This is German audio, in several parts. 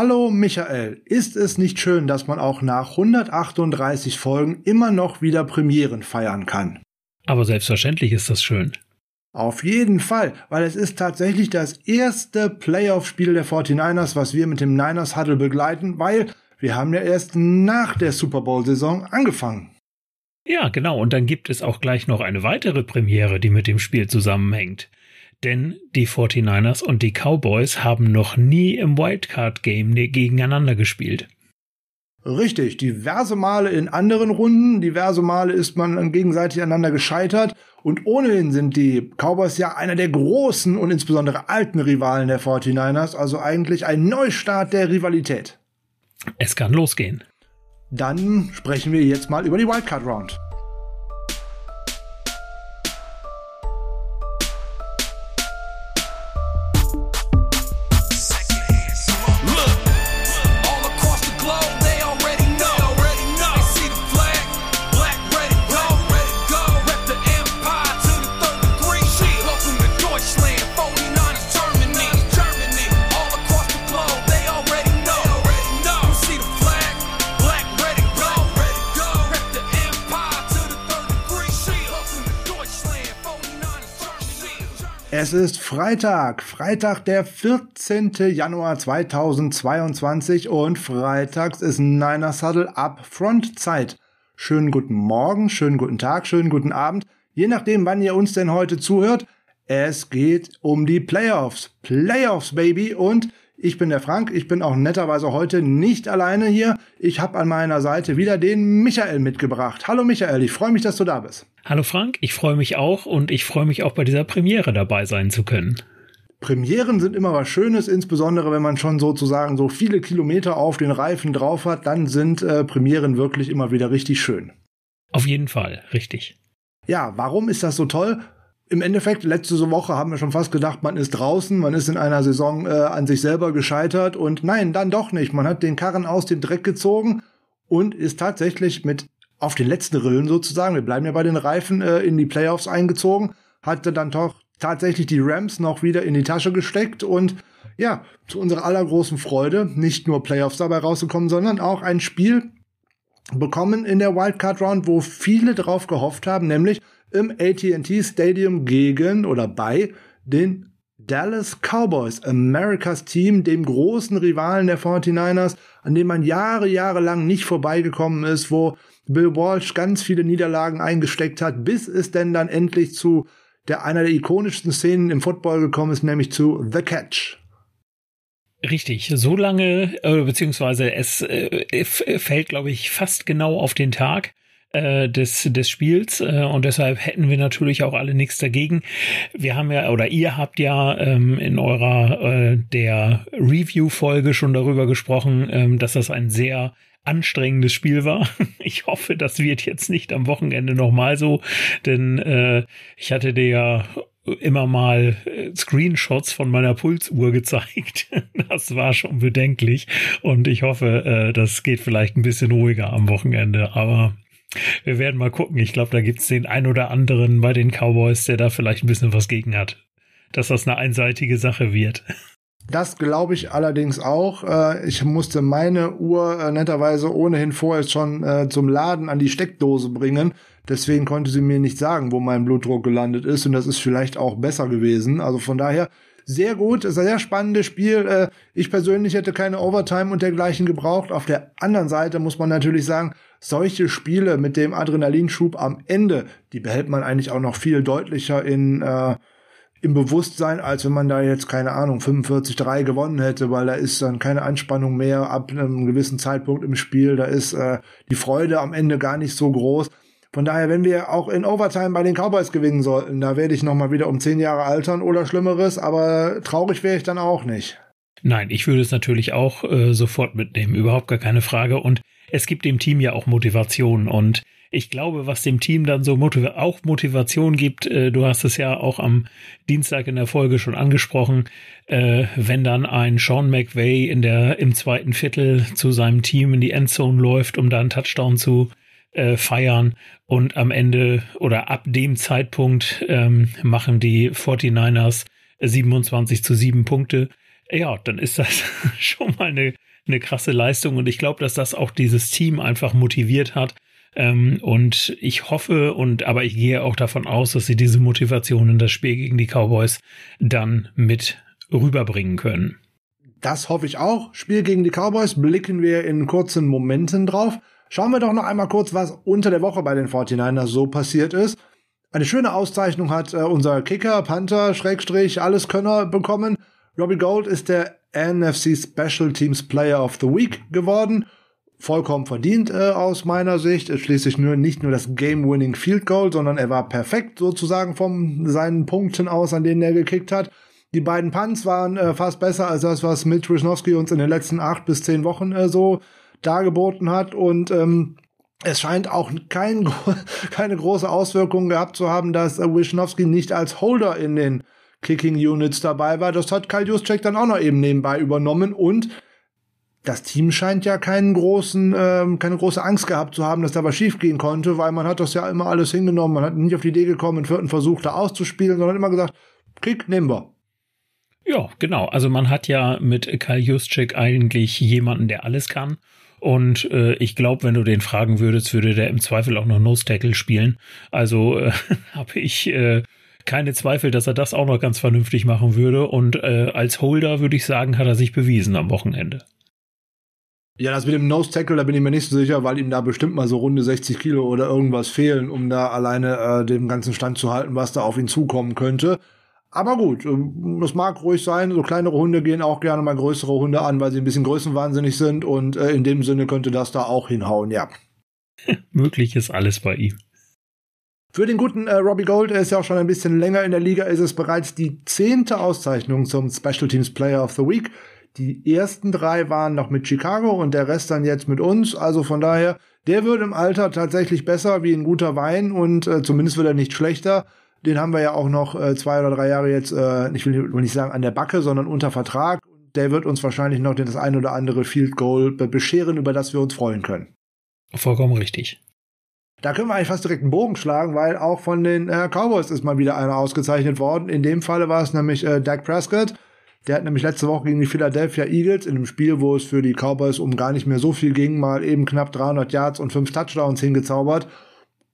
Hallo Michael, ist es nicht schön, dass man auch nach 138 Folgen immer noch wieder Premieren feiern kann? Aber selbstverständlich ist das schön. Auf jeden Fall, weil es ist tatsächlich das erste Playoff-Spiel der 49ers, was wir mit dem Niners Huddle begleiten, weil wir haben ja erst nach der Super Bowl-Saison angefangen. Ja, genau, und dann gibt es auch gleich noch eine weitere Premiere, die mit dem Spiel zusammenhängt. Denn die 49ers und die Cowboys haben noch nie im Wildcard-Game gegeneinander gespielt. Richtig, diverse Male in anderen Runden, diverse Male ist man gegenseitig aneinander gescheitert und ohnehin sind die Cowboys ja einer der großen und insbesondere alten Rivalen der 49ers, also eigentlich ein Neustart der Rivalität. Es kann losgehen. Dann sprechen wir jetzt mal über die Wildcard Round. Es ist Freitag, Freitag der 14. Januar 2022 und freitags ist Niner Saddle Upfront Zeit. Schönen guten Morgen, schönen guten Tag, schönen guten Abend, je nachdem, wann ihr uns denn heute zuhört. Es geht um die Playoffs. Playoffs, Baby. Und ich bin der Frank. Ich bin auch netterweise heute nicht alleine hier. Ich habe an meiner Seite wieder den Michael mitgebracht. Hallo Michael, ich freue mich, dass du da bist. Hallo Frank, ich freue mich auch und ich freue mich auch bei dieser Premiere dabei sein zu können. Premieren sind immer was Schönes, insbesondere wenn man schon sozusagen so viele Kilometer auf den Reifen drauf hat, dann sind äh, Premieren wirklich immer wieder richtig schön. Auf jeden Fall, richtig. Ja, warum ist das so toll? Im Endeffekt, letzte Woche haben wir schon fast gedacht, man ist draußen, man ist in einer Saison äh, an sich selber gescheitert und nein, dann doch nicht. Man hat den Karren aus dem Dreck gezogen und ist tatsächlich mit auf den letzten Rillen sozusagen, wir bleiben ja bei den Reifen, äh, in die Playoffs eingezogen, hatte dann doch tatsächlich die Rams noch wieder in die Tasche gesteckt. Und ja, zu unserer allergroßen Freude nicht nur Playoffs dabei rausgekommen, sondern auch ein Spiel bekommen in der Wildcard Round, wo viele drauf gehofft haben, nämlich im AT&T Stadium gegen oder bei den Dallas Cowboys, Americas Team, dem großen Rivalen der 49ers, an dem man Jahre, Jahre lang nicht vorbeigekommen ist, wo Bill Walsh ganz viele Niederlagen eingesteckt hat, bis es denn dann endlich zu der einer der ikonischsten Szenen im Football gekommen ist, nämlich zu The Catch. Richtig, so lange, äh, beziehungsweise es äh, fällt, glaube ich, fast genau auf den Tag äh, des, des Spiels und deshalb hätten wir natürlich auch alle nichts dagegen. Wir haben ja, oder ihr habt ja ähm, in eurer äh, der Review-Folge schon darüber gesprochen, ähm, dass das ein sehr anstrengendes Spiel war. Ich hoffe, das wird jetzt nicht am Wochenende nochmal so, denn äh, ich hatte dir ja immer mal äh, Screenshots von meiner Pulsuhr gezeigt. Das war schon bedenklich und ich hoffe, äh, das geht vielleicht ein bisschen ruhiger am Wochenende, aber wir werden mal gucken. Ich glaube, da gibt es den ein oder anderen bei den Cowboys, der da vielleicht ein bisschen was gegen hat, dass das eine einseitige Sache wird. Das glaube ich allerdings auch. Äh, ich musste meine Uhr äh, netterweise ohnehin vorher schon äh, zum Laden an die Steckdose bringen. Deswegen konnte sie mir nicht sagen, wo mein Blutdruck gelandet ist. Und das ist vielleicht auch besser gewesen. Also von daher sehr gut, ist ein sehr spannendes Spiel. Ich persönlich hätte keine Overtime und dergleichen gebraucht. Auf der anderen Seite muss man natürlich sagen, solche Spiele mit dem Adrenalinschub am Ende, die behält man eigentlich auch noch viel deutlicher in äh, im Bewusstsein, als wenn man da jetzt, keine Ahnung, 45-3 gewonnen hätte, weil da ist dann keine Anspannung mehr ab einem gewissen Zeitpunkt im Spiel. Da ist äh, die Freude am Ende gar nicht so groß. Von daher, wenn wir auch in Overtime bei den Cowboys gewinnen sollten, da werde ich nochmal wieder um zehn Jahre altern oder Schlimmeres, aber traurig wäre ich dann auch nicht. Nein, ich würde es natürlich auch äh, sofort mitnehmen, überhaupt gar keine Frage. Und es gibt dem Team ja auch Motivation und ich glaube, was dem Team dann so motiv auch Motivation gibt, äh, du hast es ja auch am Dienstag in der Folge schon angesprochen, äh, wenn dann ein Sean McVay in der, im zweiten Viertel zu seinem Team in die Endzone läuft, um da einen Touchdown zu äh, feiern und am Ende oder ab dem Zeitpunkt ähm, machen die 49ers 27 zu 7 Punkte Ja, dann ist das schon mal eine, eine krasse Leistung und ich glaube, dass das auch dieses Team einfach motiviert hat. Ähm, und ich hoffe und aber ich gehe auch davon aus, dass sie diese Motivation in das Spiel gegen die Cowboys dann mit rüberbringen können. Das hoffe ich auch. Spiel gegen die Cowboys blicken wir in kurzen Momenten drauf. Schauen wir doch noch einmal kurz, was unter der Woche bei den 49ers so passiert ist. Eine schöne Auszeichnung hat äh, unser Kicker, Panther, Schrägstrich, Alleskönner bekommen. Robbie Gold ist der NFC Special Teams Player of the Week geworden. Vollkommen verdient äh, aus meiner Sicht. Schließlich nur nicht nur das Game-Winning Field Goal, sondern er war perfekt sozusagen von seinen Punkten aus, an denen er gekickt hat. Die beiden Punts waren äh, fast besser als das, was Mitch Wisnowski uns in den letzten acht bis zehn Wochen äh, so dargeboten hat. Und ähm, es scheint auch kein, keine große Auswirkung gehabt zu haben, dass äh, Wisnowski nicht als Holder in den Kicking Units dabei war. Das hat Kyle Juszczyk dann auch noch eben nebenbei übernommen und das Team scheint ja keinen großen, ähm, keine große Angst gehabt zu haben, dass da was schiefgehen konnte, weil man hat das ja immer alles hingenommen. Man hat nicht auf die Idee gekommen, einen vierten Versuch da auszuspielen, sondern immer gesagt, Kick nehmen wir. Ja, genau. Also man hat ja mit Kyle Juszczyk eigentlich jemanden, der alles kann. Und äh, ich glaube, wenn du den fragen würdest, würde der im Zweifel auch noch Nose Tackle spielen. Also äh, habe ich äh, keine Zweifel, dass er das auch noch ganz vernünftig machen würde. Und äh, als Holder würde ich sagen, hat er sich bewiesen am Wochenende. Ja, das mit dem Nose Tackle, da bin ich mir nicht so sicher, weil ihm da bestimmt mal so runde 60 Kilo oder irgendwas fehlen, um da alleine äh, den ganzen Stand zu halten, was da auf ihn zukommen könnte. Aber gut, ähm, das mag ruhig sein. So kleinere Hunde gehen auch gerne mal größere Hunde an, weil sie ein bisschen größenwahnsinnig sind. Und äh, in dem Sinne könnte das da auch hinhauen, ja. Möglich ist alles bei ihm. Für den guten äh, Robbie Gold, er ist ja auch schon ein bisschen länger in der Liga, ist es bereits die zehnte Auszeichnung zum Special Teams Player of the Week. Die ersten drei waren noch mit Chicago und der Rest dann jetzt mit uns. Also von daher, der wird im Alter tatsächlich besser wie ein guter Wein und äh, zumindest wird er nicht schlechter. Den haben wir ja auch noch äh, zwei oder drei Jahre jetzt, äh, ich will nicht sagen an der Backe, sondern unter Vertrag. Der wird uns wahrscheinlich noch das ein oder andere Field Goal bescheren, über das wir uns freuen können. Vollkommen richtig. Da können wir eigentlich fast direkt einen Bogen schlagen, weil auch von den äh, Cowboys ist mal wieder einer ausgezeichnet worden. In dem Falle war es nämlich äh, Dak Prescott. Der hat nämlich letzte Woche gegen die Philadelphia Eagles in einem Spiel, wo es für die Cowboys um gar nicht mehr so viel ging, mal eben knapp 300 Yards und fünf Touchdowns hingezaubert.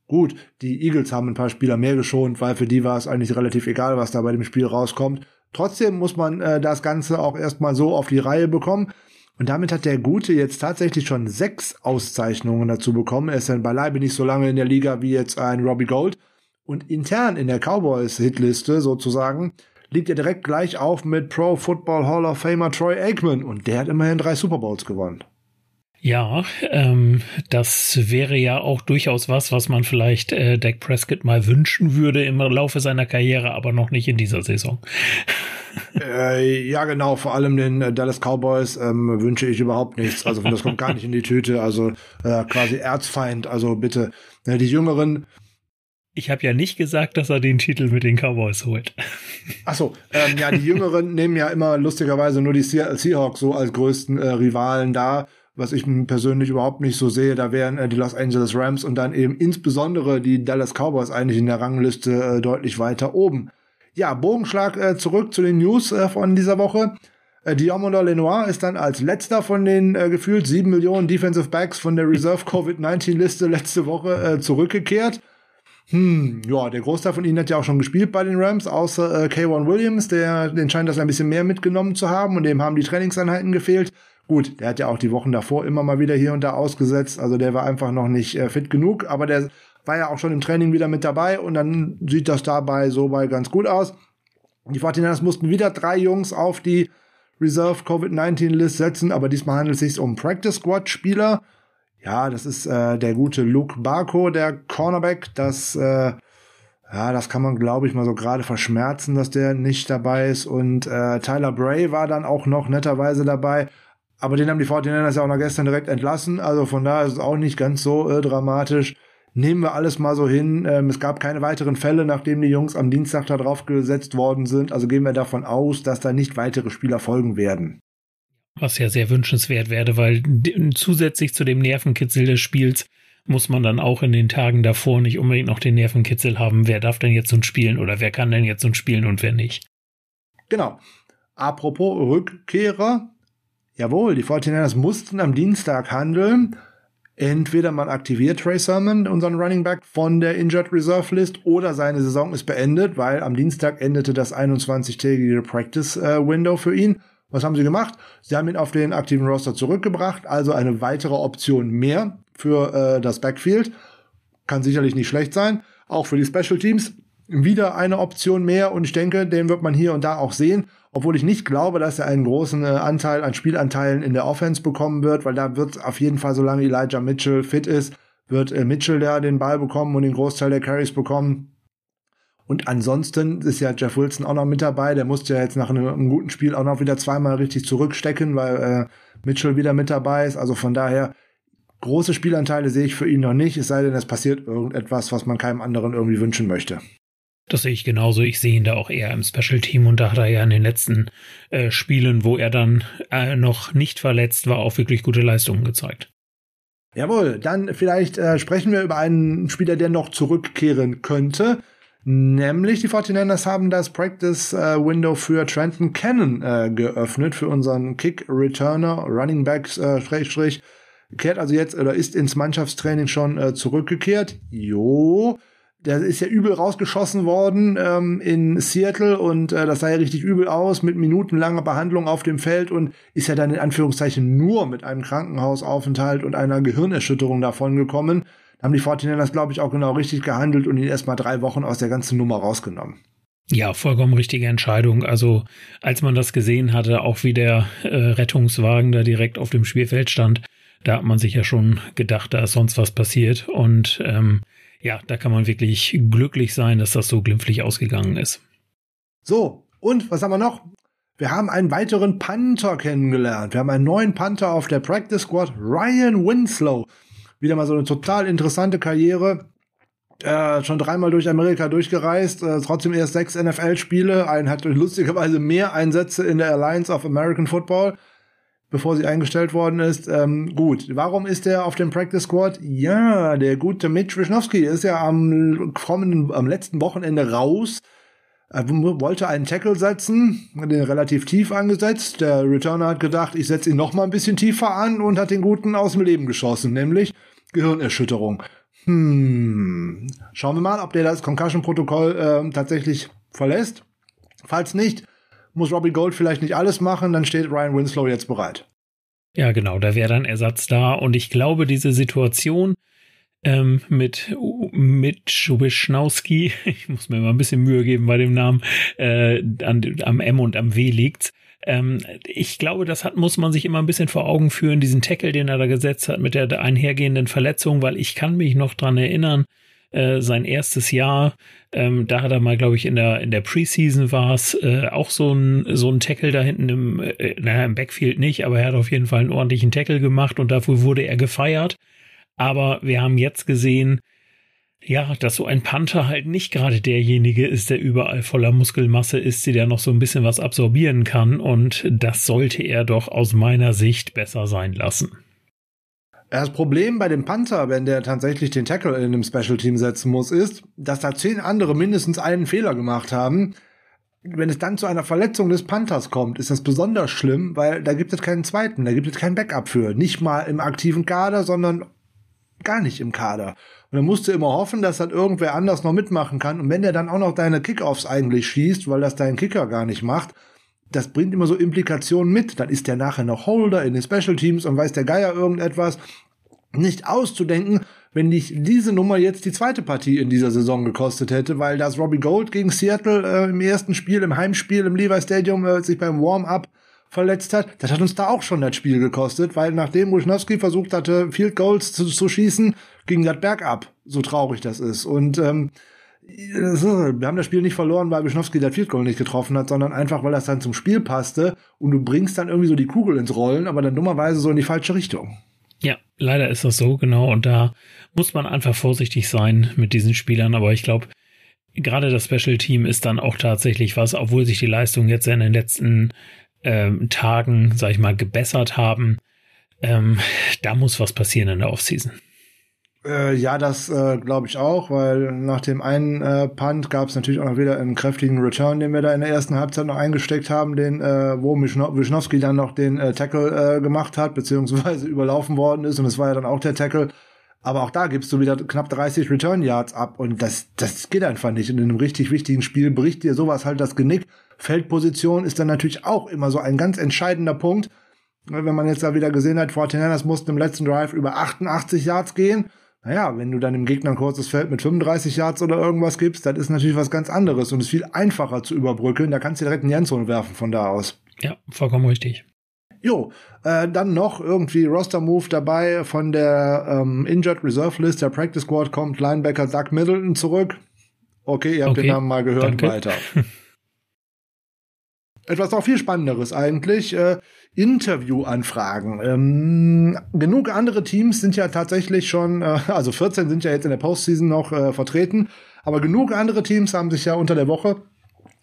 Gut, die Eagles haben ein paar Spieler mehr geschont, weil für die war es eigentlich relativ egal, was da bei dem Spiel rauskommt. Trotzdem muss man äh, das Ganze auch erstmal so auf die Reihe bekommen. Und damit hat der Gute jetzt tatsächlich schon sechs Auszeichnungen dazu bekommen. Er ist dann beileibe nicht so lange in der Liga wie jetzt ein Robbie Gold. Und intern in der Cowboys-Hitliste sozusagen liegt er direkt gleich auf mit Pro Football Hall of Famer Troy Aikman. Und der hat immerhin drei Super Bowls gewonnen. Ja, ähm, das wäre ja auch durchaus was, was man vielleicht äh, Dak Prescott mal wünschen würde im Laufe seiner Karriere, aber noch nicht in dieser Saison. äh, ja, genau. Vor allem den äh, Dallas Cowboys ähm, wünsche ich überhaupt nichts. Also das kommt gar nicht in die Tüte. Also äh, quasi Erzfeind. Also bitte. Äh, die Jüngeren ich habe ja nicht gesagt, dass er den Titel mit den Cowboys holt. Achso, ähm, ja, die Jüngeren nehmen ja immer lustigerweise nur die Seahawks so als größten äh, Rivalen da was ich persönlich überhaupt nicht so sehe. Da wären äh, die Los Angeles Rams und dann eben insbesondere die Dallas Cowboys eigentlich in der Rangliste äh, deutlich weiter oben. Ja, Bogenschlag äh, zurück zu den News äh, von dieser Woche. Äh, Diomando Lenoir ist dann als letzter von den äh, gefühlt sieben Millionen Defensive Backs von der Reserve Covid-19-Liste letzte Woche äh, zurückgekehrt. Hm, ja, der Großteil von ihnen hat ja auch schon gespielt bei den Rams, außer äh, K1 Williams, der, den scheint das ein bisschen mehr mitgenommen zu haben und dem haben die Trainingseinheiten gefehlt. Gut, der hat ja auch die Wochen davor immer mal wieder hier und da ausgesetzt, also der war einfach noch nicht äh, fit genug, aber der war ja auch schon im Training wieder mit dabei und dann sieht das dabei so bei ganz gut aus. Die 49ers mussten wieder drei Jungs auf die Reserve Covid-19-List setzen, aber diesmal handelt es sich um Practice Squad-Spieler. Ja, das ist äh, der gute Luke Barco, der Cornerback. Das, äh, ja, das kann man, glaube ich, mal so gerade verschmerzen, dass der nicht dabei ist. Und äh, Tyler Bray war dann auch noch netterweise dabei. Aber den haben die 49ers ja auch noch gestern direkt entlassen. Also von daher ist es auch nicht ganz so äh, dramatisch. Nehmen wir alles mal so hin. Ähm, es gab keine weiteren Fälle, nachdem die Jungs am Dienstag da drauf gesetzt worden sind. Also gehen wir davon aus, dass da nicht weitere Spieler folgen werden. Was ja sehr wünschenswert wäre, weil zusätzlich zu dem Nervenkitzel des Spiels muss man dann auch in den Tagen davor nicht unbedingt noch den Nervenkitzel haben, wer darf denn jetzt ein spielen oder wer kann denn jetzt ein spielen und wer nicht. Genau. Apropos Rückkehrer. Jawohl, die 49ers mussten am Dienstag handeln. Entweder man aktiviert Trey Sermon, unseren Running Back, von der Injured Reserve List oder seine Saison ist beendet, weil am Dienstag endete das 21-tägige Practice äh, Window für ihn. Was haben sie gemacht? Sie haben ihn auf den aktiven Roster zurückgebracht, also eine weitere Option mehr für äh, das Backfield. Kann sicherlich nicht schlecht sein. Auch für die Special Teams wieder eine Option mehr und ich denke, den wird man hier und da auch sehen obwohl ich nicht glaube, dass er einen großen äh, Anteil an Spielanteilen in der Offense bekommen wird, weil da wird auf jeden Fall, solange Elijah Mitchell fit ist, wird äh, Mitchell da den Ball bekommen und den Großteil der Carries bekommen. Und ansonsten ist ja Jeff Wilson auch noch mit dabei. Der musste ja jetzt nach einem, einem guten Spiel auch noch wieder zweimal richtig zurückstecken, weil äh, Mitchell wieder mit dabei ist. Also von daher, große Spielanteile sehe ich für ihn noch nicht, es sei denn, es passiert irgendetwas, was man keinem anderen irgendwie wünschen möchte. Das sehe ich genauso. Ich sehe ihn da auch eher im Special Team und da hat er ja in den letzten äh, Spielen, wo er dann äh, noch nicht verletzt war, auch wirklich gute Leistungen gezeigt. Jawohl, dann vielleicht äh, sprechen wir über einen Spieler, der noch zurückkehren könnte. Nämlich die 49ers haben das Practice äh, Window für Trenton Cannon äh, geöffnet, für unseren Kick-Returner, Running Backs, äh, Schrägstrich, kehrt also jetzt oder ist ins Mannschaftstraining schon äh, zurückgekehrt. Jo, der ist ja übel rausgeschossen worden ähm, in Seattle und äh, das sah ja richtig übel aus mit minutenlanger Behandlung auf dem Feld und ist ja dann in Anführungszeichen nur mit einem Krankenhausaufenthalt und einer Gehirnerschütterung davon gekommen. Da haben die 49ers, glaube ich, auch genau richtig gehandelt und ihn erstmal drei Wochen aus der ganzen Nummer rausgenommen. Ja, vollkommen richtige Entscheidung. Also als man das gesehen hatte, auch wie der äh, Rettungswagen da direkt auf dem Spielfeld stand, da hat man sich ja schon gedacht, da ist sonst was passiert. Und ähm, ja, da kann man wirklich glücklich sein, dass das so glimpflich ausgegangen ist. So, und was haben wir noch? Wir haben einen weiteren Panther kennengelernt. Wir haben einen neuen Panther auf der Practice Squad, Ryan Winslow. Wieder mal so eine total interessante Karriere. Äh, schon dreimal durch Amerika durchgereist, äh, trotzdem erst sechs NFL-Spiele. Ein hat lustigerweise mehr Einsätze in der Alliance of American Football bevor sie eingestellt worden ist. Ähm, gut, warum ist er auf dem Practice Squad? Ja, der gute Mitch Wischnowski ist ja am kommenden, am letzten Wochenende raus. Er wollte einen Tackle setzen, den relativ tief angesetzt. Der Returner hat gedacht, ich setze ihn noch mal ein bisschen tiefer an und hat den guten aus dem Leben geschossen, nämlich Gehirnerschütterung. Hm, schauen wir mal, ob der das Concussion-Protokoll äh, tatsächlich verlässt. Falls nicht, muss Robbie Gold vielleicht nicht alles machen, dann steht Ryan Winslow jetzt bereit. Ja, genau, da wäre dann Ersatz da. Und ich glaube, diese Situation ähm, mit mit Wischnowski, ich muss mir mal ein bisschen Mühe geben bei dem Namen, äh, an, am M und am W liegt. Ähm, ich glaube, das hat, muss man sich immer ein bisschen vor Augen führen, diesen Tackle, den er da gesetzt hat mit der einhergehenden Verletzung, weil ich kann mich noch dran erinnern, äh, sein erstes Jahr. Ähm, da hat er mal, glaube ich, in der in der Preseason war es äh, auch so ein so ein Tackle da hinten im, äh, naja, im Backfield nicht, aber er hat auf jeden Fall einen ordentlichen Tackle gemacht und dafür wurde er gefeiert. Aber wir haben jetzt gesehen, ja, dass so ein Panther halt nicht gerade derjenige ist, der überall voller Muskelmasse ist, der noch so ein bisschen was absorbieren kann. Und das sollte er doch aus meiner Sicht besser sein lassen. Das Problem bei dem Panther, wenn der tatsächlich den Tackle in einem Special Team setzen muss, ist, dass da zehn andere mindestens einen Fehler gemacht haben. Wenn es dann zu einer Verletzung des Panthers kommt, ist das besonders schlimm, weil da gibt es keinen zweiten, da gibt es kein Backup für. Nicht mal im aktiven Kader, sondern gar nicht im Kader. Und dann musst du immer hoffen, dass das irgendwer anders noch mitmachen kann. Und wenn der dann auch noch deine Kickoffs eigentlich schießt, weil das dein Kicker gar nicht macht, das bringt immer so Implikationen mit. Dann ist der nachher noch Holder in den Special Teams und weiß der Geier irgendetwas. Nicht auszudenken, wenn dich diese Nummer jetzt die zweite Partie in dieser Saison gekostet hätte, weil das Robbie Gold gegen Seattle äh, im ersten Spiel, im Heimspiel im Levi Stadium äh, sich beim Warm-up verletzt hat, das hat uns da auch schon das Spiel gekostet, weil nachdem Wisnowski versucht hatte, Field Goals zu, zu schießen, ging das bergab, so traurig das ist. Und ähm, wir haben das Spiel nicht verloren, weil Wischnowski das Field Goal nicht getroffen hat, sondern einfach, weil das dann zum Spiel passte und du bringst dann irgendwie so die Kugel ins Rollen, aber dann dummerweise so in die falsche Richtung. Ja, leider ist das so, genau. Und da muss man einfach vorsichtig sein mit diesen Spielern. Aber ich glaube, gerade das Special Team ist dann auch tatsächlich was, obwohl sich die Leistungen jetzt in den letzten ähm, Tagen, sag ich mal, gebessert haben. Ähm, da muss was passieren in der Offseason. Äh, ja, das äh, glaube ich auch, weil nach dem einen äh, Punt gab es natürlich auch noch wieder einen kräftigen Return, den wir da in der ersten Halbzeit noch eingesteckt haben, den äh, wo Wischnowski dann noch den äh, Tackle äh, gemacht hat, beziehungsweise überlaufen worden ist und es war ja dann auch der Tackle. Aber auch da gibst du wieder knapp 30 Return Yards ab und das, das geht einfach nicht. Und in einem richtig wichtigen Spiel bricht dir sowas halt das Genick. Feldposition ist dann natürlich auch immer so ein ganz entscheidender Punkt. Wenn man jetzt da wieder gesehen hat, 49ers mussten im letzten Drive über 88 Yards gehen naja, wenn du dann dem Gegner ein kurzes Feld mit 35 Yards oder irgendwas gibst, das ist natürlich was ganz anderes und ist viel einfacher zu überbrücken. Da kannst du direkt einen Jensson werfen von da aus. Ja, vollkommen richtig. Jo, äh, dann noch irgendwie Roster-Move dabei von der ähm, Injured Reserve List der Practice Squad kommt Linebacker Doug Middleton zurück. Okay, ihr habt okay, den Namen mal gehört. Danke. Weiter. Etwas noch viel Spannenderes eigentlich. Äh, Interviewanfragen. Ähm, genug andere Teams sind ja tatsächlich schon, äh, also 14 sind ja jetzt in der Postseason noch äh, vertreten, aber genug andere Teams haben sich ja unter der Woche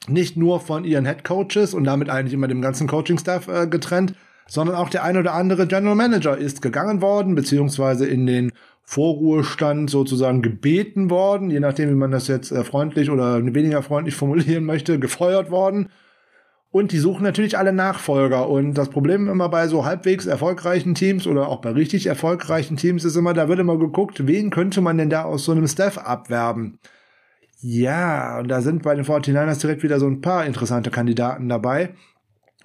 nicht nur von ihren Head Coaches und damit eigentlich immer dem ganzen Coaching-Staff äh, getrennt, sondern auch der ein oder andere General Manager ist gegangen worden, beziehungsweise in den Vorruhestand sozusagen gebeten worden, je nachdem, wie man das jetzt äh, freundlich oder weniger freundlich formulieren möchte, gefeuert worden. Und die suchen natürlich alle Nachfolger. Und das Problem immer bei so halbwegs erfolgreichen Teams oder auch bei richtig erfolgreichen Teams ist immer, da wird immer geguckt, wen könnte man denn da aus so einem Staff abwerben? Ja, und da sind bei den 49ers direkt wieder so ein paar interessante Kandidaten dabei.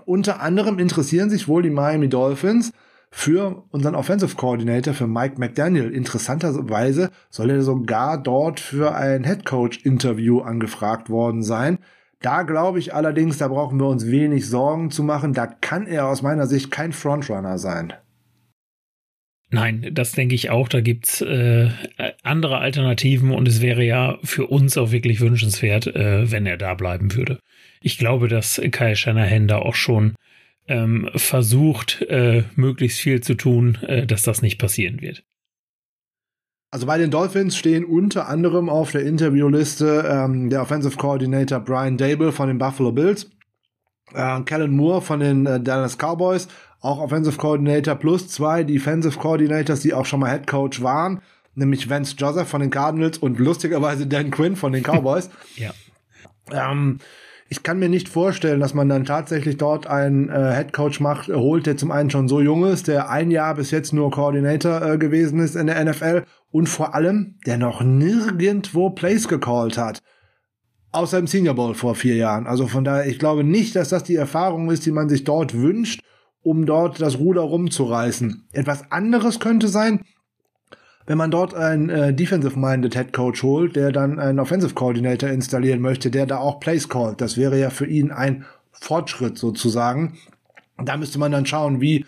Unter anderem interessieren sich wohl die Miami Dolphins für unseren Offensive Coordinator, für Mike McDaniel. Interessanterweise soll er sogar dort für ein Head Coach Interview angefragt worden sein. Da glaube ich allerdings, da brauchen wir uns wenig Sorgen zu machen. Da kann er aus meiner Sicht kein Frontrunner sein. Nein, das denke ich auch. Da gibt's äh, andere Alternativen und es wäre ja für uns auch wirklich wünschenswert, äh, wenn er da bleiben würde. Ich glaube, dass Kai Shanahan da auch schon ähm, versucht, äh, möglichst viel zu tun, äh, dass das nicht passieren wird. Also bei den Dolphins stehen unter anderem auf der Interviewliste ähm, der Offensive Coordinator Brian Dable von den Buffalo Bills, äh, Kellen Moore von den äh, Dallas Cowboys, auch Offensive Coordinator plus zwei Defensive Coordinators, die auch schon mal Head Coach waren, nämlich Vance Joseph von den Cardinals und lustigerweise Dan Quinn von den Cowboys. ja. Ähm, ich kann mir nicht vorstellen, dass man dann tatsächlich dort einen äh, Head Coach macht, holt, der zum einen schon so jung ist, der ein Jahr bis jetzt nur Coordinator äh, gewesen ist in der NFL und vor allem, der noch nirgendwo Plays gecallt hat. Außer im Senior Bowl vor vier Jahren. Also von daher, ich glaube nicht, dass das die Erfahrung ist, die man sich dort wünscht, um dort das Ruder rumzureißen. Etwas anderes könnte sein, wenn man dort einen äh, defensive-minded Head Coach holt, der dann einen Offensive Coordinator installieren möchte, der da auch Plays callt. Das wäre ja für ihn ein Fortschritt sozusagen. Da müsste man dann schauen, wie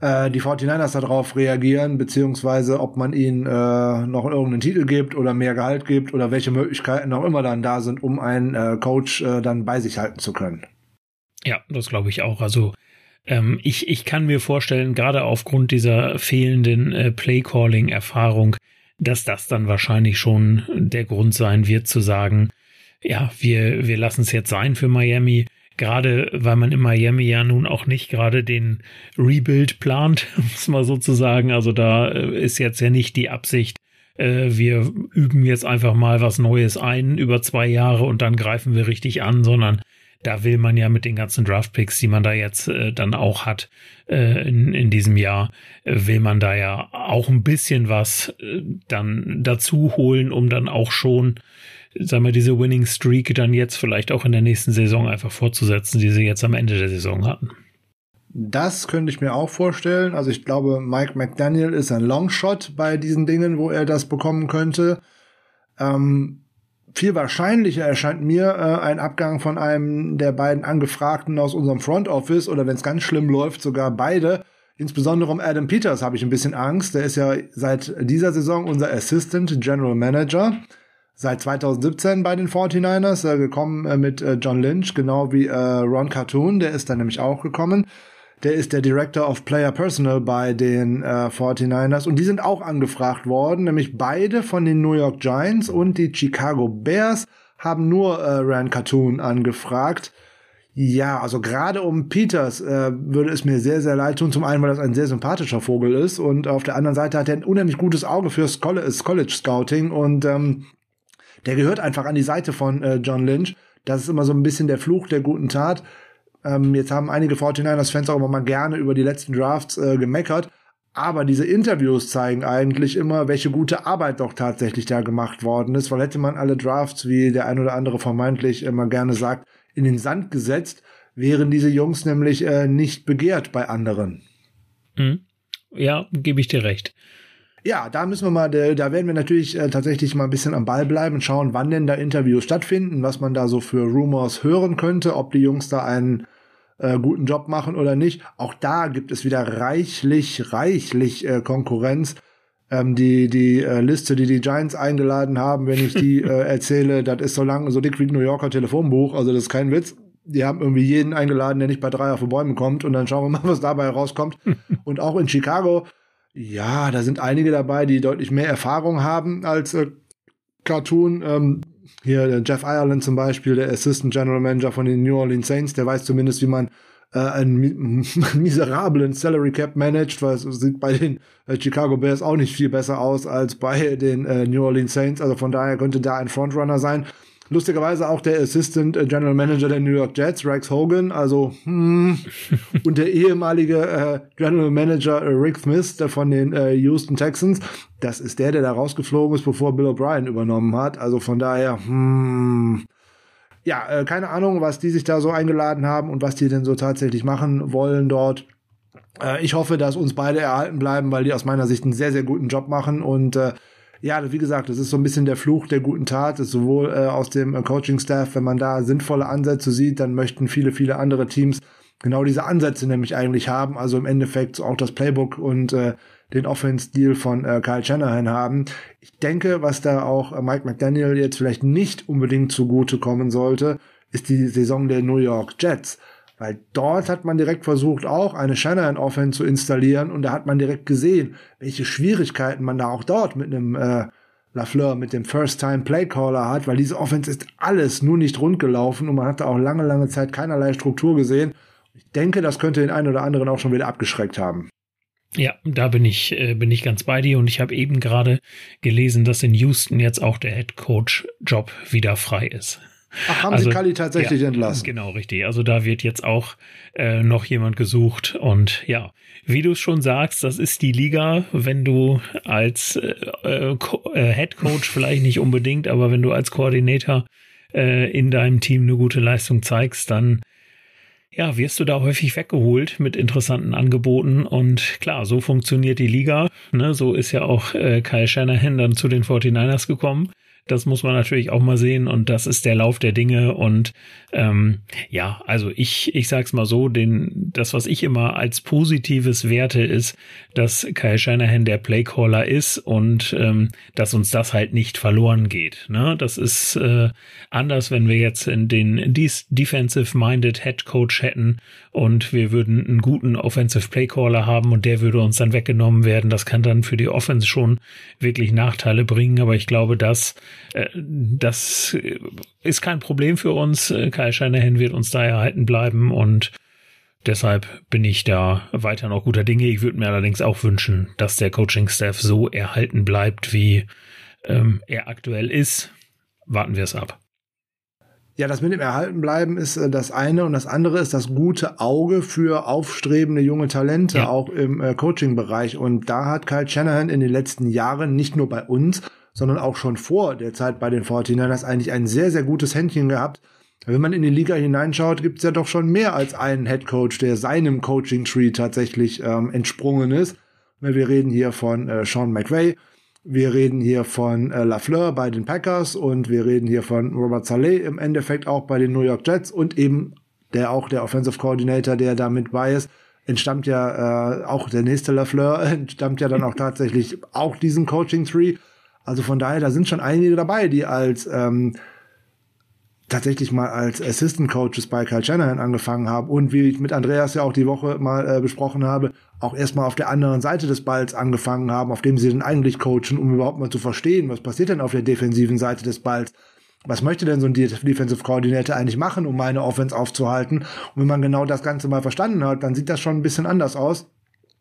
äh, die 49ers darauf reagieren, beziehungsweise ob man ihnen äh, noch irgendeinen Titel gibt oder mehr Gehalt gibt oder welche Möglichkeiten auch immer dann da sind, um einen äh, Coach äh, dann bei sich halten zu können. Ja, das glaube ich auch. Also ähm, ich, ich kann mir vorstellen, gerade aufgrund dieser fehlenden äh, Play-Calling-Erfahrung, dass das dann wahrscheinlich schon der Grund sein wird zu sagen, ja, wir, wir lassen es jetzt sein für Miami. Gerade weil man in Miami ja nun auch nicht gerade den Rebuild plant, muss man sozusagen. Also da äh, ist jetzt ja nicht die Absicht, äh, wir üben jetzt einfach mal was Neues ein über zwei Jahre und dann greifen wir richtig an, sondern da will man ja mit den ganzen Draftpicks, die man da jetzt äh, dann auch hat äh, in, in diesem Jahr, äh, will man da ja auch ein bisschen was äh, dann dazu holen, um dann auch schon, sagen wir, diese Winning Streak dann jetzt vielleicht auch in der nächsten Saison einfach fortzusetzen, die sie jetzt am Ende der Saison hatten. Das könnte ich mir auch vorstellen. Also ich glaube, Mike McDaniel ist ein Longshot bei diesen Dingen, wo er das bekommen könnte. Ähm, viel wahrscheinlicher erscheint mir äh, ein Abgang von einem der beiden Angefragten aus unserem Front Office oder wenn es ganz schlimm läuft, sogar beide. Insbesondere um Adam Peters habe ich ein bisschen Angst. Der ist ja seit dieser Saison unser Assistant General Manager. Seit 2017 bei den 49ers, äh, gekommen äh, mit äh, John Lynch, genau wie äh, Ron Cartoon, der ist dann nämlich auch gekommen. Der ist der Director of Player Personal bei den äh, 49ers und die sind auch angefragt worden, nämlich beide von den New York Giants und die Chicago Bears haben nur äh, Rand Cartoon angefragt. Ja, also gerade um Peters äh, würde es mir sehr, sehr leid tun. Zum einen, weil das ein sehr sympathischer Vogel ist und auf der anderen Seite hat er ein unheimlich gutes Auge fürs College, Scouting und ähm, der gehört einfach an die Seite von äh, John Lynch. Das ist immer so ein bisschen der Fluch der guten Tat. Ähm, jetzt haben einige 49ers-Fans auch immer mal gerne über die letzten Drafts äh, gemeckert. Aber diese Interviews zeigen eigentlich immer, welche gute Arbeit doch tatsächlich da gemacht worden ist, weil hätte man alle Drafts, wie der ein oder andere vermeintlich immer gerne sagt, in den Sand gesetzt, wären diese Jungs nämlich äh, nicht begehrt bei anderen. Mhm. Ja, gebe ich dir recht. Ja, da müssen wir mal, da werden wir natürlich äh, tatsächlich mal ein bisschen am Ball bleiben und schauen, wann denn da Interviews stattfinden, was man da so für Rumors hören könnte, ob die Jungs da einen äh, guten Job machen oder nicht. Auch da gibt es wieder reichlich, reichlich äh, Konkurrenz. Ähm, die die äh, Liste, die die Giants eingeladen haben, wenn ich die äh, erzähle, das ist so lang, so dick wie ein New Yorker Telefonbuch. Also das ist kein Witz. Die haben irgendwie jeden eingeladen, der nicht bei drei auf die Bäume kommt. Und dann schauen wir mal, was dabei rauskommt. und auch in Chicago, ja, da sind einige dabei, die deutlich mehr Erfahrung haben als äh, Cartoon. Ähm, hier der Jeff Ireland zum Beispiel, der Assistant General Manager von den New Orleans Saints, der weiß zumindest, wie man äh, einen miserablen Salary Cap managt, weil es sieht bei den äh, Chicago Bears auch nicht viel besser aus als bei den äh, New Orleans Saints. Also von daher könnte da ein Frontrunner sein. Lustigerweise auch der Assistant äh, General Manager der New York Jets, Rex Hogan, also hm, und der ehemalige äh, General Manager äh, Rick Smith der von den äh, Houston Texans, das ist der, der da rausgeflogen ist, bevor Bill O'Brien übernommen hat. Also von daher, hm, ja, äh, keine Ahnung, was die sich da so eingeladen haben und was die denn so tatsächlich machen wollen dort. Äh, ich hoffe, dass uns beide erhalten bleiben, weil die aus meiner Sicht einen sehr, sehr guten Job machen und äh, ja, wie gesagt, das ist so ein bisschen der Fluch der guten Tat, ist sowohl äh, aus dem äh, Coaching-Staff, wenn man da sinnvolle Ansätze sieht, dann möchten viele, viele andere Teams genau diese Ansätze nämlich eigentlich haben, also im Endeffekt auch das Playbook und äh, den Offense-Deal von äh, Kyle Shanahan haben. Ich denke, was da auch äh, Mike McDaniel jetzt vielleicht nicht unbedingt zugute kommen sollte, ist die Saison der New York Jets. Weil dort hat man direkt versucht, auch eine Shanahan-Offense zu installieren und da hat man direkt gesehen, welche Schwierigkeiten man da auch dort mit einem äh, Lafleur, mit dem First-Time-Playcaller hat, weil diese Offense ist alles nur nicht rund gelaufen und man hatte auch lange, lange Zeit keinerlei Struktur gesehen. Ich denke, das könnte den einen oder anderen auch schon wieder abgeschreckt haben. Ja, da bin ich, äh, bin ich ganz bei dir und ich habe eben gerade gelesen, dass in Houston jetzt auch der Head Coach Job wieder frei ist. Ach, haben also, Sie Kali tatsächlich ja, entlassen? Genau, richtig. Also da wird jetzt auch äh, noch jemand gesucht. Und ja, wie du es schon sagst, das ist die Liga, wenn du als äh, äh, äh Head Coach vielleicht nicht unbedingt, aber wenn du als Koordinator äh, in deinem Team eine gute Leistung zeigst, dann ja, wirst du da häufig weggeholt mit interessanten Angeboten. Und klar, so funktioniert die Liga. Ne? So ist ja auch äh, Kyle Shanahan dann zu den 49ers gekommen. Das muss man natürlich auch mal sehen und das ist der Lauf der Dinge und ähm, ja, also ich ich sag's mal so, den das was ich immer als positives werte ist, dass Kyle Shanahan der Playcaller ist und ähm, dass uns das halt nicht verloren geht. Ne, das ist äh, anders, wenn wir jetzt in den defensive-minded Head Coach hätten und wir würden einen guten Offensive Playcaller haben und der würde uns dann weggenommen werden. Das kann dann für die Offense schon wirklich Nachteile bringen, aber ich glaube, dass das ist kein Problem für uns. Äh, Kai Shanahan wird uns da erhalten bleiben und deshalb bin ich da weiter noch guter Dinge. Ich würde mir allerdings auch wünschen, dass der Coaching-Staff so erhalten bleibt, wie ähm, er aktuell ist. Warten wir es ab. Ja, das mit dem Erhaltenbleiben ist äh, das eine und das andere ist das gute Auge für aufstrebende junge Talente, ja. auch im äh, Coaching-Bereich. Und da hat Kyle Shanahan in den letzten Jahren nicht nur bei uns, sondern auch schon vor der Zeit bei den 49ers eigentlich ein sehr, sehr gutes Händchen gehabt. Wenn man in die Liga hineinschaut, gibt es ja doch schon mehr als einen Head Coach, der seinem Coaching-Tree tatsächlich ähm, entsprungen ist. Wir reden hier von äh, Sean McVay, wir reden hier von äh, Lafleur bei den Packers und wir reden hier von Robert Saleh im Endeffekt auch bei den New York Jets und eben der auch der Offensive Coordinator, der da mit bei ist, entstammt ja äh, auch der nächste Lafleur, entstammt ja dann auch tatsächlich auch diesen Coaching Tree. Also von daher, da sind schon einige dabei, die als ähm, tatsächlich mal als Assistant Coaches bei Kyle Shanahan angefangen haben und wie ich mit Andreas ja auch die Woche mal äh, besprochen habe, auch erstmal auf der anderen Seite des Balls angefangen haben, auf dem sie dann eigentlich coachen, um überhaupt mal zu verstehen, was passiert denn auf der defensiven Seite des Balls. was möchte denn so ein Defensive Coordinator eigentlich machen, um meine Offense aufzuhalten? Und wenn man genau das Ganze mal verstanden hat, dann sieht das schon ein bisschen anders aus.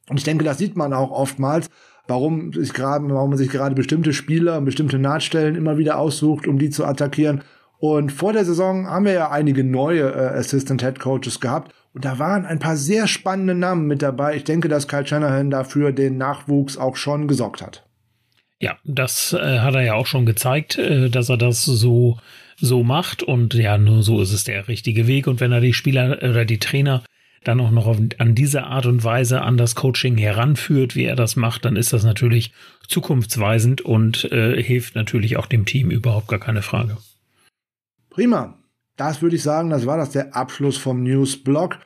Und ich denke, das sieht man auch oftmals, warum sich gerade, warum man sich gerade bestimmte Spieler und bestimmte Nahtstellen immer wieder aussucht, um die zu attackieren. Und vor der Saison haben wir ja einige neue äh, Assistant Head Coaches gehabt. Und da waren ein paar sehr spannende Namen mit dabei. Ich denke, dass Kyle Shanahan dafür den Nachwuchs auch schon gesorgt hat. Ja, das äh, hat er ja auch schon gezeigt, äh, dass er das so so macht und ja, nur so ist es der richtige Weg und wenn er die Spieler oder die Trainer dann auch noch an diese Art und Weise an das Coaching heranführt, wie er das macht, dann ist das natürlich zukunftsweisend und äh, hilft natürlich auch dem Team überhaupt gar keine Frage. Prima. Das würde ich sagen, das war das der Abschluss vom News-Blog.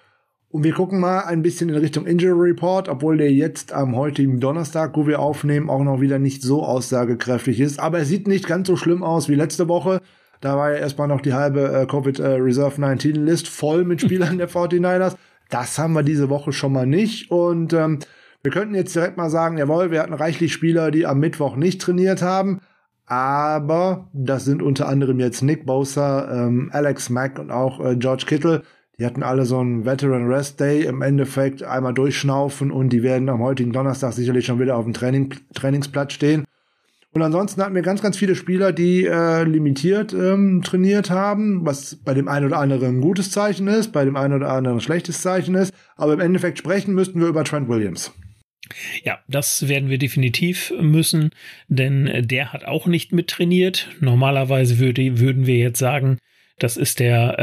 Und wir gucken mal ein bisschen in Richtung Injury Report, obwohl der jetzt am heutigen Donnerstag, wo wir aufnehmen, auch noch wieder nicht so aussagekräftig ist. Aber er sieht nicht ganz so schlimm aus wie letzte Woche. Da war ja erstmal noch die halbe äh, Covid äh, Reserve 19 List voll mit Spielern der 49ers. Das haben wir diese Woche schon mal nicht. Und ähm, wir könnten jetzt direkt mal sagen, jawohl, wir hatten reichlich Spieler, die am Mittwoch nicht trainiert haben. Aber das sind unter anderem jetzt Nick Bosa, ähm, Alex Mack und auch äh, George Kittle. Die hatten alle so einen Veteran Rest Day im Endeffekt einmal durchschnaufen und die werden am heutigen Donnerstag sicherlich schon wieder auf dem Training, Trainingsplatz stehen. Und ansonsten hatten wir ganz, ganz viele Spieler, die äh, limitiert ähm, trainiert haben, was bei dem einen oder anderen ein gutes Zeichen ist, bei dem einen oder anderen ein schlechtes Zeichen ist. Aber im Endeffekt sprechen müssten wir über Trent Williams. Ja, das werden wir definitiv müssen, denn der hat auch nicht mit trainiert. Normalerweise würde, würden wir jetzt sagen, das ist der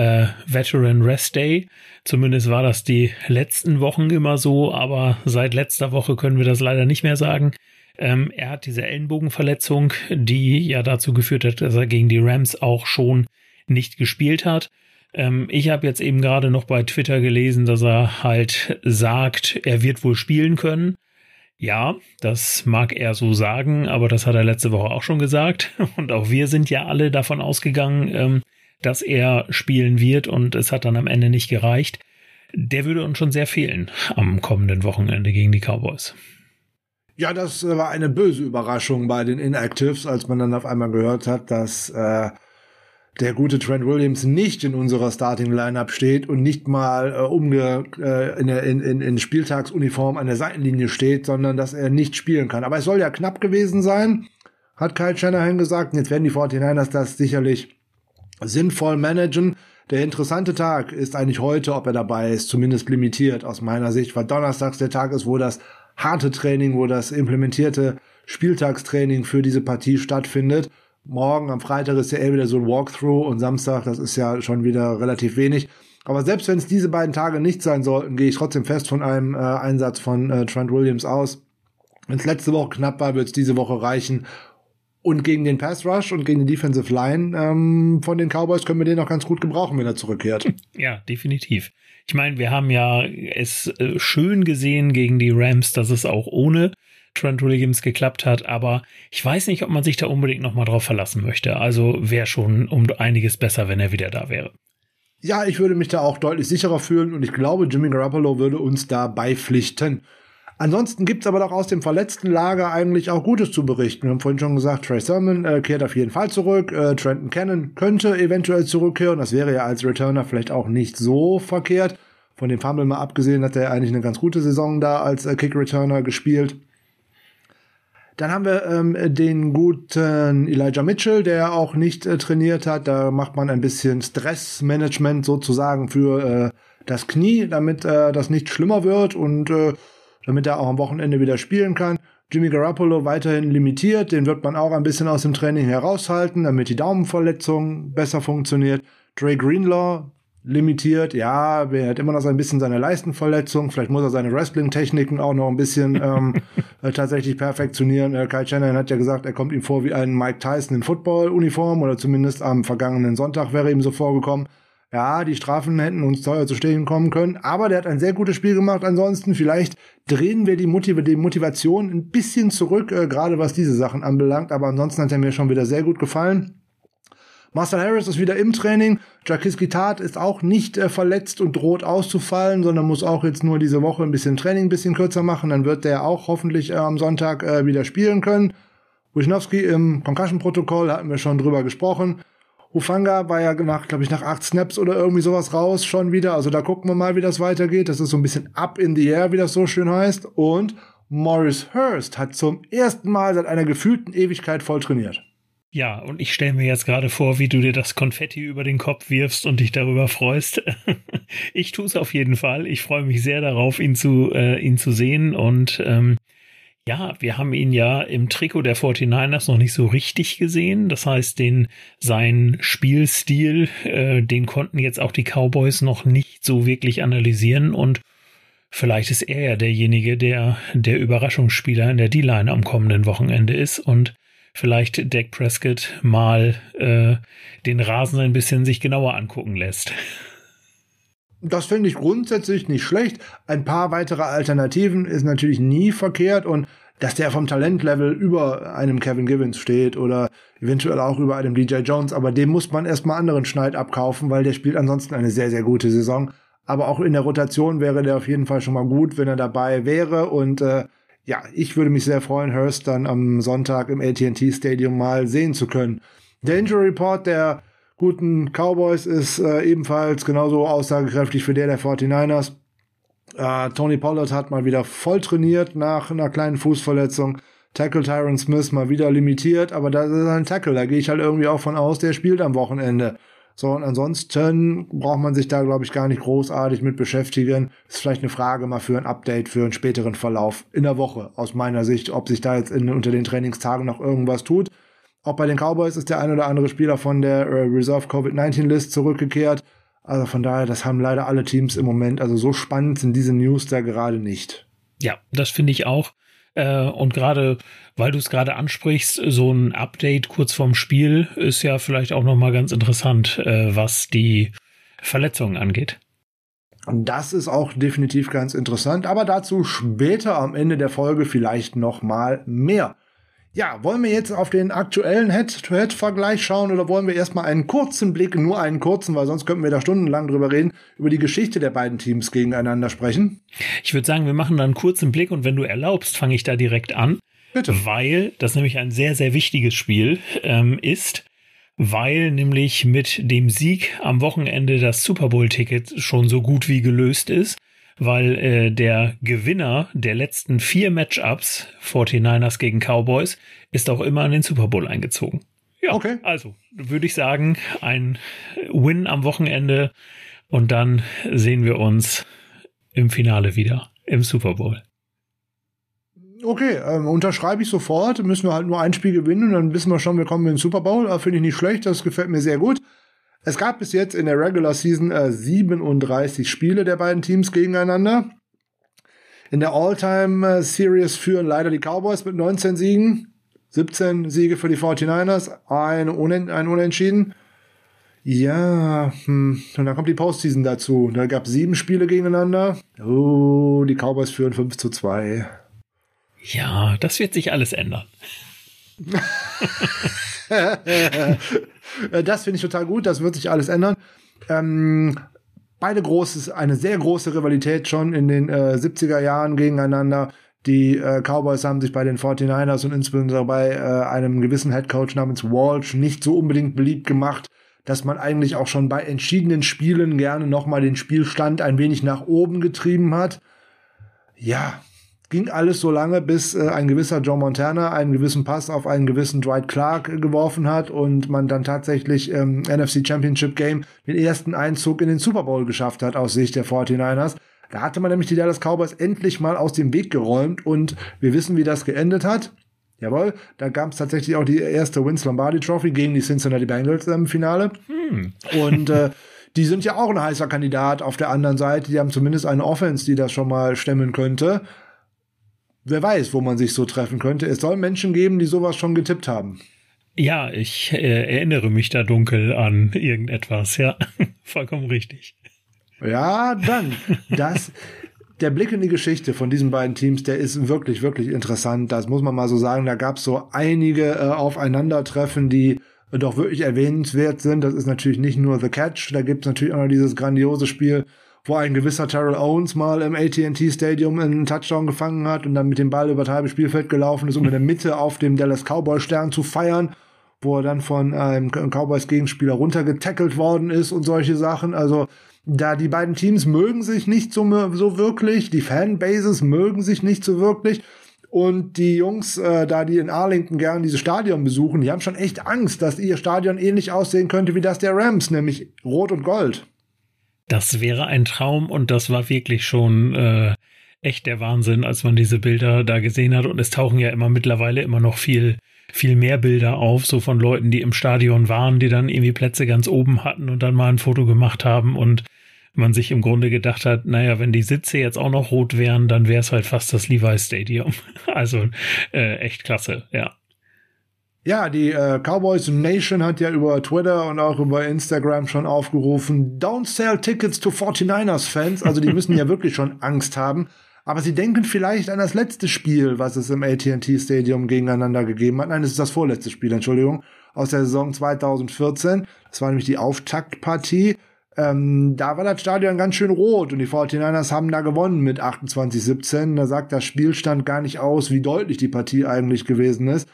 äh, Veteran Rest Day. Zumindest war das die letzten Wochen immer so, aber seit letzter Woche können wir das leider nicht mehr sagen. Ähm, er hat diese Ellenbogenverletzung, die ja dazu geführt hat, dass er gegen die Rams auch schon nicht gespielt hat. Ähm, ich habe jetzt eben gerade noch bei Twitter gelesen, dass er halt sagt, er wird wohl spielen können. Ja, das mag er so sagen, aber das hat er letzte Woche auch schon gesagt. Und auch wir sind ja alle davon ausgegangen, ähm, dass er spielen wird und es hat dann am Ende nicht gereicht. Der würde uns schon sehr fehlen am kommenden Wochenende gegen die Cowboys. Ja, das war eine böse Überraschung bei den Inactives, als man dann auf einmal gehört hat, dass äh, der gute Trent Williams nicht in unserer Starting Lineup steht und nicht mal äh, umge äh, in, in, in, in Spieltagsuniform an der Seitenlinie steht, sondern dass er nicht spielen kann. Aber es soll ja knapp gewesen sein, hat Kyle Shanahan gesagt. Und jetzt werden die 49ers das sicherlich sinnvoll managen. Der interessante Tag ist eigentlich heute, ob er dabei ist, zumindest limitiert aus meiner Sicht, weil Donnerstags der Tag ist, wo das harte Training, wo das implementierte Spieltagstraining für diese Partie stattfindet. Morgen am Freitag ist ja eher wieder so ein Walkthrough und Samstag, das ist ja schon wieder relativ wenig. Aber selbst wenn es diese beiden Tage nicht sein sollten, gehe ich trotzdem fest von einem äh, Einsatz von äh, Trent Williams aus. Wenn es letzte Woche knapp war, wird es diese Woche reichen. Und gegen den Pass Rush und gegen die Defensive Line ähm, von den Cowboys können wir den auch ganz gut gebrauchen, wenn er zurückkehrt. Ja, definitiv. Ich meine, wir haben ja es äh, schön gesehen gegen die Rams, dass es auch ohne Trent Williams geklappt hat, aber ich weiß nicht, ob man sich da unbedingt nochmal drauf verlassen möchte. Also wäre schon um einiges besser, wenn er wieder da wäre. Ja, ich würde mich da auch deutlich sicherer fühlen und ich glaube, Jimmy Garoppolo würde uns da beipflichten. Ansonsten gibt's aber doch aus dem verletzten Lager eigentlich auch Gutes zu berichten. Wir haben vorhin schon gesagt, Trey Sermon äh, kehrt auf jeden Fall zurück. Äh, Trenton Cannon könnte eventuell zurückkehren. Das wäre ja als Returner vielleicht auch nicht so verkehrt. Von dem Fumble mal abgesehen hat er eigentlich eine ganz gute Saison da als äh, Kick-Returner gespielt. Dann haben wir ähm, den guten Elijah Mitchell, der auch nicht äh, trainiert hat. Da macht man ein bisschen Stressmanagement sozusagen für äh, das Knie, damit äh, das nicht schlimmer wird und äh, damit er auch am Wochenende wieder spielen kann. Jimmy Garoppolo weiterhin limitiert, den wird man auch ein bisschen aus dem Training heraushalten, damit die Daumenverletzung besser funktioniert. Dre Greenlaw limitiert, ja, er hat immer noch so ein bisschen seine Leistenverletzung, vielleicht muss er seine Wrestling-Techniken auch noch ein bisschen ähm, äh, tatsächlich perfektionieren. Äh, Kai Shannon hat ja gesagt, er kommt ihm vor wie ein Mike Tyson in Football-Uniform oder zumindest am vergangenen Sonntag wäre ihm so vorgekommen. Ja, die Strafen hätten uns teuer zu stehen kommen können, aber der hat ein sehr gutes Spiel gemacht. Ansonsten vielleicht drehen wir die, Motiv die Motivation ein bisschen zurück, äh, gerade was diese Sachen anbelangt. Aber ansonsten hat er mir schon wieder sehr gut gefallen. Marcel Harris ist wieder im Training. Jakiski Tat ist auch nicht äh, verletzt und droht auszufallen, sondern muss auch jetzt nur diese Woche ein bisschen Training ein bisschen kürzer machen. Dann wird der auch hoffentlich äh, am Sonntag äh, wieder spielen können. Wisnowski im Concussion-Protokoll hatten wir schon drüber gesprochen. Hufanga war ja nach, glaube ich, nach acht Snaps oder irgendwie sowas raus schon wieder. Also da gucken wir mal, wie das weitergeht. Das ist so ein bisschen up in the air, wie das so schön heißt. Und Morris Hurst hat zum ersten Mal seit einer gefühlten Ewigkeit voll trainiert. Ja, und ich stelle mir jetzt gerade vor, wie du dir das Konfetti über den Kopf wirfst und dich darüber freust. ich tue es auf jeden Fall. Ich freue mich sehr darauf, ihn zu, äh, ihn zu sehen. Und ähm, ja, wir haben ihn ja im Trikot der 49ers noch nicht so richtig gesehen. Das heißt, den sein Spielstil, äh, den konnten jetzt auch die Cowboys noch nicht so wirklich analysieren und Vielleicht ist er ja derjenige, der der Überraschungsspieler in der D-Line am kommenden Wochenende ist und vielleicht Dak Prescott mal äh, den Rasen ein bisschen sich genauer angucken lässt. Das finde ich grundsätzlich nicht schlecht. Ein paar weitere Alternativen ist natürlich nie verkehrt und dass der vom Talentlevel über einem Kevin Givens steht oder eventuell auch über einem DJ Jones, aber dem muss man erstmal anderen Schneid abkaufen, weil der spielt ansonsten eine sehr, sehr gute Saison. Aber auch in der Rotation wäre der auf jeden Fall schon mal gut, wenn er dabei wäre und äh, ja, ich würde mich sehr freuen, Hurst dann am Sonntag im AT&T Stadium mal sehen zu können. Injury Report der guten Cowboys ist äh, ebenfalls genauso aussagekräftig für der der 49ers. Äh, Tony Pollard hat mal wieder voll trainiert nach einer kleinen Fußverletzung. Tackle Tyron Smith mal wieder limitiert, aber das ist ein Tackle, da gehe ich halt irgendwie auch von aus, der spielt am Wochenende. So, und ansonsten braucht man sich da, glaube ich, gar nicht großartig mit beschäftigen. Ist vielleicht eine Frage mal für ein Update, für einen späteren Verlauf in der Woche, aus meiner Sicht, ob sich da jetzt in, unter den Trainingstagen noch irgendwas tut. Auch bei den Cowboys ist der ein oder andere Spieler von der äh, Reserve Covid-19-List zurückgekehrt. Also von daher, das haben leider alle Teams im Moment. Also so spannend sind diese News da gerade nicht. Ja, das finde ich auch. Äh, und gerade, weil du es gerade ansprichst, so ein Update kurz vorm Spiel ist ja vielleicht auch nochmal ganz interessant, äh, was die Verletzungen angeht. Und das ist auch definitiv ganz interessant, aber dazu später am Ende der Folge vielleicht nochmal mehr. Ja, wollen wir jetzt auf den aktuellen Head-to-Head-Vergleich schauen oder wollen wir erstmal einen kurzen Blick, nur einen kurzen, weil sonst könnten wir da stundenlang drüber reden, über die Geschichte der beiden Teams gegeneinander sprechen? Ich würde sagen, wir machen da einen kurzen Blick und wenn du erlaubst, fange ich da direkt an. Bitte. Weil das nämlich ein sehr, sehr wichtiges Spiel ähm, ist, weil nämlich mit dem Sieg am Wochenende das Super Bowl-Ticket schon so gut wie gelöst ist weil äh, der Gewinner der letzten vier Matchups, 49ers gegen Cowboys, ist auch immer in den Super Bowl eingezogen. Ja, okay. also würde ich sagen, ein Win am Wochenende und dann sehen wir uns im Finale wieder im Super Bowl. Okay, ähm, unterschreibe ich sofort. Müssen wir halt nur ein Spiel gewinnen und dann wissen wir schon, wir kommen in den Super Bowl. Finde ich nicht schlecht, das gefällt mir sehr gut. Es gab bis jetzt in der Regular Season äh, 37 Spiele der beiden Teams gegeneinander. In der All-Time äh, Series führen leider die Cowboys mit 19 Siegen. 17 Siege für die 49ers, ein, Unen ein Unentschieden. Ja, hm. und dann kommt die Postseason dazu. Da gab es sieben Spiele gegeneinander. Oh, die Cowboys führen 5 zu 2. Ja, das wird sich alles ändern. Äh, das finde ich total gut, das wird sich alles ändern. Ähm, beide großes, eine sehr große Rivalität schon in den äh, 70er Jahren gegeneinander. Die äh, Cowboys haben sich bei den 49ers und insbesondere bei äh, einem gewissen Headcoach namens Walsh nicht so unbedingt beliebt gemacht, dass man eigentlich auch schon bei entschiedenen Spielen gerne nochmal den Spielstand ein wenig nach oben getrieben hat. Ja, ging alles so lange, bis äh, ein gewisser Joe Montana einen gewissen Pass auf einen gewissen Dwight Clark geworfen hat und man dann tatsächlich ähm, NFC Championship Game den ersten Einzug in den Super Bowl geschafft hat aus Sicht der 49ers. Da hatte man nämlich die Dallas Cowboys endlich mal aus dem Weg geräumt und wir wissen, wie das geendet hat. Jawohl, da gab es tatsächlich auch die erste Wins Lombardi Trophy gegen die Cincinnati Bengals im Finale. Hm. Und äh, die sind ja auch ein heißer Kandidat auf der anderen Seite. Die haben zumindest eine Offense, die das schon mal stemmen könnte wer weiß, wo man sich so treffen könnte. Es soll Menschen geben, die sowas schon getippt haben. Ja, ich äh, erinnere mich da dunkel an irgendetwas, ja. Vollkommen richtig. Ja, dann. Das, der Blick in die Geschichte von diesen beiden Teams, der ist wirklich, wirklich interessant. Das muss man mal so sagen. Da gab es so einige äh, Aufeinandertreffen, die doch wirklich erwähnenswert sind. Das ist natürlich nicht nur The Catch, da gibt es natürlich auch noch dieses grandiose Spiel wo ein gewisser Terrell Owens mal im AT&T Stadium einen Touchdown gefangen hat und dann mit dem Ball über das halbe Spielfeld gelaufen ist, um in der Mitte auf dem Dallas Cowboy Stern zu feiern, wo er dann von einem Cowboys Gegenspieler runtergetackelt worden ist und solche Sachen. Also da die beiden Teams mögen sich nicht so, so wirklich, die Fanbases mögen sich nicht so wirklich. Und die Jungs, äh, da die in Arlington gern dieses Stadion besuchen, die haben schon echt Angst, dass ihr Stadion ähnlich aussehen könnte wie das der Rams, nämlich rot und gold. Das wäre ein Traum und das war wirklich schon äh, echt der Wahnsinn, als man diese Bilder da gesehen hat. Und es tauchen ja immer mittlerweile immer noch viel, viel mehr Bilder auf, so von Leuten, die im Stadion waren, die dann irgendwie Plätze ganz oben hatten und dann mal ein Foto gemacht haben und man sich im Grunde gedacht hat, naja, wenn die Sitze jetzt auch noch rot wären, dann wäre es halt fast das Levi Stadium. Also äh, echt klasse, ja. Ja, die äh, Cowboys Nation hat ja über Twitter und auch über Instagram schon aufgerufen, don't sell tickets to 49ers Fans. Also die müssen ja wirklich schon Angst haben. Aber sie denken vielleicht an das letzte Spiel, was es im AT&T Stadium gegeneinander gegeben hat. Nein, es ist das vorletzte Spiel, Entschuldigung, aus der Saison 2014. Das war nämlich die Auftaktpartie. Ähm, da war das Stadion ganz schön rot und die 49ers haben da gewonnen mit 28-17. Da sagt der Spielstand gar nicht aus, wie deutlich die Partie eigentlich gewesen ist.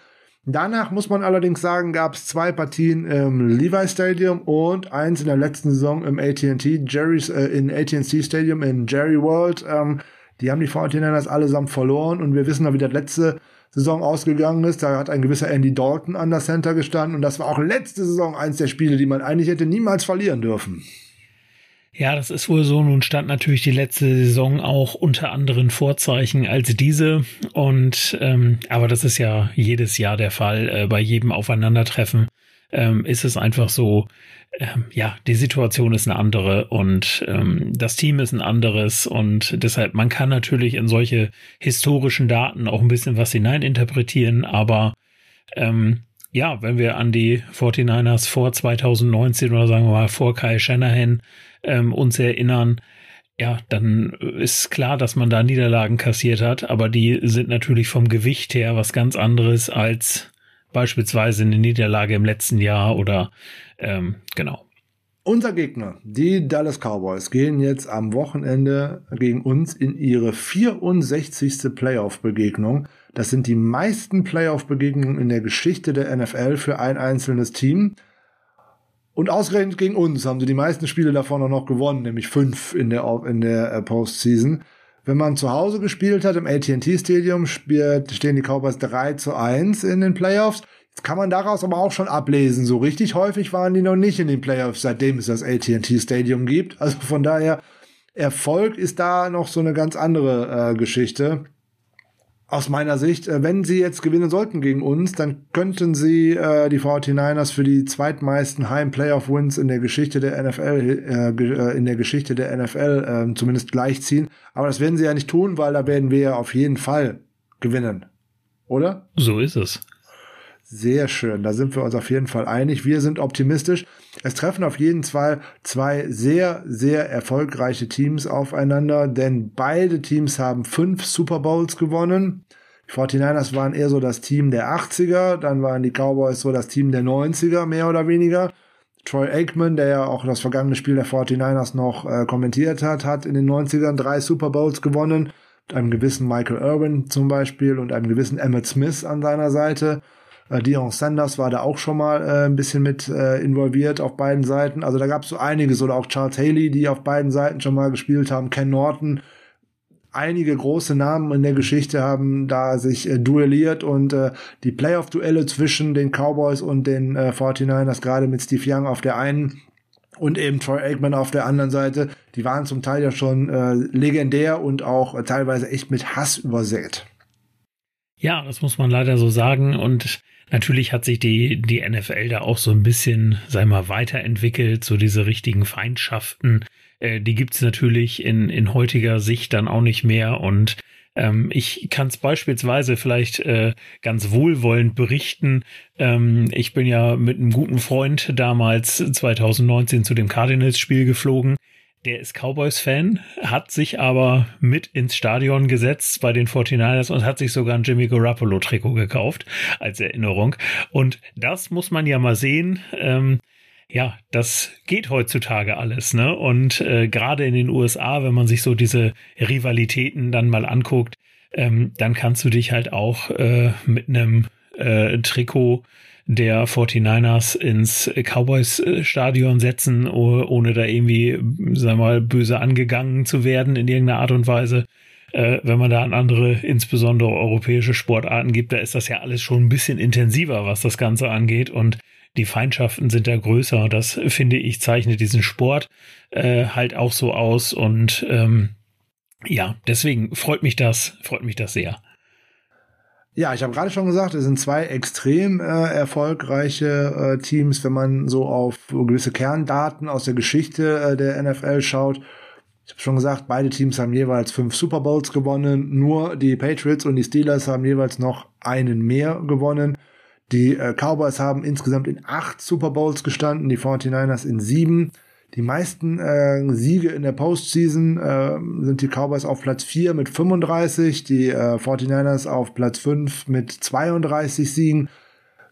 Danach muss man allerdings sagen, gab es zwei Partien im Levi Stadium und eins in der letzten Saison im AT&T Jerry's äh, in AT&T Stadium in Jerry World. Ähm, die haben die 49ers allesamt verloren und wir wissen noch, wie das letzte Saison ausgegangen ist. Da hat ein gewisser Andy Dalton an der Center gestanden und das war auch letzte Saison eins der Spiele, die man eigentlich hätte niemals verlieren dürfen. Ja, das ist wohl so. Nun stand natürlich die letzte Saison auch unter anderen Vorzeichen als diese. Und ähm, aber das ist ja jedes Jahr der Fall. Äh, bei jedem Aufeinandertreffen ähm, ist es einfach so, ähm, ja, die Situation ist eine andere und ähm, das Team ist ein anderes und deshalb, man kann natürlich in solche historischen Daten auch ein bisschen was hineininterpretieren, aber ähm, ja, wenn wir an die 49ers vor 2019 oder sagen wir mal vor Kai Shanahan ähm, uns erinnern, ja, dann ist klar, dass man da Niederlagen kassiert hat, aber die sind natürlich vom Gewicht her was ganz anderes als beispielsweise eine Niederlage im letzten Jahr oder ähm, genau. Unser Gegner, die Dallas Cowboys, gehen jetzt am Wochenende gegen uns in ihre 64. Playoff-Begegnung. Das sind die meisten Playoff-Begegnungen in der Geschichte der NFL für ein einzelnes Team. Und ausgerechnet gegen uns haben sie die meisten Spiele davon auch noch gewonnen, nämlich fünf in der, in der äh, Postseason. Wenn man zu Hause gespielt hat im AT&T Stadium, spielt, stehen die Cowboys 3 zu 1 in den Playoffs. Jetzt kann man daraus aber auch schon ablesen. So richtig häufig waren die noch nicht in den Playoffs, seitdem es das AT&T Stadium gibt. Also von daher, Erfolg ist da noch so eine ganz andere äh, Geschichte aus meiner Sicht, äh, wenn sie jetzt gewinnen sollten gegen uns, dann könnten sie äh, die 49ers für die zweitmeisten Heim-Playoff-Wins in der Geschichte der NFL, äh, äh, in der Geschichte der NFL äh, zumindest gleichziehen. Aber das werden sie ja nicht tun, weil da werden wir ja auf jeden Fall gewinnen. Oder? So ist es. Sehr schön, da sind wir uns auf jeden Fall einig. Wir sind optimistisch. Es treffen auf jeden Fall zwei sehr, sehr erfolgreiche Teams aufeinander, denn beide Teams haben fünf Super Bowls gewonnen. Die 49ers waren eher so das Team der 80er, dann waren die Cowboys so das Team der 90er, mehr oder weniger. Troy Aikman, der ja auch das vergangene Spiel der 49ers noch äh, kommentiert hat, hat in den 90ern drei Super Bowls gewonnen. Mit einem gewissen Michael Irvin zum Beispiel und einem gewissen Emmett Smith an seiner Seite. Äh, Dion Sanders war da auch schon mal äh, ein bisschen mit äh, involviert auf beiden Seiten. Also da gab es so einiges oder auch Charles Haley, die auf beiden Seiten schon mal gespielt haben. Ken Norton. Einige große Namen in der Geschichte haben da sich äh, duelliert und äh, die Playoff-Duelle zwischen den Cowboys und den äh, 49ers, gerade mit Steve Young auf der einen und eben Troy Aikman auf der anderen Seite, die waren zum Teil ja schon äh, legendär und auch äh, teilweise echt mit Hass übersät. Ja, das muss man leider so sagen. Und natürlich hat sich die, die NFL da auch so ein bisschen, sei mal, weiterentwickelt, so diese richtigen Feindschaften. Äh, die gibt's natürlich in, in heutiger Sicht dann auch nicht mehr. Und ähm, ich kann es beispielsweise vielleicht äh, ganz wohlwollend berichten. Ähm, ich bin ja mit einem guten Freund damals 2019 zu dem Cardinals-Spiel geflogen. Der ist Cowboys-Fan, hat sich aber mit ins Stadion gesetzt bei den 49ers und hat sich sogar ein Jimmy Garoppolo-Trikot gekauft als Erinnerung. Und das muss man ja mal sehen. Ähm, ja, das geht heutzutage alles, ne? Und äh, gerade in den USA, wenn man sich so diese Rivalitäten dann mal anguckt, ähm, dann kannst du dich halt auch äh, mit einem äh, Trikot der 49ers ins Cowboys-Stadion setzen, ohne da irgendwie, sag mal, böse angegangen zu werden in irgendeiner Art und Weise. Äh, wenn man da an andere, insbesondere europäische Sportarten gibt, da ist das ja alles schon ein bisschen intensiver, was das Ganze angeht. Und die Feindschaften sind da größer. Das finde ich zeichnet diesen Sport äh, halt auch so aus. Und ähm, ja, deswegen freut mich das, freut mich das sehr. Ja, ich habe gerade schon gesagt, es sind zwei extrem äh, erfolgreiche äh, Teams, wenn man so auf gewisse Kerndaten aus der Geschichte äh, der NFL schaut. Ich habe schon gesagt, beide Teams haben jeweils fünf Super Bowls gewonnen. Nur die Patriots und die Steelers haben jeweils noch einen mehr gewonnen. Die äh, Cowboys haben insgesamt in acht Super Bowls gestanden, die 49ers in sieben. Die meisten äh, Siege in der Postseason äh, sind die Cowboys auf Platz 4 mit 35, die äh, 49ers auf Platz 5 mit 32 Siegen.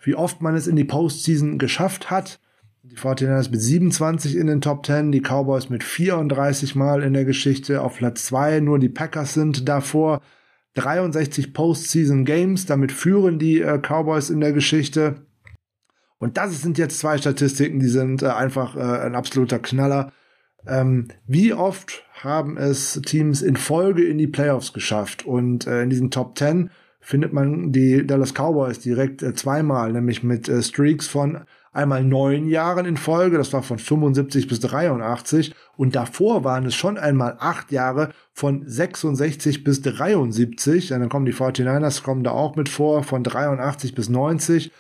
Wie oft man es in die Postseason geschafft hat, die 49ers mit 27 in den Top 10, die Cowboys mit 34 Mal in der Geschichte auf Platz 2, nur die Packers sind davor. 63 Postseason Games, damit führen die äh, Cowboys in der Geschichte. Und das sind jetzt zwei Statistiken, die sind äh, einfach äh, ein absoluter Knaller. Ähm, wie oft haben es Teams in Folge in die Playoffs geschafft? Und äh, in diesen Top 10 findet man die Dallas Cowboys direkt äh, zweimal, nämlich mit äh, Streaks von einmal neun Jahren in Folge, das war von 75 bis 83 und davor waren es schon einmal acht Jahre von 66 bis 73, dann kommen die 49ers, kommen da auch mit vor, von 83 bis 90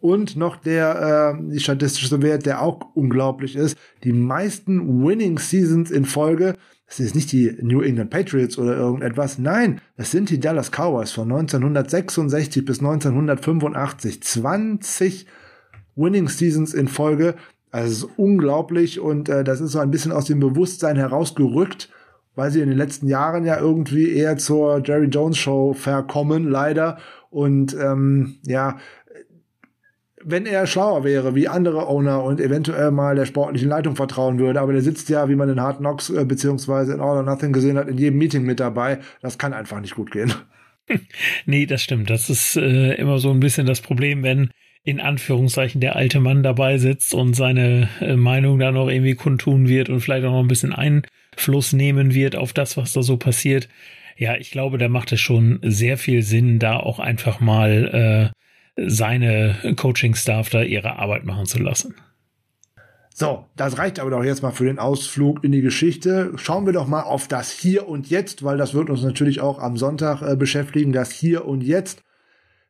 und noch der äh, statistische Wert, der auch unglaublich ist, die meisten Winning Seasons in Folge. Das ist nicht die New England Patriots oder irgendetwas. Nein, das sind die Dallas Cowboys von 1966 bis 1985. 20 Winning Seasons in Folge. Also es ist unglaublich und äh, das ist so ein bisschen aus dem Bewusstsein herausgerückt, weil sie in den letzten Jahren ja irgendwie eher zur Jerry Jones Show verkommen, leider. Und ähm, ja, wenn er schlauer wäre, wie andere Owner und eventuell mal der sportlichen Leitung vertrauen würde, aber der sitzt ja, wie man in Hard Knocks äh, beziehungsweise in All or Nothing gesehen hat, in jedem Meeting mit dabei. Das kann einfach nicht gut gehen. nee, das stimmt. Das ist äh, immer so ein bisschen das Problem, wenn in Anführungszeichen der alte Mann dabei sitzt und seine äh, Meinung da noch irgendwie kundtun wird und vielleicht auch noch ein bisschen Einfluss nehmen wird auf das, was da so passiert. Ja, ich glaube, da macht es schon sehr viel Sinn, da auch einfach mal äh, seine Coaching-Staff da ihre Arbeit machen zu lassen. So, das reicht aber doch jetzt mal für den Ausflug in die Geschichte. Schauen wir doch mal auf das Hier und Jetzt, weil das wird uns natürlich auch am Sonntag äh, beschäftigen. Das Hier und Jetzt.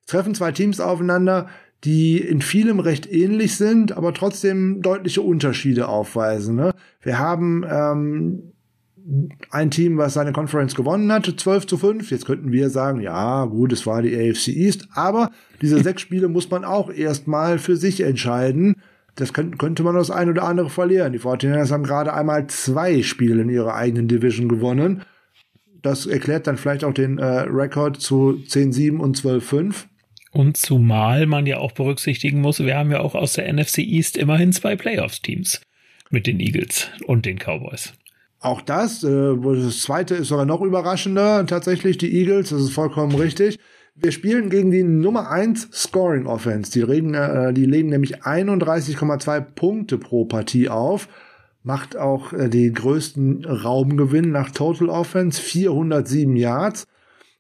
treffen zwei Teams aufeinander, die in vielem recht ähnlich sind, aber trotzdem deutliche Unterschiede aufweisen. Ne? Wir haben ähm, ein Team, was seine Conference gewonnen hat, 12 zu 5. Jetzt könnten wir sagen, ja, gut, es war die AFC East, aber diese sechs Spiele muss man auch erstmal für sich entscheiden. Das könnte man das ein oder andere verlieren. Die 49ers haben gerade einmal zwei Spiele in ihrer eigenen Division gewonnen. Das erklärt dann vielleicht auch den äh, Rekord zu 10-7 und 12-5. Und zumal man ja auch berücksichtigen muss, wir haben ja auch aus der NFC East immerhin zwei Playoffs-Teams mit den Eagles und den Cowboys. Auch das, äh, das zweite ist sogar noch überraschender, tatsächlich die Eagles, das ist vollkommen richtig. Wir spielen gegen die Nummer 1 Scoring Offense. Die, regen, äh, die legen nämlich 31,2 Punkte pro Partie auf. Macht auch äh, den größten Raumgewinn nach Total Offense, 407 Yards.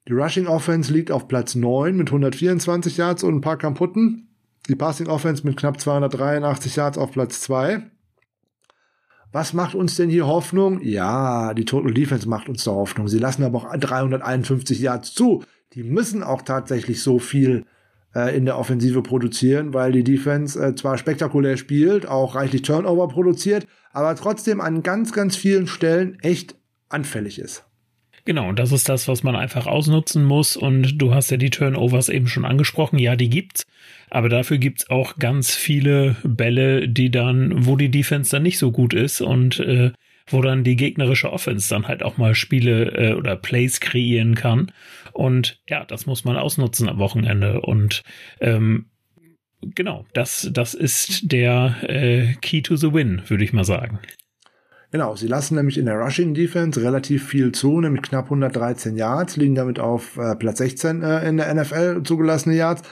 Die Rushing Offense liegt auf Platz 9 mit 124 Yards und ein paar kaputten. Die Passing Offense mit knapp 283 Yards auf Platz 2. Was macht uns denn hier Hoffnung? Ja, die Total Defense macht uns da Hoffnung. Sie lassen aber auch 351 Yards zu. Die müssen auch tatsächlich so viel äh, in der Offensive produzieren, weil die Defense äh, zwar spektakulär spielt, auch reichlich Turnover produziert, aber trotzdem an ganz, ganz vielen Stellen echt anfällig ist. Genau, und das ist das, was man einfach ausnutzen muss. Und du hast ja die Turnovers eben schon angesprochen. Ja, die gibt's. Aber dafür gibt's auch ganz viele Bälle, die dann, wo die Defense dann nicht so gut ist und äh, wo dann die gegnerische Offense dann halt auch mal Spiele äh, oder Plays kreieren kann. Und ja, das muss man ausnutzen am Wochenende. Und ähm, genau, das, das ist der äh, Key to the Win, würde ich mal sagen. Genau, sie lassen nämlich in der Rushing Defense relativ viel zu, nämlich knapp 113 Yards, liegen damit auf äh, Platz 16 äh, in der NFL zugelassene Yards.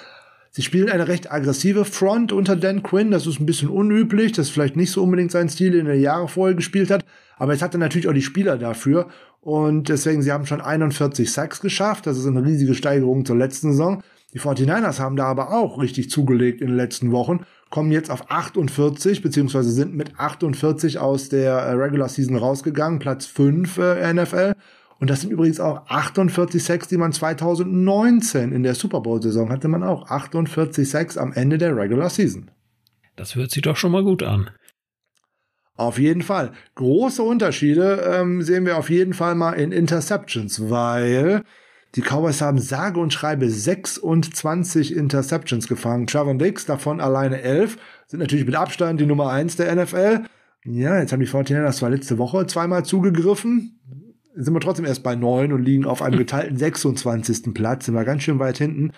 Sie spielen eine recht aggressive Front unter Dan Quinn. Das ist ein bisschen unüblich. Das ist vielleicht nicht so unbedingt sein Stil, den er Jahre vorher gespielt hat. Aber jetzt hat er natürlich auch die Spieler dafür. Und deswegen, sie haben schon 41 Sacks geschafft. Das ist eine riesige Steigerung zur letzten Saison. Die 49ers haben da aber auch richtig zugelegt in den letzten Wochen, kommen jetzt auf 48, beziehungsweise sind mit 48 aus der äh, Regular Season rausgegangen, Platz 5 äh, NFL. Und das sind übrigens auch 48 Sacks, die man 2019 in der Super Bowl-Saison hatte man auch. 48 Sacks am Ende der Regular Season. Das hört sich doch schon mal gut an. Auf jeden Fall. Große Unterschiede ähm, sehen wir auf jeden Fall mal in Interceptions, weil die Cowboys haben sage und schreibe 26 Interceptions gefangen. Trevor Dix, davon alleine 11, sind natürlich mit Abstand die Nummer 1 der NFL. Ja, jetzt haben die 49ers zwar letzte Woche zweimal zugegriffen, sind wir trotzdem erst bei 9 und liegen auf einem geteilten 26. Platz, sind wir ganz schön weit hinten.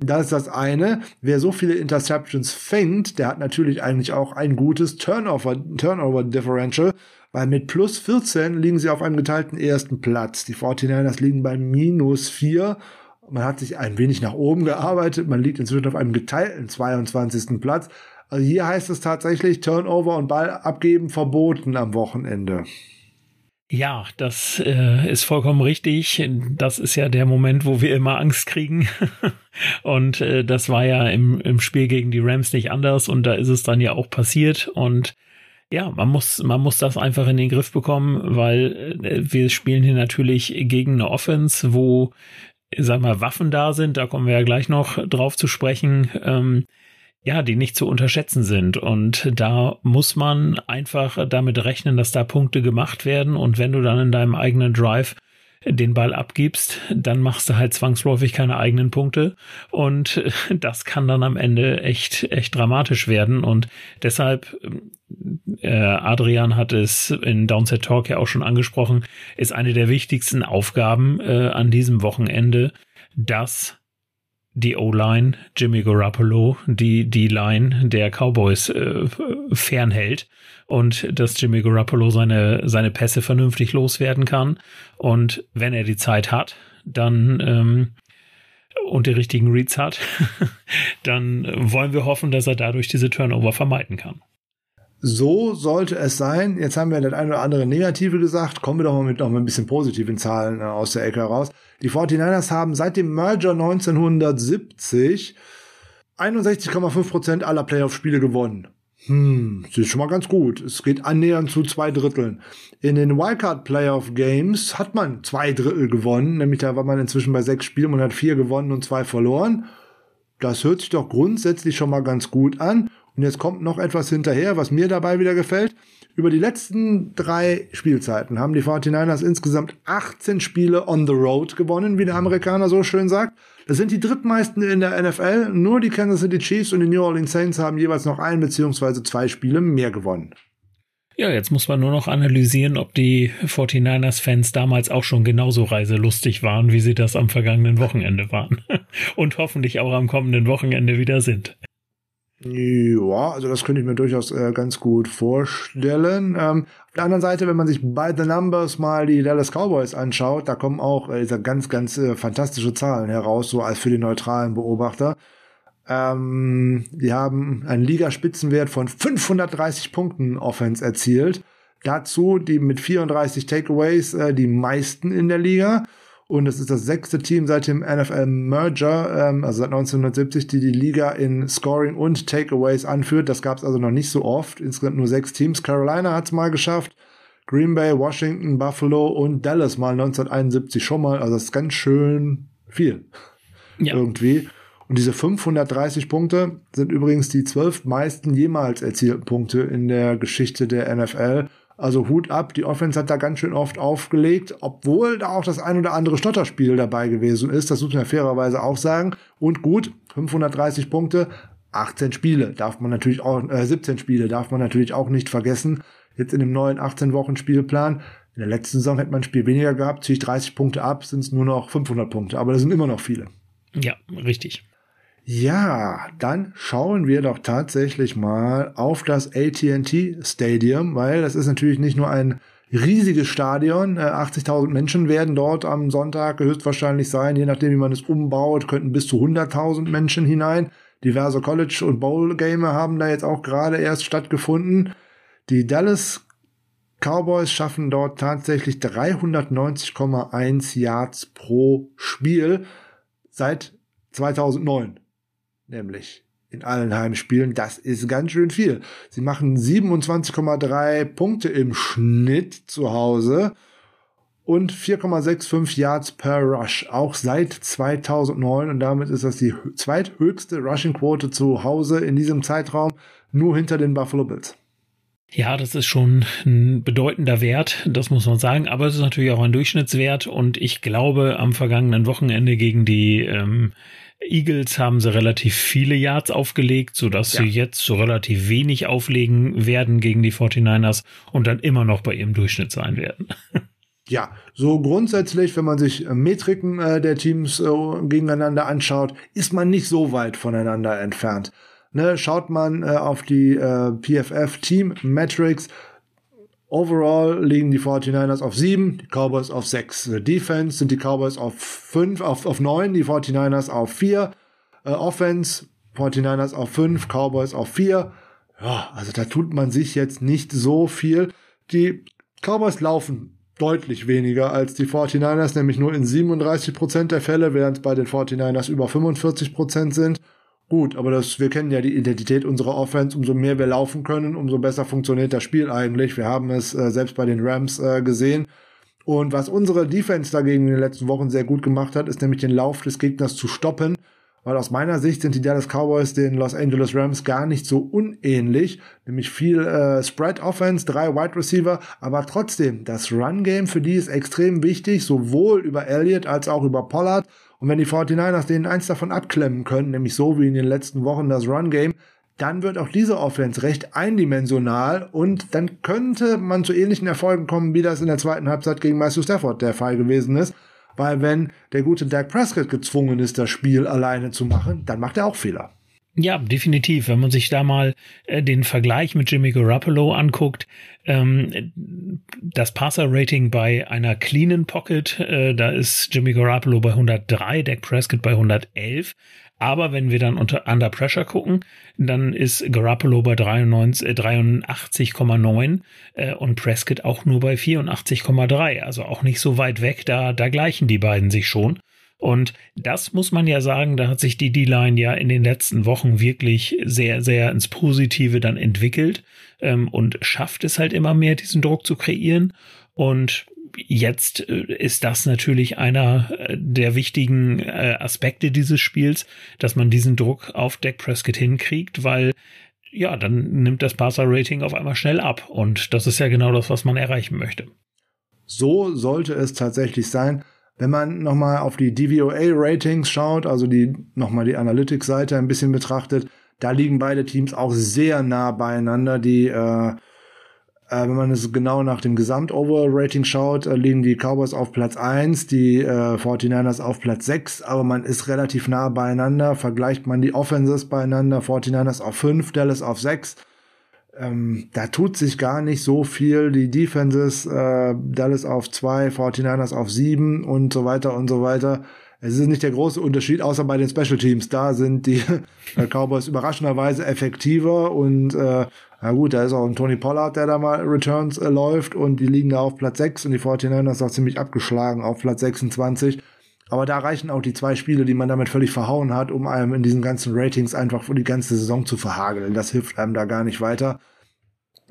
Das ist das eine. Wer so viele Interceptions fängt, der hat natürlich eigentlich auch ein gutes Turnover, Turnover Differential, weil mit plus 14 liegen sie auf einem geteilten ersten Platz. Die 49ers liegen bei minus 4. Man hat sich ein wenig nach oben gearbeitet. Man liegt inzwischen auf einem geteilten 22. Platz. Also hier heißt es tatsächlich Turnover und Ball abgeben verboten am Wochenende. Ja, das äh, ist vollkommen richtig. Das ist ja der Moment, wo wir immer Angst kriegen. und äh, das war ja im, im Spiel gegen die Rams nicht anders. Und da ist es dann ja auch passiert. Und ja, man muss, man muss das einfach in den Griff bekommen, weil äh, wir spielen hier natürlich gegen eine Offense, wo, sag mal, Waffen da sind. Da kommen wir ja gleich noch drauf zu sprechen. Ähm, ja, die nicht zu unterschätzen sind. Und da muss man einfach damit rechnen, dass da Punkte gemacht werden. Und wenn du dann in deinem eigenen Drive den Ball abgibst, dann machst du halt zwangsläufig keine eigenen Punkte. Und das kann dann am Ende echt, echt dramatisch werden. Und deshalb, äh, Adrian hat es in Downset Talk ja auch schon angesprochen, ist eine der wichtigsten Aufgaben äh, an diesem Wochenende, dass die O-Line, Jimmy Garoppolo, die die Line der Cowboys äh, fernhält und dass Jimmy Garoppolo seine, seine Pässe vernünftig loswerden kann. Und wenn er die Zeit hat, dann ähm, und die richtigen Reads hat, dann wollen wir hoffen, dass er dadurch diese Turnover vermeiden kann. So sollte es sein. Jetzt haben wir das eine oder andere Negative gesagt. Kommen wir doch mal mit noch mal ein bisschen positiven Zahlen äh, aus der Ecke heraus. Die 49ers haben seit dem Merger 1970 61,5% aller Playoff-Spiele gewonnen. Hm, das ist schon mal ganz gut. Es geht annähernd zu zwei Dritteln. In den Wildcard Playoff Games hat man zwei Drittel gewonnen, nämlich da war man inzwischen bei sechs Spielen und hat vier gewonnen und zwei verloren. Das hört sich doch grundsätzlich schon mal ganz gut an. Und jetzt kommt noch etwas hinterher, was mir dabei wieder gefällt. Über die letzten drei Spielzeiten haben die 49ers insgesamt 18 Spiele on the road gewonnen, wie der Amerikaner so schön sagt. Das sind die drittmeisten in der NFL. Nur die Kansas City Chiefs und die New Orleans Saints haben jeweils noch ein beziehungsweise zwei Spiele mehr gewonnen. Ja, jetzt muss man nur noch analysieren, ob die 49ers-Fans damals auch schon genauso reiselustig waren, wie sie das am vergangenen Wochenende waren. Und hoffentlich auch am kommenden Wochenende wieder sind. Ja, also das könnte ich mir durchaus äh, ganz gut vorstellen. Ähm, auf der anderen Seite, wenn man sich bei The Numbers mal die Dallas Cowboys anschaut, da kommen auch äh, ganz, ganz äh, fantastische Zahlen heraus, so als für den neutralen Beobachter. Ähm, die haben einen Ligaspitzenwert von 530 Punkten Offense erzielt. Dazu die mit 34 Takeaways äh, die meisten in der Liga. Und es ist das sechste Team seit dem NFL Merger, ähm, also seit 1970, die die Liga in Scoring und Takeaways anführt. Das gab es also noch nicht so oft. Insgesamt nur sechs Teams. Carolina hat es mal geschafft. Green Bay, Washington, Buffalo und Dallas mal 1971 schon mal. Also das ist ganz schön viel. Ja. Irgendwie. Und diese 530 Punkte sind übrigens die zwölf meisten jemals erzielten Punkte in der Geschichte der NFL. Also Hut ab, die Offense hat da ganz schön oft aufgelegt, obwohl da auch das ein oder andere Stotterspiel dabei gewesen ist. Das muss man fairerweise auch sagen. Und gut, 530 Punkte, 18 Spiele darf man natürlich auch, äh, 17 Spiele darf man natürlich auch nicht vergessen. Jetzt in dem neuen 18 Wochen Spielplan. In der letzten Saison hätte man ein Spiel weniger gehabt, ziehe ich 30 Punkte ab, sind es nur noch 500 Punkte. Aber das sind immer noch viele. Ja, richtig. Ja, dann schauen wir doch tatsächlich mal auf das AT&T Stadium, weil das ist natürlich nicht nur ein riesiges Stadion. 80.000 äh, Menschen werden dort am Sonntag höchstwahrscheinlich sein, je nachdem, wie man es umbaut, könnten bis zu 100.000 Menschen hinein. Diverse College- und Bowl-Game haben da jetzt auch gerade erst stattgefunden. Die Dallas Cowboys schaffen dort tatsächlich 390,1 Yards pro Spiel seit 2009. Nämlich in allen Heimspielen. Das ist ganz schön viel. Sie machen 27,3 Punkte im Schnitt zu Hause und 4,65 Yards per Rush, auch seit 2009 und damit ist das die zweithöchste Rushing-Quote zu Hause in diesem Zeitraum, nur hinter den Buffalo Bills. Ja, das ist schon ein bedeutender Wert, das muss man sagen, aber es ist natürlich auch ein Durchschnittswert und ich glaube, am vergangenen Wochenende gegen die ähm, Eagles haben sie relativ viele Yards aufgelegt, sodass ja. sie jetzt so relativ wenig auflegen werden gegen die 49ers und dann immer noch bei ihrem Durchschnitt sein werden. Ja, so grundsätzlich, wenn man sich äh, Metriken äh, der Teams äh, gegeneinander anschaut, ist man nicht so weit voneinander entfernt. Ne, schaut man äh, auf die äh, PFF Team Metrics, Overall liegen die 49ers auf 7, die Cowboys auf 6. Defense sind die Cowboys auf 5, auf, auf 9, die 49ers auf 4. Äh, Offense, 49ers auf 5, Cowboys auf 4. Ja, also da tut man sich jetzt nicht so viel. Die Cowboys laufen deutlich weniger als die 49ers, nämlich nur in 37% der Fälle, während bei den 49ers über 45% sind. Gut, aber das, wir kennen ja die Identität unserer Offense. Umso mehr wir laufen können, umso besser funktioniert das Spiel eigentlich. Wir haben es äh, selbst bei den Rams äh, gesehen. Und was unsere Defense dagegen in den letzten Wochen sehr gut gemacht hat, ist nämlich den Lauf des Gegners zu stoppen. Weil aus meiner Sicht sind die Dallas Cowboys den Los Angeles Rams gar nicht so unähnlich. Nämlich viel äh, Spread Offense, drei Wide Receiver. Aber trotzdem, das Run Game für die ist extrem wichtig, sowohl über Elliott als auch über Pollard. Und wenn die 49ers denen eins davon abklemmen können, nämlich so wie in den letzten Wochen das Run-Game, dann wird auch diese Offense recht eindimensional und dann könnte man zu ähnlichen Erfolgen kommen, wie das in der zweiten Halbzeit gegen Matthew Stafford der Fall gewesen ist. Weil wenn der gute Dak Prescott gezwungen ist, das Spiel alleine zu machen, dann macht er auch Fehler. Ja, definitiv. Wenn man sich da mal äh, den Vergleich mit Jimmy Garoppolo anguckt, ähm, das Passer-Rating bei einer cleanen Pocket, äh, da ist Jimmy Garoppolo bei 103, Dak Prescott bei 111. Aber wenn wir dann unter Under Pressure gucken, dann ist Garoppolo bei 83,9 äh, und Prescott auch nur bei 84,3. Also auch nicht so weit weg, da, da gleichen die beiden sich schon. Und das muss man ja sagen, da hat sich die D-Line ja in den letzten Wochen wirklich sehr, sehr ins Positive dann entwickelt ähm, und schafft es halt immer mehr, diesen Druck zu kreieren. Und jetzt äh, ist das natürlich einer äh, der wichtigen äh, Aspekte dieses Spiels, dass man diesen Druck auf Dak Prescott hinkriegt, weil ja, dann nimmt das Passer-Rating auf einmal schnell ab. Und das ist ja genau das, was man erreichen möchte. So sollte es tatsächlich sein. Wenn man nochmal auf die DVOA-Ratings schaut, also die nochmal die Analytics-Seite ein bisschen betrachtet, da liegen beide Teams auch sehr nah beieinander. Die, äh, äh, wenn man es genau nach dem Gesamt-Overall-Rating schaut, äh, liegen die Cowboys auf Platz 1, die äh, 49ers auf Platz 6, aber man ist relativ nah beieinander. Vergleicht man die Offenses beieinander, 49ers auf 5, Dallas auf 6 ähm, da tut sich gar nicht so viel. Die Defenses, äh, Dallas auf zwei, 49ers auf sieben und so weiter und so weiter. Es ist nicht der große Unterschied, außer bei den Special Teams. Da sind die äh, Cowboys überraschenderweise effektiver und äh, na gut, da ist auch ein Tony Pollard, der da mal Returns äh, läuft und die liegen da auf Platz 6 und die 49ers auch ziemlich abgeschlagen auf Platz 26. Aber da reichen auch die zwei Spiele, die man damit völlig verhauen hat, um einem in diesen ganzen Ratings einfach für die ganze Saison zu verhageln. Das hilft einem da gar nicht weiter.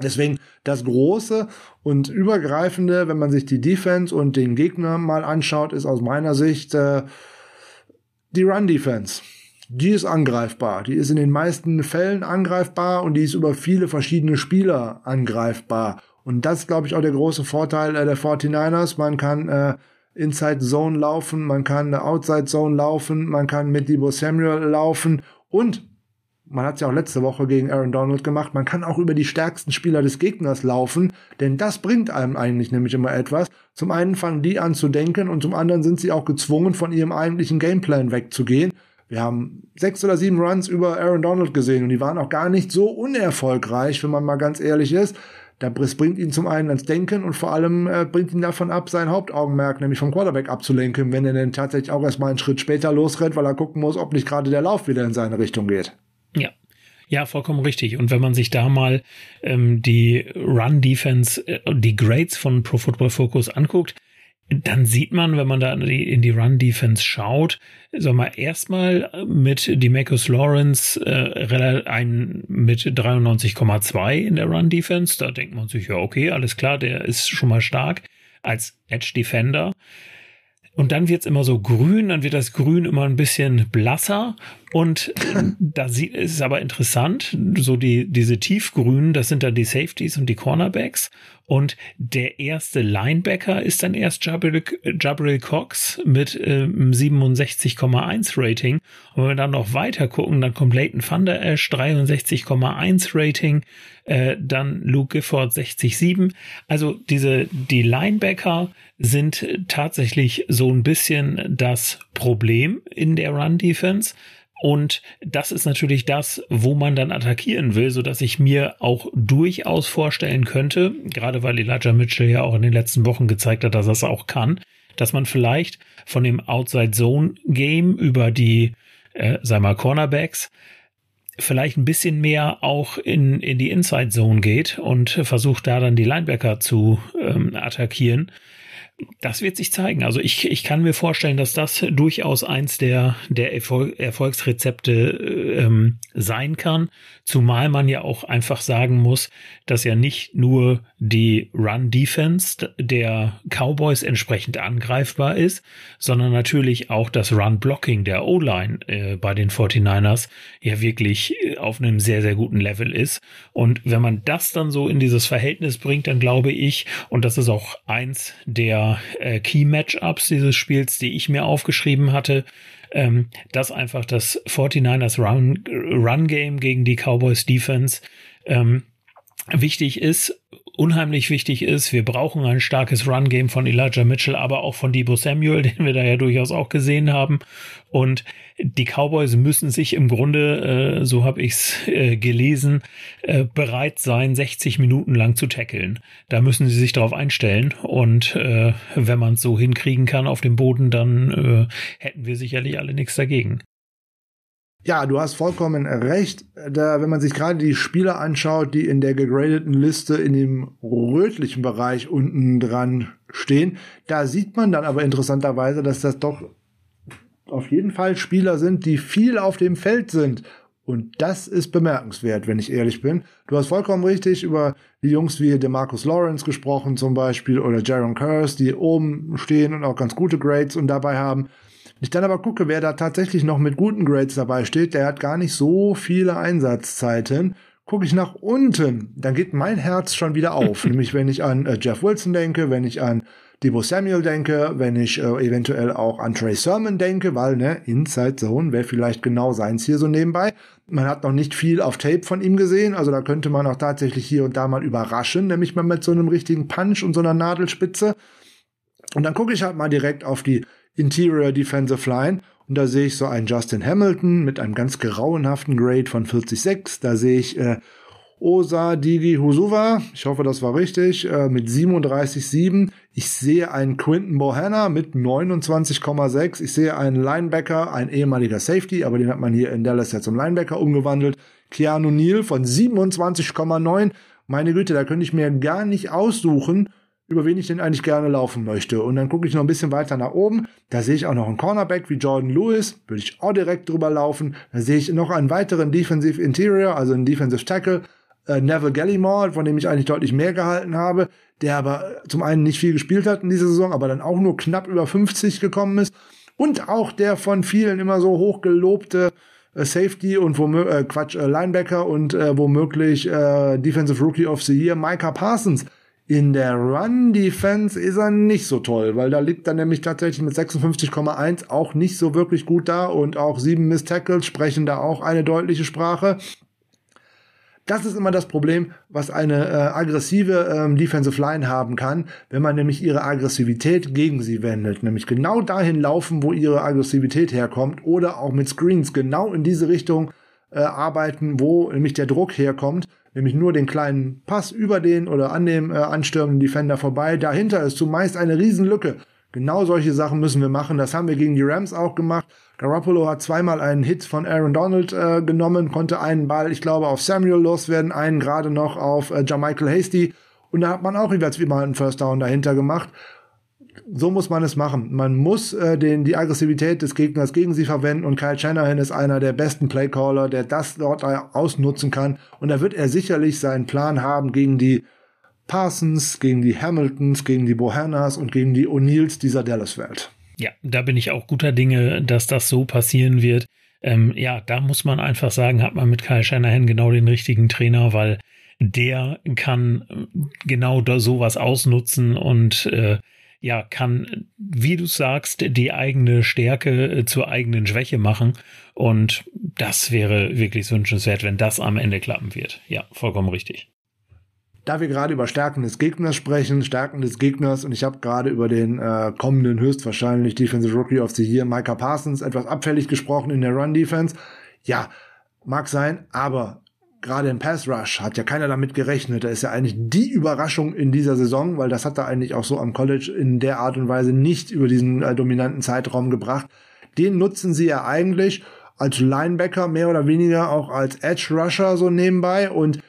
Deswegen das Große und Übergreifende, wenn man sich die Defense und den Gegner mal anschaut, ist aus meiner Sicht äh, die Run-Defense. Die ist angreifbar. Die ist in den meisten Fällen angreifbar und die ist über viele verschiedene Spieler angreifbar. Und das glaube ich, auch der große Vorteil äh, der 49ers. Man kann äh, Inside Zone laufen, man kann Outside Zone laufen, man kann mit Debo Samuel laufen und man hat es ja auch letzte Woche gegen Aaron Donald gemacht, man kann auch über die stärksten Spieler des Gegners laufen, denn das bringt einem eigentlich nämlich immer etwas. Zum einen fangen die an zu denken und zum anderen sind sie auch gezwungen, von ihrem eigentlichen Gameplan wegzugehen. Wir haben sechs oder sieben Runs über Aaron Donald gesehen und die waren auch gar nicht so unerfolgreich, wenn man mal ganz ehrlich ist. Das bringt ihn zum einen ans Denken und vor allem äh, bringt ihn davon ab, sein Hauptaugenmerk, nämlich vom Quarterback abzulenken, wenn er dann tatsächlich auch erstmal einen Schritt später losrennt, weil er gucken muss, ob nicht gerade der Lauf wieder in seine Richtung geht. Ja, ja, vollkommen richtig. Und wenn man sich da mal ähm, die Run-Defense, äh, die Grades von Pro Football Focus anguckt, dann sieht man, wenn man da in die, Run-Defense schaut, sag mal, erstmal mit Demarcus Lawrence äh, ein, mit 93,2 in der Run-Defense. Da denkt man sich, ja, okay, alles klar, der ist schon mal stark als Edge-Defender. Und dann wird's immer so grün, dann wird das Grün immer ein bisschen blasser. Und da sieht, ist es aber interessant, so die, diese tiefgrünen, das sind dann die Safeties und die Cornerbacks. Und der erste Linebacker ist dann erst Jabril, Jabril Cox mit ähm, 67,1 Rating. Und wenn wir dann noch weiter gucken, dann kommt Leighton Van Der Esch 63,1 Rating, äh, dann Luke Gifford 60,7. Also diese, die Linebacker sind tatsächlich so ein bisschen das Problem in der Run Defense. Und das ist natürlich das, wo man dann attackieren will, so dass ich mir auch durchaus vorstellen könnte, gerade weil Elijah Mitchell ja auch in den letzten Wochen gezeigt hat, dass es auch kann, dass man vielleicht von dem Outside Zone Game über die, äh, sag mal, Cornerbacks vielleicht ein bisschen mehr auch in, in die Inside Zone geht und versucht da dann die Linebacker zu ähm, attackieren das wird sich zeigen. Also ich, ich kann mir vorstellen, dass das durchaus eins der, der Erfolg, Erfolgsrezepte ähm, sein kann. Zumal man ja auch einfach sagen muss, dass ja nicht nur die Run-Defense der Cowboys entsprechend angreifbar ist, sondern natürlich auch das Run-Blocking der O-Line äh, bei den 49ers ja wirklich äh, auf einem sehr, sehr guten Level ist. Und wenn man das dann so in dieses Verhältnis bringt, dann glaube ich, und das ist auch eins der äh, Key-Matchups dieses Spiels, die ich mir aufgeschrieben hatte, ähm, dass einfach das 49ers Run, Run Game gegen die Cowboys Defense ähm, wichtig ist, unheimlich wichtig ist. Wir brauchen ein starkes Run-Game von Elijah Mitchell, aber auch von Debo Samuel, den wir da ja durchaus auch gesehen haben. Und die Cowboys müssen sich im Grunde, äh, so habe ich es äh, gelesen, äh, bereit sein, 60 Minuten lang zu tackeln. Da müssen sie sich darauf einstellen. Und äh, wenn man es so hinkriegen kann auf dem Boden, dann äh, hätten wir sicherlich alle nichts dagegen. Ja, du hast vollkommen recht. Da, wenn man sich gerade die Spieler anschaut, die in der gegradeten Liste in dem rötlichen Bereich unten dran stehen, da sieht man dann aber interessanterweise, dass das doch auf jeden Fall Spieler sind, die viel auf dem Feld sind. Und das ist bemerkenswert, wenn ich ehrlich bin. Du hast vollkommen richtig über die Jungs wie Demarcus Lawrence gesprochen zum Beispiel oder Jaron Curse, die oben stehen und auch ganz gute Grades und dabei haben. Wenn ich dann aber gucke, wer da tatsächlich noch mit guten Grades dabei steht, der hat gar nicht so viele Einsatzzeiten. Gucke ich nach unten, dann geht mein Herz schon wieder auf. Nämlich wenn ich an äh, Jeff Wilson denke, wenn ich an Debo Samuel denke, wenn ich äh, eventuell auch an Trey Sermon denke, weil ne, Inside Zone wäre vielleicht genau seins hier so nebenbei. Man hat noch nicht viel auf Tape von ihm gesehen, also da könnte man auch tatsächlich hier und da mal überraschen, nämlich mal mit so einem richtigen Punch und so einer Nadelspitze. Und dann gucke ich halt mal direkt auf die Interior Defensive Line. Und da sehe ich so einen Justin Hamilton mit einem ganz grauenhaften Grade von 40,6. Da sehe ich äh, Osa Digi Husuva, ich hoffe, das war richtig, äh, mit 37,7. Ich sehe einen Quinton Bohanna mit 29,6. Ich sehe einen Linebacker, ein ehemaliger Safety, aber den hat man hier in Dallas ja zum Linebacker umgewandelt. Keanu Neal von 27,9. Meine Güte, da könnte ich mir gar nicht aussuchen, über wen ich denn eigentlich gerne laufen möchte. Und dann gucke ich noch ein bisschen weiter nach oben. Da sehe ich auch noch einen Cornerback wie Jordan Lewis. Würde ich auch direkt drüber laufen. Da sehe ich noch einen weiteren Defensive Interior, also einen Defensive Tackle. Äh, Neville Gallimore, von dem ich eigentlich deutlich mehr gehalten habe, der aber zum einen nicht viel gespielt hat in dieser Saison, aber dann auch nur knapp über 50 gekommen ist. Und auch der von vielen immer so hoch gelobte äh, Safety und womöglich, äh, Quatsch, äh, Linebacker und äh, womöglich äh, Defensive Rookie of the Year, Micah Parsons in der Run-Defense ist er nicht so toll, weil da liegt er nämlich tatsächlich mit 56,1 auch nicht so wirklich gut da und auch sieben Miss Tackles sprechen da auch eine deutliche Sprache. Das ist immer das Problem, was eine äh, aggressive ähm, Defensive Line haben kann, wenn man nämlich ihre Aggressivität gegen sie wendet. Nämlich genau dahin laufen, wo ihre Aggressivität herkommt oder auch mit Screens genau in diese Richtung äh, arbeiten, wo nämlich der Druck herkommt, nämlich nur den kleinen Pass über den oder an dem äh, anstürmenden Defender vorbei. Dahinter ist zumeist eine Riesenlücke. Genau solche Sachen müssen wir machen. Das haben wir gegen die Rams auch gemacht. Garoppolo hat zweimal einen Hit von Aaron Donald äh, genommen, konnte einen Ball, ich glaube, auf Samuel loswerden, einen gerade noch auf äh, Jermichael Hasty. Und da hat man auch jeweils wie mal einen First Down dahinter gemacht. So muss man es machen. Man muss äh, den, die Aggressivität des Gegners gegen sie verwenden und Kyle Shanahan ist einer der besten Playcaller, der das dort ausnutzen kann. Und da wird er sicherlich seinen Plan haben gegen die Parsons, gegen die Hamiltons, gegen die Bohannas und gegen die O'Neills dieser Dallas-Welt. Ja, da bin ich auch guter Dinge, dass das so passieren wird. Ähm, ja, da muss man einfach sagen, hat man mit Kyle Shanahan genau den richtigen Trainer, weil der kann genau da sowas ausnutzen und äh, ja, kann, wie du sagst, die eigene Stärke äh, zur eigenen Schwäche machen. Und das wäre wirklich wünschenswert, wenn das am Ende klappen wird. Ja, vollkommen richtig da wir gerade über Stärken des Gegners sprechen, Stärken des Gegners, und ich habe gerade über den äh, kommenden höchstwahrscheinlich Defensive Rookie of the Year, Micah Parsons, etwas abfällig gesprochen in der Run-Defense. Ja, mag sein, aber gerade im Pass Rush hat ja keiner damit gerechnet. Da ist ja eigentlich die Überraschung in dieser Saison, weil das hat er eigentlich auch so am College in der Art und Weise nicht über diesen äh, dominanten Zeitraum gebracht. Den nutzen sie ja eigentlich als Linebacker mehr oder weniger auch als Edge Rusher so nebenbei und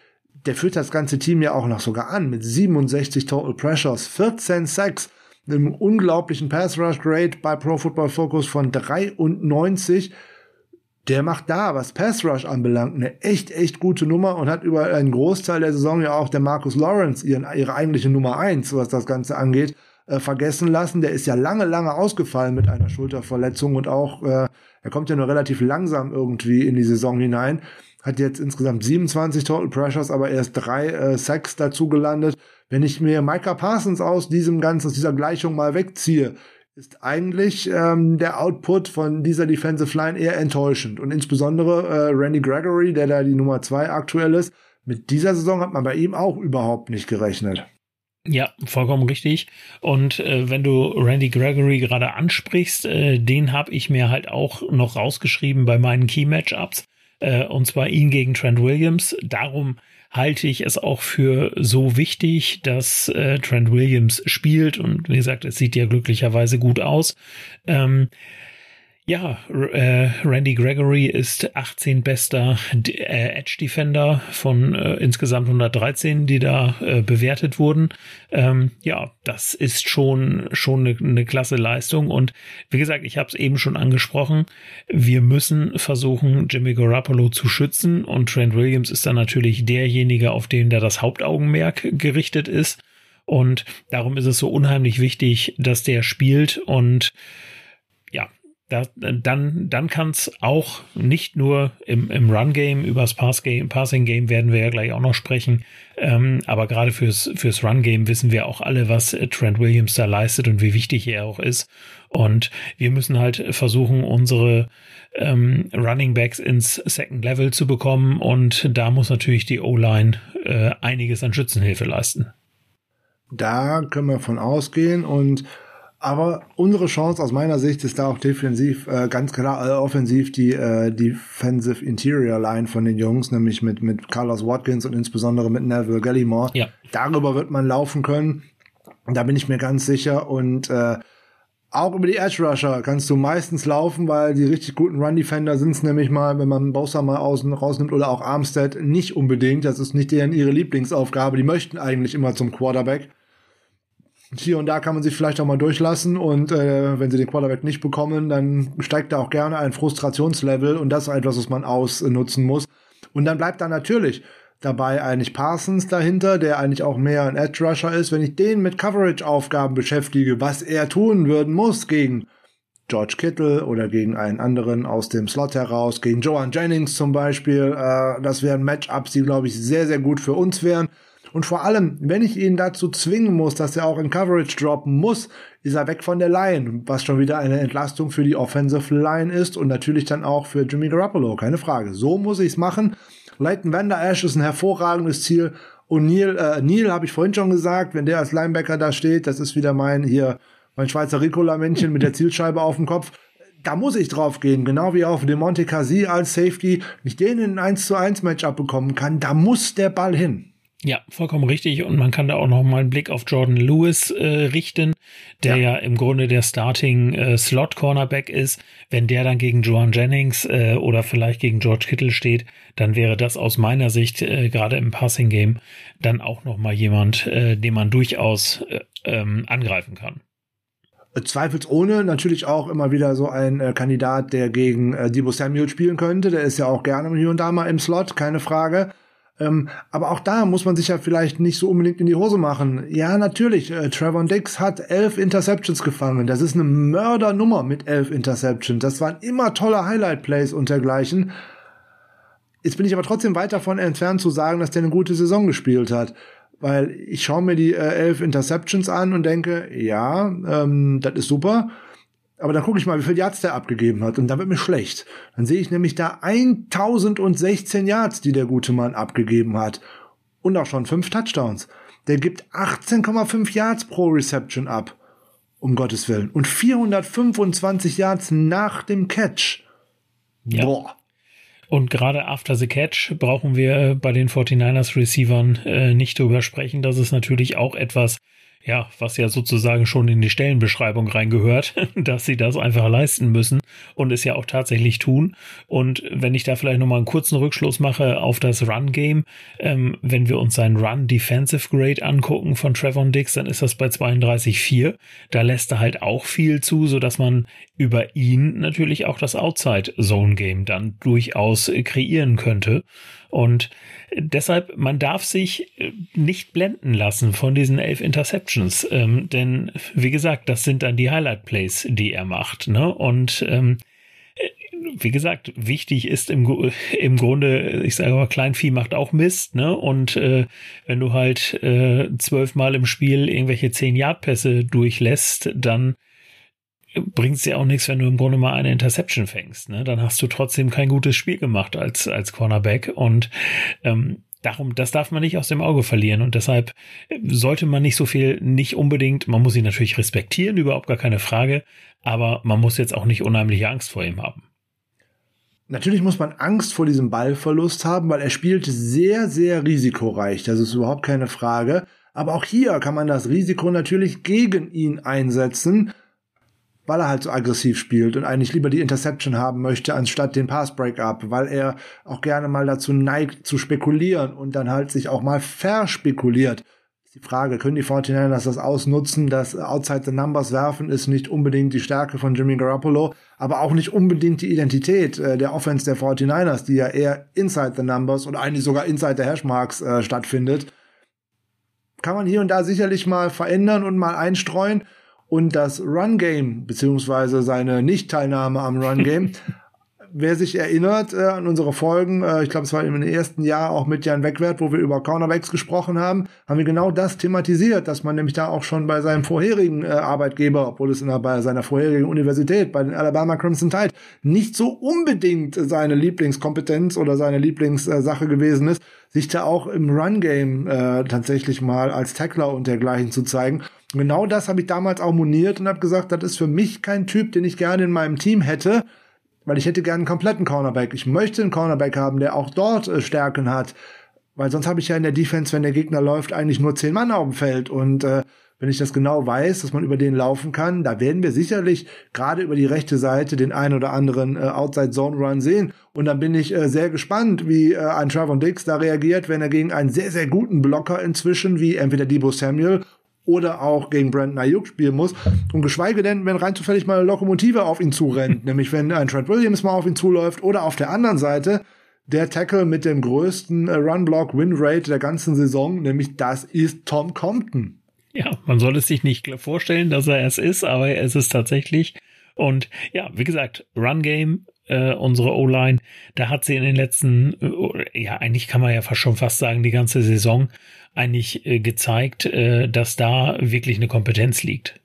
der führt das ganze Team ja auch noch sogar an mit 67 Total Pressures, 14 Sacks, einem unglaublichen Pass Rush Grade bei Pro Football Focus von 93. Der macht da, was Pass Rush anbelangt, eine echt, echt gute Nummer und hat über einen Großteil der Saison ja auch der Marcus Lawrence, ihren, ihre eigentliche Nummer eins, was das Ganze angeht, äh, vergessen lassen. Der ist ja lange, lange ausgefallen mit einer Schulterverletzung und auch, äh, er kommt ja nur relativ langsam irgendwie in die Saison hinein hat jetzt insgesamt 27 Total Pressures, aber erst drei äh, Sacks dazu gelandet. Wenn ich mir Micah Parsons aus diesem ganzen, aus dieser Gleichung mal wegziehe, ist eigentlich ähm, der Output von dieser Defensive Line eher enttäuschend. Und insbesondere äh, Randy Gregory, der da die Nummer zwei aktuell ist, mit dieser Saison hat man bei ihm auch überhaupt nicht gerechnet. Ja, vollkommen richtig. Und äh, wenn du Randy Gregory gerade ansprichst, äh, den habe ich mir halt auch noch rausgeschrieben bei meinen Key Matchups äh, und zwar ihn gegen Trent Williams. Darum halte ich es auch für so wichtig, dass äh, Trent Williams spielt und wie gesagt, es sieht ja glücklicherweise gut aus. Ähm, ja, äh, Randy Gregory ist 18 bester äh, Edge Defender von äh, insgesamt 113, die da äh, bewertet wurden. Ähm, ja, das ist schon schon eine, eine klasse Leistung und wie gesagt, ich habe es eben schon angesprochen. Wir müssen versuchen, Jimmy Garoppolo zu schützen und Trent Williams ist dann natürlich derjenige, auf den da das Hauptaugenmerk gerichtet ist und darum ist es so unheimlich wichtig, dass der spielt und da, dann, dann kann es auch nicht nur im, im Run-Game, übers Pass-Game, Passing-Game werden wir ja gleich auch noch sprechen, ähm, aber gerade fürs, fürs Run-Game wissen wir auch alle, was Trent Williams da leistet und wie wichtig er auch ist. Und wir müssen halt versuchen, unsere ähm, Running Backs ins Second Level zu bekommen und da muss natürlich die O-Line äh, einiges an Schützenhilfe leisten. Da können wir von ausgehen und aber unsere Chance aus meiner Sicht ist da auch defensiv äh, ganz klar äh, offensiv die äh, Defensive Interior Line von den Jungs, nämlich mit mit Carlos Watkins und insbesondere mit Neville Gallimore. Ja. Darüber wird man laufen können. Da bin ich mir ganz sicher und äh, auch über die Edge Rusher kannst du meistens laufen, weil die richtig guten Run Defender sind es nämlich mal, wenn man Bowser mal außen rausnimmt oder auch Armstead nicht unbedingt. Das ist nicht deren ihre Lieblingsaufgabe. Die möchten eigentlich immer zum Quarterback hier und da kann man sich vielleicht auch mal durchlassen und äh, wenn sie den Quarterback nicht bekommen, dann steigt da auch gerne ein Frustrationslevel und das ist etwas, was man ausnutzen muss. Und dann bleibt da natürlich dabei eigentlich Parsons dahinter, der eigentlich auch mehr ein Edge Rusher ist. Wenn ich den mit Coverage-Aufgaben beschäftige, was er tun würden muss gegen George Kittle oder gegen einen anderen aus dem Slot heraus, gegen Joan Jennings zum Beispiel, äh, das wären Matchups, die, glaube ich, sehr, sehr gut für uns wären. Und vor allem, wenn ich ihn dazu zwingen muss, dass er auch in Coverage droppen muss, ist er weg von der Line, was schon wieder eine Entlastung für die Offensive Line ist und natürlich dann auch für Jimmy Garoppolo, keine Frage. So muss ich es machen. Leighton Vander Ash ist ein hervorragendes Ziel. Und Neil, äh, Neil habe ich vorhin schon gesagt, wenn der als Linebacker da steht, das ist wieder mein hier mein Schweizer Ricola-Männchen mit der Zielscheibe auf dem Kopf da muss ich drauf gehen, genau wie auf Demonte Cassie als Safety, nicht den in ein 1 zu 1 Matchup bekommen kann, da muss der Ball hin. Ja, vollkommen richtig. Und man kann da auch noch mal einen Blick auf Jordan Lewis äh, richten, der ja. ja. im Grunde der Starting äh, Slot Cornerback ist. Wenn der dann gegen Joan Jennings äh, oder vielleicht gegen George Kittle steht, dann wäre das aus meiner Sicht äh, gerade im Passing Game dann auch noch mal jemand, äh, den man durchaus äh, ähm, angreifen kann. Zweifelsohne natürlich auch immer wieder so ein äh, Kandidat, der gegen äh, Debo Samuel spielen könnte. Der ist ja auch gerne hier und da mal im Slot, keine Frage. Ähm, aber auch da muss man sich ja vielleicht nicht so unbedingt in die Hose machen. Ja, natürlich, äh, Trevor Dix hat elf Interceptions gefangen. Das ist eine Mördernummer mit elf Interceptions. Das waren immer tolle Highlight-Plays und dergleichen. Jetzt bin ich aber trotzdem weit davon entfernt zu sagen, dass der eine gute Saison gespielt hat. Weil ich schaue mir die äh, elf Interceptions an und denke, ja, ähm, das ist super. Aber dann gucke ich mal, wie viel Yards der abgegeben hat. Und dann wird mir schlecht. Dann sehe ich nämlich da 1016 Yards, die der gute Mann abgegeben hat. Und auch schon fünf Touchdowns. Der gibt 18,5 Yards pro Reception ab. Um Gottes Willen. Und 425 Yards nach dem Catch. Ja. Boah. Und gerade after the catch brauchen wir bei den 49ers Receivern äh, nicht drüber sprechen. Das ist natürlich auch etwas, ja, was ja sozusagen schon in die Stellenbeschreibung reingehört, dass sie das einfach leisten müssen und es ja auch tatsächlich tun. Und wenn ich da vielleicht nochmal einen kurzen Rückschluss mache auf das Run-Game, ähm, wenn wir uns seinen Run-Defensive Grade angucken von Trevor Dix, dann ist das bei 32,4. Da lässt er halt auch viel zu, so dass man über ihn natürlich auch das Outside-Zone-Game dann durchaus kreieren könnte. Und deshalb, man darf sich äh, nicht blenden lassen von diesen elf Interceptions, ähm, denn wie gesagt, das sind dann die Highlight-Plays, die er macht. Ne? Und ähm, äh, wie gesagt, wichtig ist im, im Grunde, ich sage mal, Kleinvieh macht auch Mist, ne? Und äh, wenn du halt äh, zwölfmal im Spiel irgendwelche zehn Yard Pässe durchlässt, dann bringt es ja auch nichts, wenn du im Grunde mal eine Interception fängst. Ne? Dann hast du trotzdem kein gutes Spiel gemacht als, als Cornerback. Und ähm, darum, das darf man nicht aus dem Auge verlieren. Und deshalb sollte man nicht so viel, nicht unbedingt, man muss ihn natürlich respektieren, überhaupt gar keine Frage, aber man muss jetzt auch nicht unheimliche Angst vor ihm haben. Natürlich muss man Angst vor diesem Ballverlust haben, weil er spielt sehr, sehr risikoreich. Das ist überhaupt keine Frage. Aber auch hier kann man das Risiko natürlich gegen ihn einsetzen weil er halt so aggressiv spielt und eigentlich lieber die Interception haben möchte, anstatt den Pass-Breakup, weil er auch gerne mal dazu neigt, zu spekulieren und dann halt sich auch mal verspekuliert. Die Frage, können die 49ers das ausnutzen? Das Outside the Numbers werfen ist nicht unbedingt die Stärke von Jimmy Garoppolo, aber auch nicht unbedingt die Identität äh, der Offense der 49ers, die ja eher inside the Numbers oder eigentlich sogar inside the Hashmarks äh, stattfindet. Kann man hier und da sicherlich mal verändern und mal einstreuen. Und das Run-Game, beziehungsweise seine Nicht-Teilnahme am Run-Game, wer sich erinnert äh, an unsere Folgen, äh, ich glaube, es war im ersten Jahr auch mit Jan Wegwert, wo wir über Cornerbacks gesprochen haben, haben wir genau das thematisiert, dass man nämlich da auch schon bei seinem vorherigen äh, Arbeitgeber, obwohl es in der, bei seiner vorherigen Universität, bei den Alabama Crimson Tide, nicht so unbedingt seine Lieblingskompetenz oder seine Lieblingssache gewesen ist, sich da auch im Run-Game äh, tatsächlich mal als Tackler und dergleichen zu zeigen. Genau das habe ich damals auch moniert und habe gesagt, das ist für mich kein Typ, den ich gerne in meinem Team hätte, weil ich hätte gerne einen kompletten Cornerback. Ich möchte einen Cornerback haben, der auch dort äh, Stärken hat, weil sonst habe ich ja in der Defense, wenn der Gegner läuft, eigentlich nur zehn Mann auf dem Feld und äh, wenn ich das genau weiß, dass man über den laufen kann, da werden wir sicherlich gerade über die rechte Seite den einen oder anderen äh, Outside Zone Run sehen. Und dann bin ich äh, sehr gespannt, wie äh, ein Travon Dix da reagiert, wenn er gegen einen sehr, sehr guten Blocker inzwischen, wie entweder Debo Samuel oder auch gegen Brandon Ayuk spielen muss. Und geschweige denn, wenn rein zufällig mal eine Lokomotive auf ihn zurennt, nämlich wenn ein Trent Williams mal auf ihn zuläuft oder auf der anderen Seite der Tackle mit dem größten äh, Run-Block-Win-Rate der ganzen Saison, nämlich das ist Tom Compton. Ja, man soll es sich nicht vorstellen, dass er es ist, aber er ist es tatsächlich. Und ja, wie gesagt, Run-Game, äh, unsere O-Line, da hat sie in den letzten, äh, ja, eigentlich kann man ja fast schon fast sagen, die ganze Saison eigentlich äh, gezeigt, äh, dass da wirklich eine Kompetenz liegt.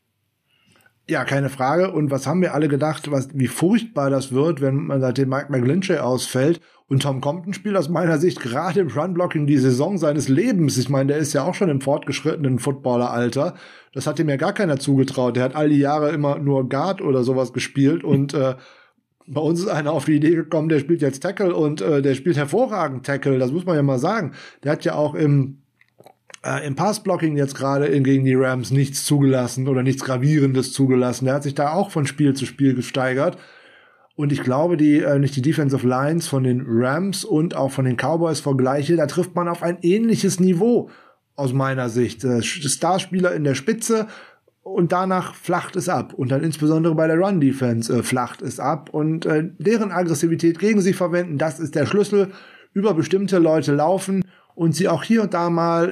Ja, keine Frage. Und was haben wir alle gedacht, was, wie furchtbar das wird, wenn man seitdem Mike McGlinchey ausfällt und Tom Compton spielt aus meiner Sicht gerade im Runblocking die Saison seines Lebens. Ich meine, der ist ja auch schon im fortgeschrittenen Footballeralter. Das hat ihm ja gar keiner zugetraut. Der hat all die Jahre immer nur Guard oder sowas gespielt und äh, bei uns ist einer auf die Idee gekommen, der spielt jetzt Tackle und äh, der spielt hervorragend Tackle. Das muss man ja mal sagen. Der hat ja auch im äh, im Passblocking jetzt gerade gegen die Rams nichts zugelassen oder nichts Gravierendes zugelassen. Der hat sich da auch von Spiel zu Spiel gesteigert. Und ich glaube, die, äh, nicht die Defensive Lines von den Rams und auch von den Cowboys vergleiche, da trifft man auf ein ähnliches Niveau aus meiner Sicht. Äh, Starspieler in der Spitze und danach flacht es ab. Und dann insbesondere bei der Run-Defense äh, flacht es ab. Und äh, deren Aggressivität gegen sie verwenden, das ist der Schlüssel. Über bestimmte Leute laufen und sie auch hier und da mal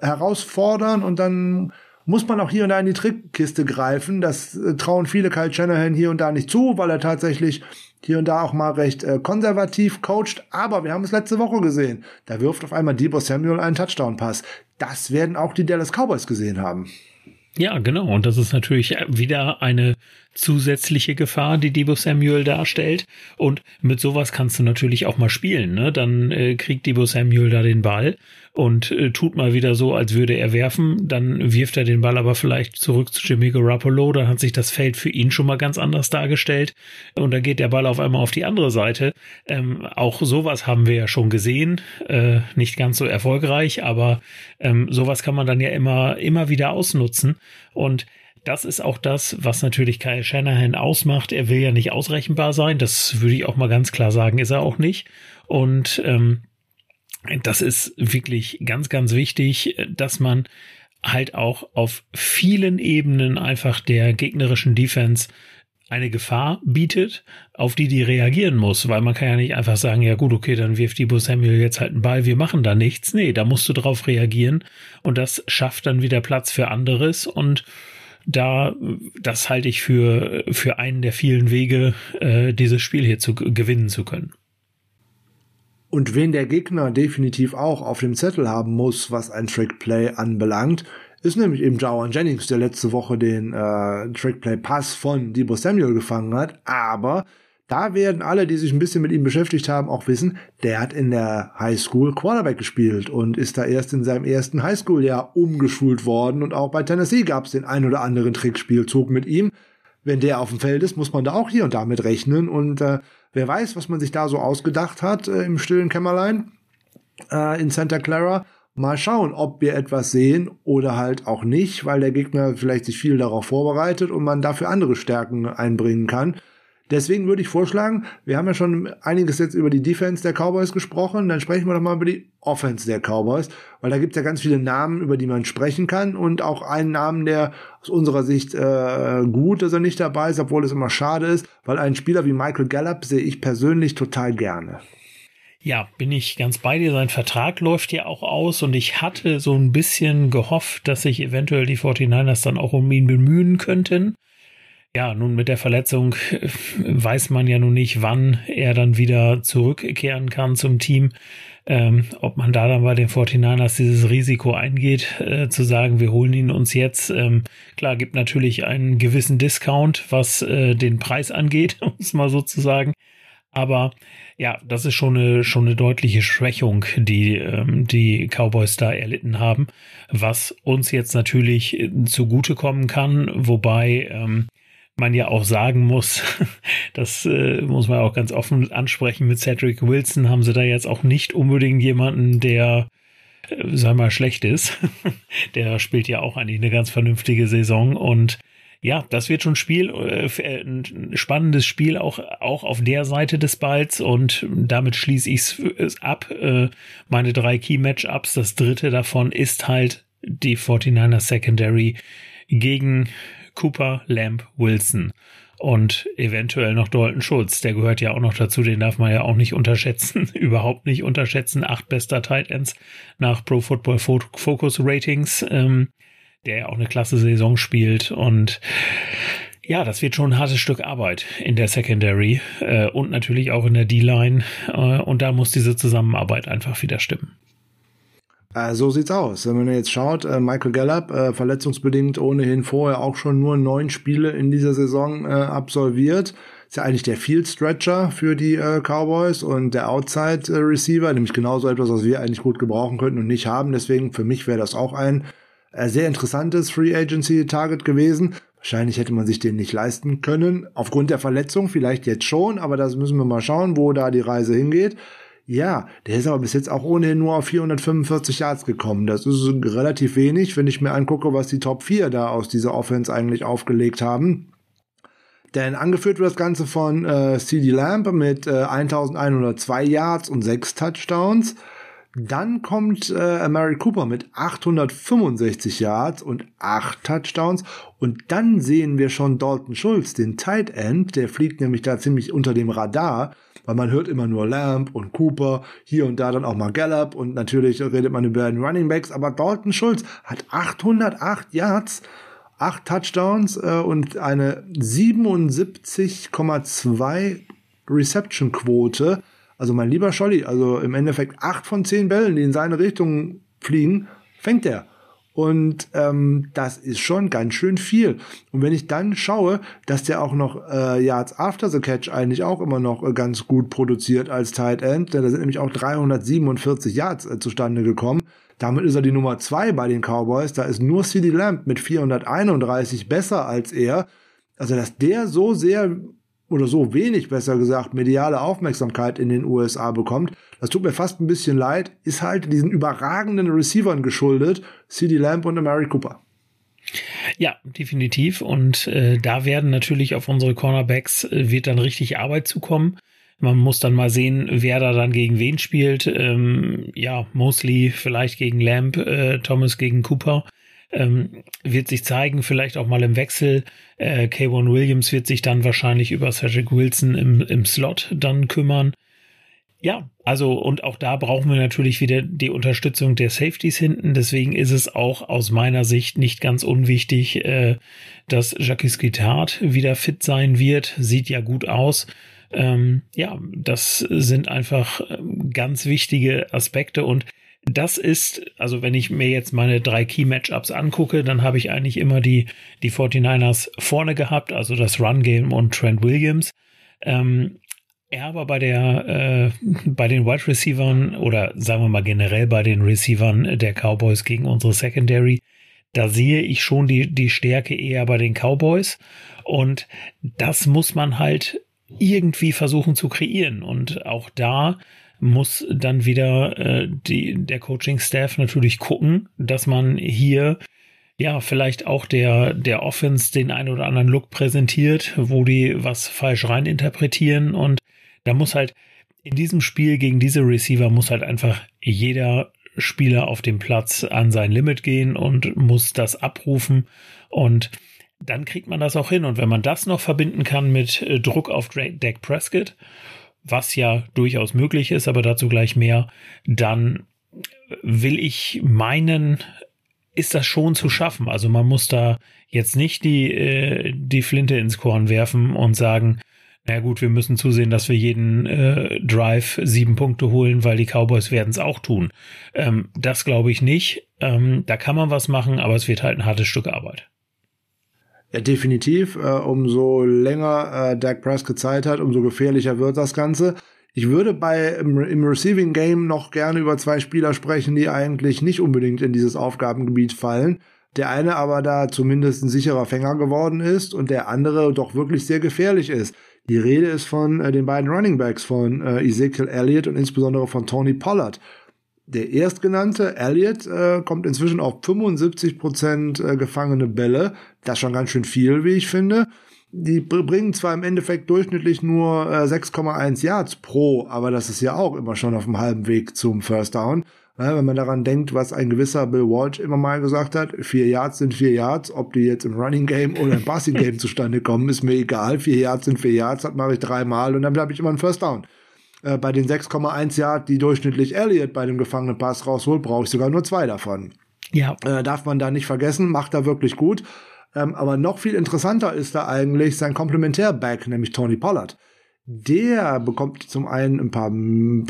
äh, herausfordern und dann muss man auch hier und da in die Trickkiste greifen. Das äh, trauen viele Kyle Shanahan hier und da nicht zu, weil er tatsächlich hier und da auch mal recht äh, konservativ coacht. Aber wir haben es letzte Woche gesehen. Da wirft auf einmal Debo Samuel einen Touchdown-Pass. Das werden auch die Dallas Cowboys gesehen haben. Ja, genau. Und das ist natürlich wieder eine zusätzliche Gefahr, die Debo Samuel darstellt. Und mit sowas kannst du natürlich auch mal spielen. Ne? Dann äh, kriegt Debo Samuel da den Ball und äh, tut mal wieder so, als würde er werfen. Dann wirft er den Ball aber vielleicht zurück zu Jimmy Garoppolo. Dann hat sich das Feld für ihn schon mal ganz anders dargestellt. Und dann geht der Ball auf einmal auf die andere Seite. Ähm, auch sowas haben wir ja schon gesehen. Äh, nicht ganz so erfolgreich, aber ähm, sowas kann man dann ja immer, immer wieder ausnutzen. Und das ist auch das, was natürlich Kyle Shanahan ausmacht. Er will ja nicht ausrechenbar sein. Das würde ich auch mal ganz klar sagen, ist er auch nicht. Und ähm, das ist wirklich ganz, ganz wichtig, dass man halt auch auf vielen Ebenen einfach der gegnerischen Defense eine Gefahr bietet, auf die die reagieren muss, weil man kann ja nicht einfach sagen, ja gut, okay, dann wirft Debo Samuel jetzt halt einen Ball, wir machen da nichts. Nee, da musst du drauf reagieren und das schafft dann wieder Platz für anderes und da, das halte ich für, für einen der vielen Wege, äh, dieses Spiel hier zu gewinnen zu können. Und wen der Gegner definitiv auch auf dem Zettel haben muss, was ein Trickplay anbelangt, ist nämlich eben Jawan Jennings, der letzte Woche den äh, Trickplay-Pass von Debo Samuel gefangen hat. Aber da werden alle, die sich ein bisschen mit ihm beschäftigt haben, auch wissen, der hat in der Highschool Quarterback gespielt und ist da erst in seinem ersten Highschool-Jahr umgeschult worden. Und auch bei Tennessee gab es den ein oder anderen Trickspielzug mit ihm. Wenn der auf dem Feld ist, muss man da auch hier und da mit rechnen. Und äh, Wer weiß, was man sich da so ausgedacht hat äh, im stillen Kämmerlein äh, in Santa Clara. Mal schauen, ob wir etwas sehen oder halt auch nicht, weil der Gegner vielleicht sich viel darauf vorbereitet und man dafür andere Stärken einbringen kann. Deswegen würde ich vorschlagen, wir haben ja schon einiges jetzt über die Defense der Cowboys gesprochen, dann sprechen wir doch mal über die Offense der Cowboys, weil da gibt es ja ganz viele Namen, über die man sprechen kann und auch einen Namen, der aus unserer Sicht äh, gut, dass er nicht dabei ist, obwohl es immer schade ist, weil einen Spieler wie Michael Gallup sehe ich persönlich total gerne. Ja, bin ich ganz bei dir. Sein Vertrag läuft ja auch aus und ich hatte so ein bisschen gehofft, dass sich eventuell die 49ers dann auch um ihn bemühen könnten. Ja, nun mit der Verletzung äh, weiß man ja nun nicht, wann er dann wieder zurückkehren kann zum Team. Ähm, ob man da dann bei den 49ers dieses Risiko eingeht, äh, zu sagen, wir holen ihn uns jetzt. Ähm, klar, gibt natürlich einen gewissen Discount, was äh, den Preis angeht, um es mal so zu sagen. Aber ja, das ist schon eine, schon eine deutliche Schwächung, die ähm, die Cowboys da erlitten haben, was uns jetzt natürlich äh, zugutekommen kann, wobei ähm, man ja auch sagen muss, das äh, muss man auch ganz offen ansprechen, mit Cedric Wilson haben sie da jetzt auch nicht unbedingt jemanden, der, äh, sag mal, schlecht ist. der spielt ja auch eigentlich eine ganz vernünftige Saison und ja, das wird schon Spiel, äh, äh ein spannendes Spiel auch, auch auf der Seite des Balls und damit schließe ich es ab. Äh, meine drei Key Matchups, das dritte davon ist halt die 49er Secondary gegen Cooper, Lamb, Wilson und eventuell noch Dalton Schulz. Der gehört ja auch noch dazu, den darf man ja auch nicht unterschätzen, überhaupt nicht unterschätzen. Acht bester Tight Ends nach Pro Football Focus Ratings, ähm, der ja auch eine klasse Saison spielt und ja, das wird schon ein hartes Stück Arbeit in der Secondary äh, und natürlich auch in der D-Line. Äh, und da muss diese Zusammenarbeit einfach wieder stimmen. Äh, so sieht's aus. Wenn man jetzt schaut, äh, Michael Gallup, äh, verletzungsbedingt ohnehin vorher auch schon nur neun Spiele in dieser Saison absolviert. Ist ja eigentlich der Field Stretcher für die Cowboys und der Outside Receiver, nämlich genauso etwas, was wir eigentlich gut gebrauchen könnten und nicht haben. Deswegen für mich wäre das auch ein sehr interessantes Free Agency Target gewesen. Wahrscheinlich hätte man sich den nicht leisten können. Aufgrund der Verletzung vielleicht jetzt schon, aber das müssen wir mal schauen, wo da die Reise hingeht. Ja, der ist aber bis jetzt auch ohnehin nur auf 445 Yards gekommen. Das ist relativ wenig, wenn ich mir angucke, was die Top 4 da aus dieser Offense eigentlich aufgelegt haben. Denn angeführt wird das Ganze von äh, CD Lamp mit äh, 1102 Yards und 6 Touchdowns. Dann kommt äh, Mary Cooper mit 865 Yards und 8 Touchdowns. Und dann sehen wir schon Dalton Schulz, den Tight End. Der fliegt nämlich da ziemlich unter dem Radar, weil man hört immer nur Lamb und Cooper, hier und da dann auch mal Gallup und natürlich redet man über den Running Backs. Aber Dalton Schulz hat 808 Yards, 8 Touchdowns äh, und eine 77,2 Reception Quote. Also mein lieber Scholli, also im Endeffekt acht von zehn Bällen, die in seine Richtung fliegen, fängt er. Und ähm, das ist schon ganz schön viel. Und wenn ich dann schaue, dass der auch noch äh, Yards After the Catch eigentlich auch immer noch äh, ganz gut produziert als Tight End, denn da sind nämlich auch 347 Yards äh, zustande gekommen. Damit ist er die Nummer zwei bei den Cowboys. Da ist nur CD Lamb mit 431 besser als er. Also, dass der so sehr oder so wenig, besser gesagt, mediale Aufmerksamkeit in den USA bekommt. Das tut mir fast ein bisschen leid, ist halt diesen überragenden Receivern geschuldet, CD Lamb und Mary Cooper. Ja, definitiv. Und äh, da werden natürlich auf unsere Cornerbacks äh, wird dann richtig Arbeit zukommen. Man muss dann mal sehen, wer da dann gegen wen spielt. Ähm, ja, Mosley vielleicht gegen Lamb, äh, Thomas gegen Cooper ähm, wird sich zeigen, vielleicht auch mal im Wechsel. Äh, K1 Williams wird sich dann wahrscheinlich über Cedric Wilson im, im Slot dann kümmern. Ja, also und auch da brauchen wir natürlich wieder die Unterstützung der Safeties hinten. Deswegen ist es auch aus meiner Sicht nicht ganz unwichtig, äh, dass Jacques Guitart wieder fit sein wird. Sieht ja gut aus. Ähm, ja, das sind einfach ähm, ganz wichtige Aspekte und das ist, also wenn ich mir jetzt meine drei Key-Matchups angucke, dann habe ich eigentlich immer die, die 49ers vorne gehabt, also das Run-Game und Trent Williams. Ähm, ja, aber bei der, äh, bei den Wide Receivern oder sagen wir mal generell bei den Receivern der Cowboys gegen unsere Secondary, da sehe ich schon die, die Stärke eher bei den Cowboys. Und das muss man halt irgendwie versuchen zu kreieren. Und auch da muss dann wieder äh, die, der Coaching-Staff natürlich gucken, dass man hier ja vielleicht auch der, der Offense den ein oder anderen Look präsentiert, wo die was falsch reininterpretieren und da muss halt in diesem Spiel gegen diese Receiver muss halt einfach jeder Spieler auf dem Platz an sein Limit gehen und muss das abrufen und dann kriegt man das auch hin. Und wenn man das noch verbinden kann mit äh, Druck auf Dak Prescott was ja durchaus möglich ist, aber dazu gleich mehr, dann will ich meinen, ist das schon zu schaffen. Also man muss da jetzt nicht die, äh, die Flinte ins Korn werfen und sagen, na gut, wir müssen zusehen, dass wir jeden äh, Drive sieben Punkte holen, weil die Cowboys werden es auch tun. Ähm, das glaube ich nicht. Ähm, da kann man was machen, aber es wird halt ein hartes Stück Arbeit. Ja, definitiv. Äh, umso länger äh, Dak Prescott Zeit hat, umso gefährlicher wird das Ganze. Ich würde bei im, im, Receiving Game noch gerne über zwei Spieler sprechen, die eigentlich nicht unbedingt in dieses Aufgabengebiet fallen. Der eine aber da zumindest ein sicherer Fänger geworden ist und der andere doch wirklich sehr gefährlich ist. Die Rede ist von äh, den beiden Running Backs von äh, Ezekiel Elliott und insbesondere von Tony Pollard. Der erstgenannte, Elliott, äh, kommt inzwischen auf 75 Prozent äh, gefangene Bälle. Das ist schon ganz schön viel, wie ich finde. Die bringen zwar im Endeffekt durchschnittlich nur äh, 6,1 Yards pro, aber das ist ja auch immer schon auf dem halben Weg zum First Down. Ja, wenn man daran denkt, was ein gewisser Bill Walsh immer mal gesagt hat, vier Yards sind vier Yards, ob die jetzt im Running Game oder im Passing Game zustande kommen, ist mir egal. Vier Yards sind vier Yards, das mache ich dreimal und dann habe ich immer einen First Down. Äh, bei den 6,1 Yard, die durchschnittlich Elliott bei dem gefangenen Pass rausholt, brauche ich sogar nur zwei davon. Ja. Äh, darf man da nicht vergessen, macht er wirklich gut. Ähm, aber noch viel interessanter ist da eigentlich sein Komplementärback, nämlich Tony Pollard. der bekommt zum einen ein paar,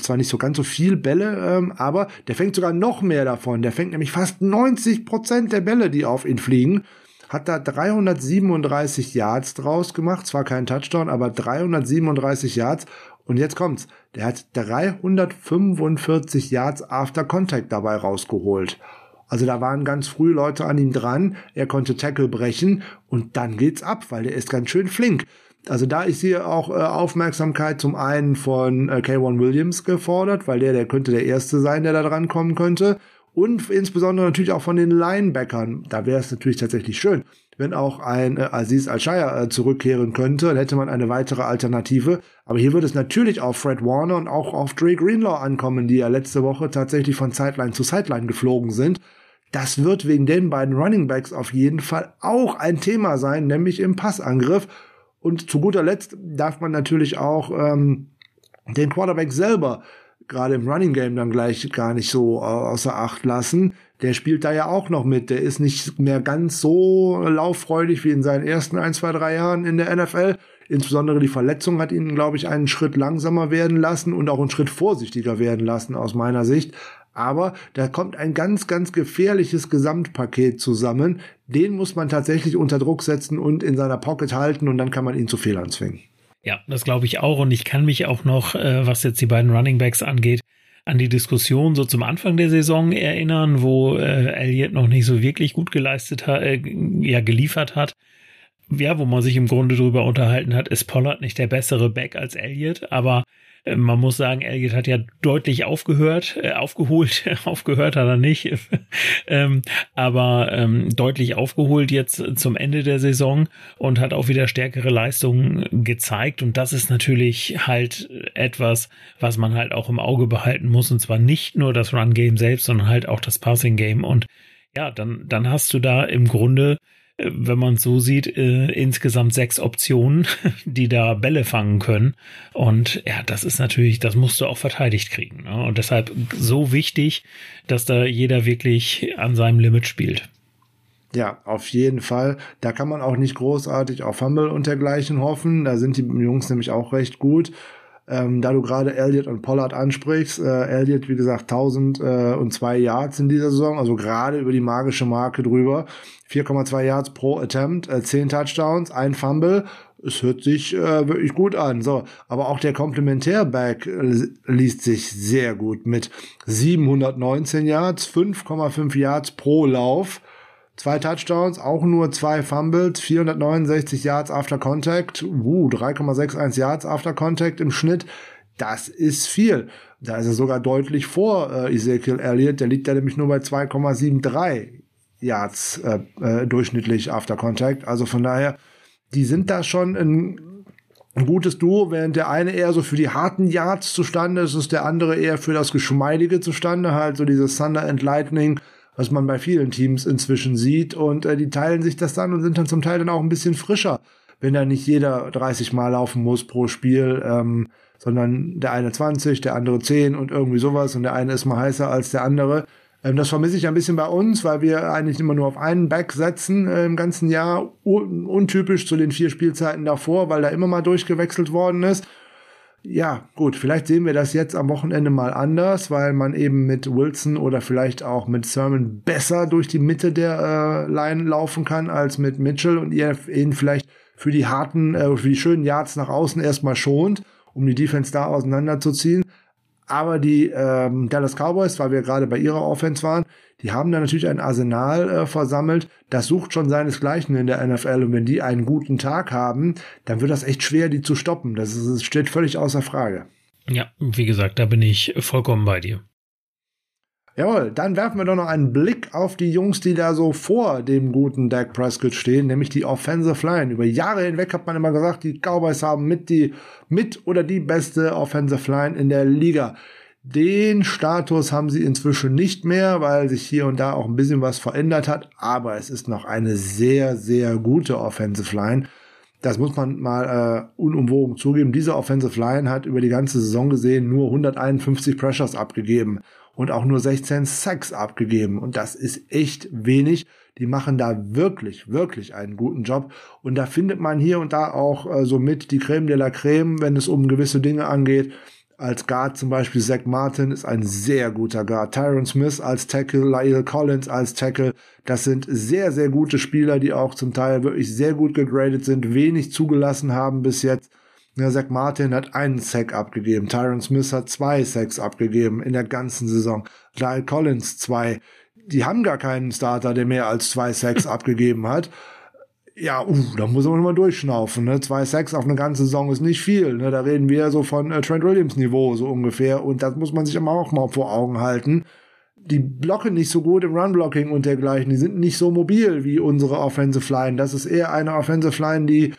zwar nicht so ganz so viel Bälle, ähm, aber der fängt sogar noch mehr davon. Der fängt nämlich fast 90 Prozent der Bälle, die auf ihn fliegen. Hat da 337 Yards draus gemacht. Zwar kein Touchdown, aber 337 Yards. Und jetzt kommt's. Der hat 345 Yards After Contact dabei rausgeholt. Also da waren ganz früh Leute an ihm dran. Er konnte Tackle brechen und dann geht's ab, weil der ist ganz schön flink. Also da ist hier auch äh, Aufmerksamkeit zum einen von äh, K1 Williams gefordert, weil der, der könnte der Erste sein, der da dran kommen könnte. Und insbesondere natürlich auch von den Linebackern. Da wäre es natürlich tatsächlich schön, wenn auch ein äh, Aziz Al-Shaya äh, zurückkehren könnte, dann hätte man eine weitere Alternative. Aber hier würde es natürlich auf Fred Warner und auch auf Dre Greenlaw ankommen, die ja letzte Woche tatsächlich von Sideline zu Sideline geflogen sind. Das wird wegen den beiden Running Backs auf jeden Fall auch ein Thema sein, nämlich im Passangriff. Und zu guter Letzt darf man natürlich auch ähm, den Quarterback selber gerade im Running Game dann gleich gar nicht so äh, außer Acht lassen. Der spielt da ja auch noch mit. Der ist nicht mehr ganz so lauffreudig wie in seinen ersten ein, zwei, drei Jahren in der NFL. Insbesondere die Verletzung hat ihn, glaube ich, einen Schritt langsamer werden lassen und auch einen Schritt vorsichtiger werden lassen aus meiner Sicht. Aber da kommt ein ganz, ganz gefährliches Gesamtpaket zusammen. Den muss man tatsächlich unter Druck setzen und in seiner Pocket halten und dann kann man ihn zu Fehlern zwingen. Ja, das glaube ich auch. Und ich kann mich auch noch, äh, was jetzt die beiden Running Backs angeht, an die Diskussion so zum Anfang der Saison erinnern, wo äh, Elliott noch nicht so wirklich gut geleistet hat, äh, ja, geliefert hat. Ja, wo man sich im Grunde darüber unterhalten hat, ist Pollard nicht der bessere Back als Elliott, aber man muss sagen, Elliot hat ja deutlich aufgehört, äh, aufgeholt, aufgehört hat er nicht, ähm, aber ähm, deutlich aufgeholt jetzt zum Ende der Saison und hat auch wieder stärkere Leistungen gezeigt. Und das ist natürlich halt etwas, was man halt auch im Auge behalten muss. Und zwar nicht nur das Run-Game selbst, sondern halt auch das Passing-Game. Und ja, dann, dann hast du da im Grunde wenn man es so sieht, äh, insgesamt sechs Optionen, die da Bälle fangen können. Und ja, das ist natürlich, das musst du auch verteidigt kriegen. Ne? Und deshalb so wichtig, dass da jeder wirklich an seinem Limit spielt. Ja, auf jeden Fall. Da kann man auch nicht großartig auf Fumble und dergleichen hoffen. Da sind die Jungs nämlich auch recht gut. Ähm, da du gerade Elliott und Pollard ansprichst, äh, Elliott, wie gesagt, 1002 Yards in dieser Saison, also gerade über die magische Marke drüber. 4,2 Yards pro Attempt, äh, 10 Touchdowns, ein Fumble. Es hört sich äh, wirklich gut an. So, aber auch der Komplementärback äh, liest sich sehr gut mit 719 Yards, 5,5 Yards pro Lauf. Zwei Touchdowns, auch nur zwei Fumbles, 469 Yards after Contact, uh, 3,61 Yards after Contact im Schnitt. Das ist viel. Da ist er sogar deutlich vor äh, Ezekiel Elliott. Der liegt da nämlich nur bei 2,73 Yards äh, äh, durchschnittlich after Contact. Also von daher, die sind da schon ein, ein gutes Duo, während der eine eher so für die harten Yards zustande ist, ist der andere eher für das Geschmeidige zustande, halt so dieses Thunder and Lightning was man bei vielen Teams inzwischen sieht. Und äh, die teilen sich das dann und sind dann zum Teil dann auch ein bisschen frischer, wenn da nicht jeder 30 Mal laufen muss pro Spiel, ähm, sondern der eine 20, der andere 10 und irgendwie sowas und der eine ist mal heißer als der andere. Ähm, das vermisse ich ein bisschen bei uns, weil wir eigentlich immer nur auf einen Back setzen äh, im ganzen Jahr, un untypisch zu den vier Spielzeiten davor, weil da immer mal durchgewechselt worden ist ja, gut, vielleicht sehen wir das jetzt am Wochenende mal anders, weil man eben mit Wilson oder vielleicht auch mit Sermon besser durch die Mitte der äh, Line laufen kann als mit Mitchell und ihr ihn vielleicht für die harten, äh, für die schönen Yards nach außen erstmal schont, um die Defense da auseinanderzuziehen. Aber die ähm, Dallas Cowboys, weil wir gerade bei ihrer Offense waren, die haben da natürlich ein Arsenal äh, versammelt, das sucht schon seinesgleichen in der NFL. Und wenn die einen guten Tag haben, dann wird das echt schwer, die zu stoppen. Das, ist, das steht völlig außer Frage. Ja, wie gesagt, da bin ich vollkommen bei dir. Jawohl, dann werfen wir doch noch einen Blick auf die Jungs, die da so vor dem guten Dak Prescott stehen, nämlich die Offensive Line. Über Jahre hinweg hat man immer gesagt, die Cowboys haben mit die mit oder die beste Offensive Line in der Liga. Den Status haben sie inzwischen nicht mehr, weil sich hier und da auch ein bisschen was verändert hat, aber es ist noch eine sehr, sehr gute Offensive Line. Das muss man mal äh, unumwogen zugeben. Diese Offensive Line hat über die ganze Saison gesehen nur 151 Pressures abgegeben und auch nur 16 Sacks abgegeben. Und das ist echt wenig. Die machen da wirklich, wirklich einen guten Job. Und da findet man hier und da auch äh, so mit die Creme de la Creme, wenn es um gewisse Dinge angeht. Als Guard zum Beispiel Zach Martin ist ein sehr guter Guard. Tyron Smith als Tackle, Lyle Collins als Tackle. Das sind sehr, sehr gute Spieler, die auch zum Teil wirklich sehr gut gegradet sind, wenig zugelassen haben bis jetzt. Ja, Zach Martin hat einen Sack abgegeben. Tyron Smith hat zwei Sacks abgegeben in der ganzen Saison. Lyle Collins zwei. Die haben gar keinen Starter, der mehr als zwei Sacks abgegeben hat ja, uh, da muss man mal durchschnaufen. Ne? Zwei Sacks auf eine ganze Saison ist nicht viel. Ne? Da reden wir so von äh, Trent Williams Niveau so ungefähr. Und das muss man sich immer auch mal vor Augen halten. Die blocken nicht so gut im Run-Blocking und dergleichen. Die sind nicht so mobil wie unsere Offensive Line. Das ist eher eine Offensive Line, die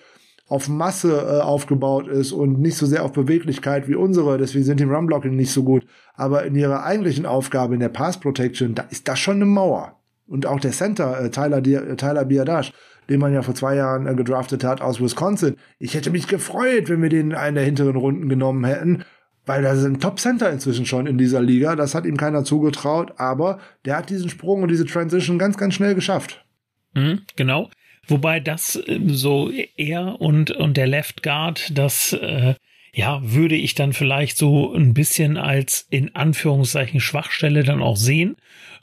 auf Masse äh, aufgebaut ist und nicht so sehr auf Beweglichkeit wie unsere. Deswegen sind die im Run-Blocking nicht so gut. Aber in ihrer eigentlichen Aufgabe in der Pass-Protection, da ist das schon eine Mauer. Und auch der Center, äh, Tyler, äh, Tyler Biadash, den man ja vor zwei Jahren äh, gedraftet hat aus Wisconsin. Ich hätte mich gefreut, wenn wir den in einer der hinteren Runden genommen hätten, weil da sind Top-Center inzwischen schon in dieser Liga. Das hat ihm keiner zugetraut, aber der hat diesen Sprung und diese Transition ganz, ganz schnell geschafft. Mhm, genau. Wobei das äh, so er und, und der Left Guard, das äh, ja, würde ich dann vielleicht so ein bisschen als in Anführungszeichen Schwachstelle dann auch sehen,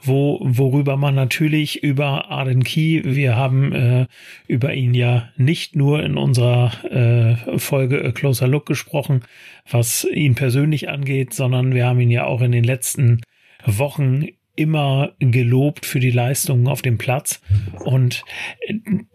wo, worüber man natürlich über Arden Key, wir haben äh, über ihn ja nicht nur in unserer äh, Folge A Closer Look gesprochen, was ihn persönlich angeht, sondern wir haben ihn ja auch in den letzten Wochen immer gelobt für die Leistungen auf dem Platz. Und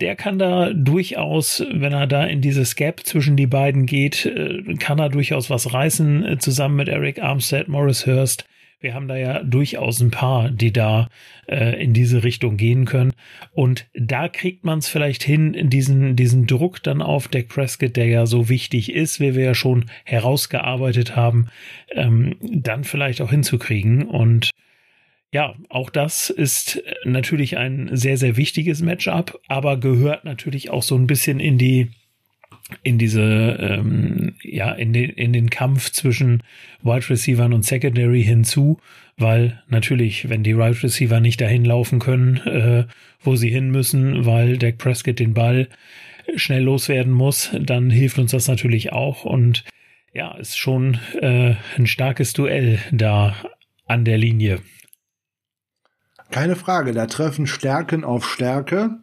der kann da durchaus, wenn er da in dieses Gap zwischen die beiden geht, äh, kann er durchaus was reißen, äh, zusammen mit Eric Armstead, Morris Hurst. Wir haben da ja durchaus ein paar, die da äh, in diese Richtung gehen können. Und da kriegt man es vielleicht hin, diesen, diesen Druck dann auf Dak Prescott, der ja so wichtig ist, wie wir ja schon herausgearbeitet haben, ähm, dann vielleicht auch hinzukriegen. Und ja, auch das ist natürlich ein sehr, sehr wichtiges Matchup, aber gehört natürlich auch so ein bisschen in die in diese ähm, ja in den in den Kampf zwischen Wide Receivern und Secondary hinzu, weil natürlich, wenn die Wide Receiver nicht dahin laufen können, äh, wo sie hin müssen, weil Dak Prescott den Ball schnell loswerden muss, dann hilft uns das natürlich auch und ja, ist schon äh, ein starkes Duell da an der Linie. Keine Frage, da treffen Stärken auf Stärke.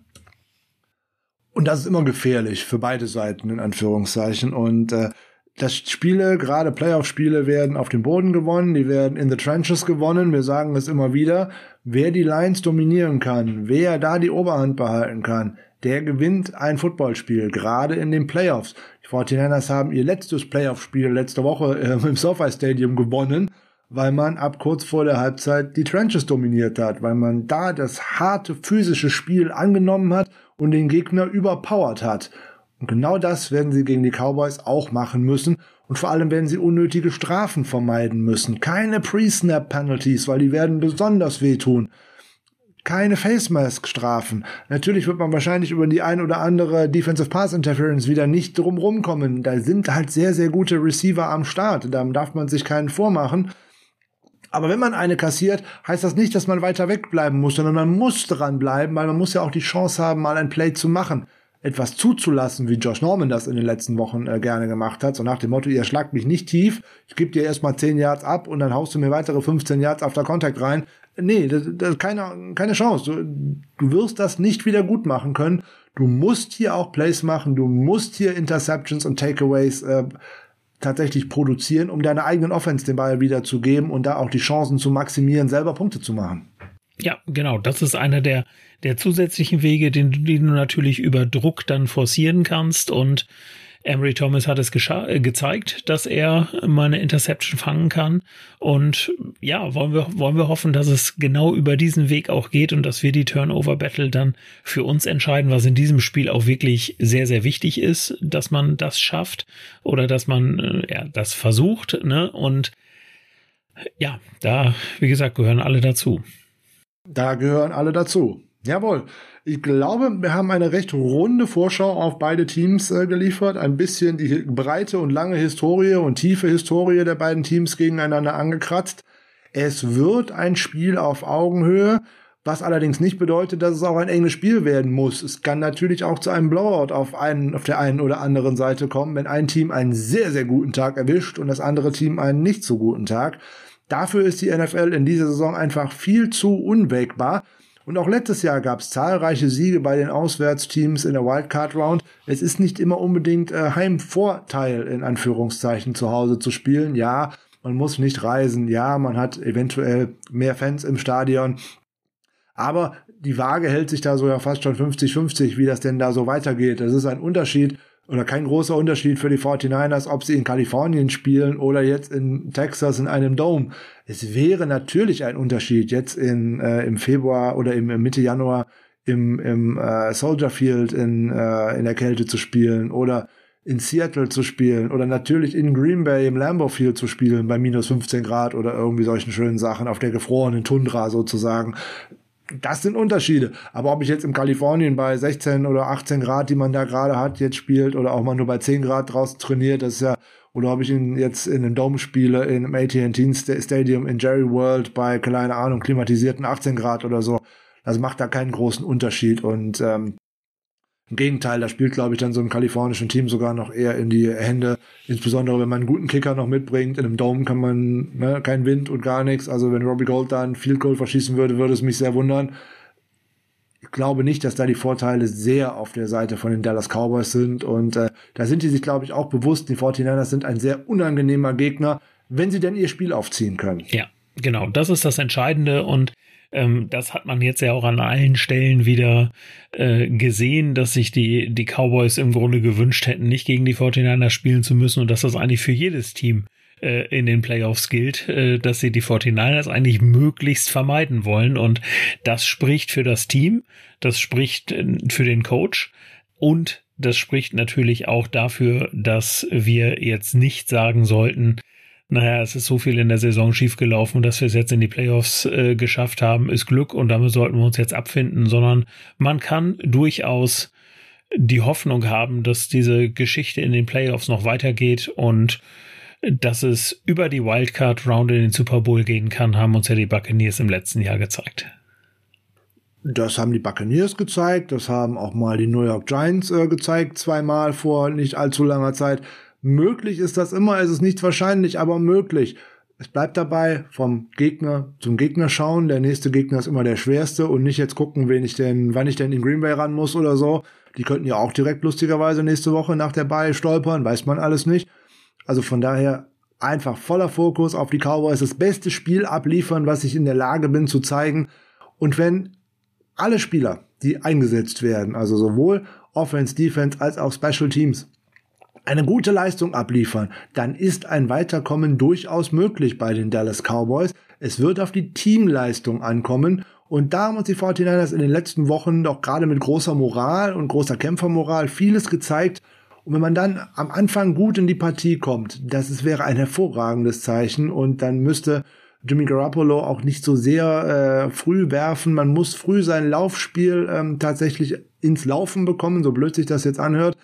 Und das ist immer gefährlich für beide Seiten, in Anführungszeichen. Und äh, das Spiele, gerade Playoff-Spiele, werden auf dem Boden gewonnen, die werden in the trenches gewonnen. Wir sagen es immer wieder. Wer die Lions dominieren kann, wer da die Oberhand behalten kann, der gewinnt ein Footballspiel, gerade in den Playoffs. Die 49ers haben ihr letztes Playoff-Spiel letzte Woche äh, im SoFi Stadium gewonnen weil man ab kurz vor der Halbzeit die Trenches dominiert hat, weil man da das harte physische Spiel angenommen hat und den Gegner überpowert hat. Und genau das werden sie gegen die Cowboys auch machen müssen. Und vor allem werden sie unnötige Strafen vermeiden müssen. Keine Pre-Snap-Penalties, weil die werden besonders wehtun. Keine Face Mask Strafen. Natürlich wird man wahrscheinlich über die ein oder andere Defensive Pass Interference wieder nicht drum rumkommen. Da sind halt sehr, sehr gute Receiver am Start. Da darf man sich keinen vormachen. Aber wenn man eine kassiert, heißt das nicht, dass man weiter wegbleiben muss, sondern man muss dran bleiben, weil man muss ja auch die Chance haben, mal ein Play zu machen. Etwas zuzulassen, wie Josh Norman das in den letzten Wochen äh, gerne gemacht hat, so nach dem Motto, ihr schlagt mich nicht tief, ich gebe dir erstmal 10 Yards ab und dann haust du mir weitere 15 Yards auf der Kontakt rein. Nee, das, das keine, keine Chance. Du, du wirst das nicht wieder gut machen können. Du musst hier auch Plays machen, du musst hier Interceptions und Takeaways äh, tatsächlich produzieren, um deiner eigenen Offense den Ball wiederzugeben und da auch die Chancen zu maximieren, selber Punkte zu machen. Ja, genau. Das ist einer der, der zusätzlichen Wege, den, den du natürlich über Druck dann forcieren kannst und Emery Thomas hat es äh, gezeigt, dass er mal eine Interception fangen kann. Und ja, wollen wir, wollen wir hoffen, dass es genau über diesen Weg auch geht und dass wir die Turnover Battle dann für uns entscheiden, was in diesem Spiel auch wirklich sehr, sehr wichtig ist, dass man das schafft oder dass man äh, ja, das versucht. Ne? Und ja, da, wie gesagt, gehören alle dazu. Da gehören alle dazu. Jawohl. Ich glaube, wir haben eine recht runde Vorschau auf beide Teams äh, geliefert. Ein bisschen die breite und lange Historie und tiefe Historie der beiden Teams gegeneinander angekratzt. Es wird ein Spiel auf Augenhöhe, Was allerdings nicht bedeutet, dass es auch ein enges Spiel werden muss. Es kann natürlich auch zu einem Blowout auf, einen, auf der einen oder anderen Seite kommen, wenn ein Team einen sehr, sehr guten Tag erwischt und das andere Team einen nicht so guten Tag. Dafür ist die NFL in dieser Saison einfach viel zu unwägbar. Und auch letztes Jahr gab es zahlreiche Siege bei den Auswärtsteams in der Wildcard Round. Es ist nicht immer unbedingt äh, Heimvorteil, in Anführungszeichen, zu Hause zu spielen. Ja, man muss nicht reisen. Ja, man hat eventuell mehr Fans im Stadion. Aber die Waage hält sich da so ja fast schon 50-50, wie das denn da so weitergeht. Das ist ein Unterschied oder kein großer Unterschied für die 49ers, ob sie in Kalifornien spielen oder jetzt in Texas in einem Dome. Es wäre natürlich ein Unterschied, jetzt in, äh, im Februar oder im, im Mitte Januar im, im äh, Soldier Field in, äh, in der Kälte zu spielen oder in Seattle zu spielen oder natürlich in Green Bay im Lambeau Field zu spielen bei minus 15 Grad oder irgendwie solchen schönen Sachen auf der gefrorenen Tundra sozusagen. Das sind Unterschiede. Aber ob ich jetzt in Kalifornien bei 16 oder 18 Grad, die man da gerade hat, jetzt spielt oder auch mal nur bei 10 Grad draußen trainiert, das ist ja, oder ob ich ihn jetzt in einem Dome spiele, in einem AT&T Stadium in Jerry World bei, keine Ahnung, klimatisierten 18 Grad oder so, das macht da keinen großen Unterschied und ähm, im Gegenteil, da spielt, glaube ich, dann so ein kalifornischen Team sogar noch eher in die Hände. Insbesondere, wenn man einen guten Kicker noch mitbringt. In einem Dome kann man ne, kein Wind und gar nichts. Also wenn Robbie Gold da ein Field Goal verschießen würde, würde es mich sehr wundern. Glaube nicht, dass da die Vorteile sehr auf der Seite von den Dallas Cowboys sind. Und äh, da sind die sich, glaube ich, auch bewusst. Die 49ers sind ein sehr unangenehmer Gegner, wenn sie denn ihr Spiel aufziehen können. Ja, genau. Das ist das Entscheidende. Und ähm, das hat man jetzt ja auch an allen Stellen wieder äh, gesehen, dass sich die, die Cowboys im Grunde gewünscht hätten, nicht gegen die 49ers spielen zu müssen und dass das eigentlich für jedes Team äh, in den Playoffs gilt, äh, dass sie die 49ers eigentlich möglichst vermeiden wollen. Und das spricht für das Team, das spricht äh, für den Coach und das spricht natürlich auch dafür, dass wir jetzt nicht sagen sollten, naja, es ist so viel in der Saison schiefgelaufen, dass wir es jetzt in die Playoffs äh, geschafft haben, ist Glück und damit sollten wir uns jetzt abfinden, sondern man kann durchaus die Hoffnung haben, dass diese Geschichte in den Playoffs noch weitergeht und dass es über die Wildcard Round in den Super Bowl gehen kann, haben uns ja die Buccaneers im letzten Jahr gezeigt. Das haben die Buccaneers gezeigt, das haben auch mal die New York Giants äh, gezeigt, zweimal vor nicht allzu langer Zeit. Möglich ist das immer, es ist nicht wahrscheinlich, aber möglich. Es bleibt dabei, vom Gegner zum Gegner schauen. Der nächste Gegner ist immer der schwerste und nicht jetzt gucken, wen ich denn, wann ich denn in Green Bay ran muss oder so. Die könnten ja auch direkt lustigerweise nächste Woche nach der Bay stolpern, weiß man alles nicht. Also von daher einfach voller Fokus auf die Cowboys, das beste Spiel abliefern, was ich in der Lage bin zu zeigen. Und wenn alle Spieler, die eingesetzt werden, also sowohl Offense, Defense als auch Special Teams, eine gute Leistung abliefern, dann ist ein Weiterkommen durchaus möglich bei den Dallas Cowboys. Es wird auf die Teamleistung ankommen und da haben uns die 49ers in den letzten Wochen doch gerade mit großer Moral und großer Kämpfermoral vieles gezeigt. Und wenn man dann am Anfang gut in die Partie kommt, das ist, wäre ein hervorragendes Zeichen und dann müsste Jimmy Garoppolo auch nicht so sehr äh, früh werfen. Man muss früh sein Laufspiel ähm, tatsächlich ins Laufen bekommen, so blöd sich das jetzt anhört.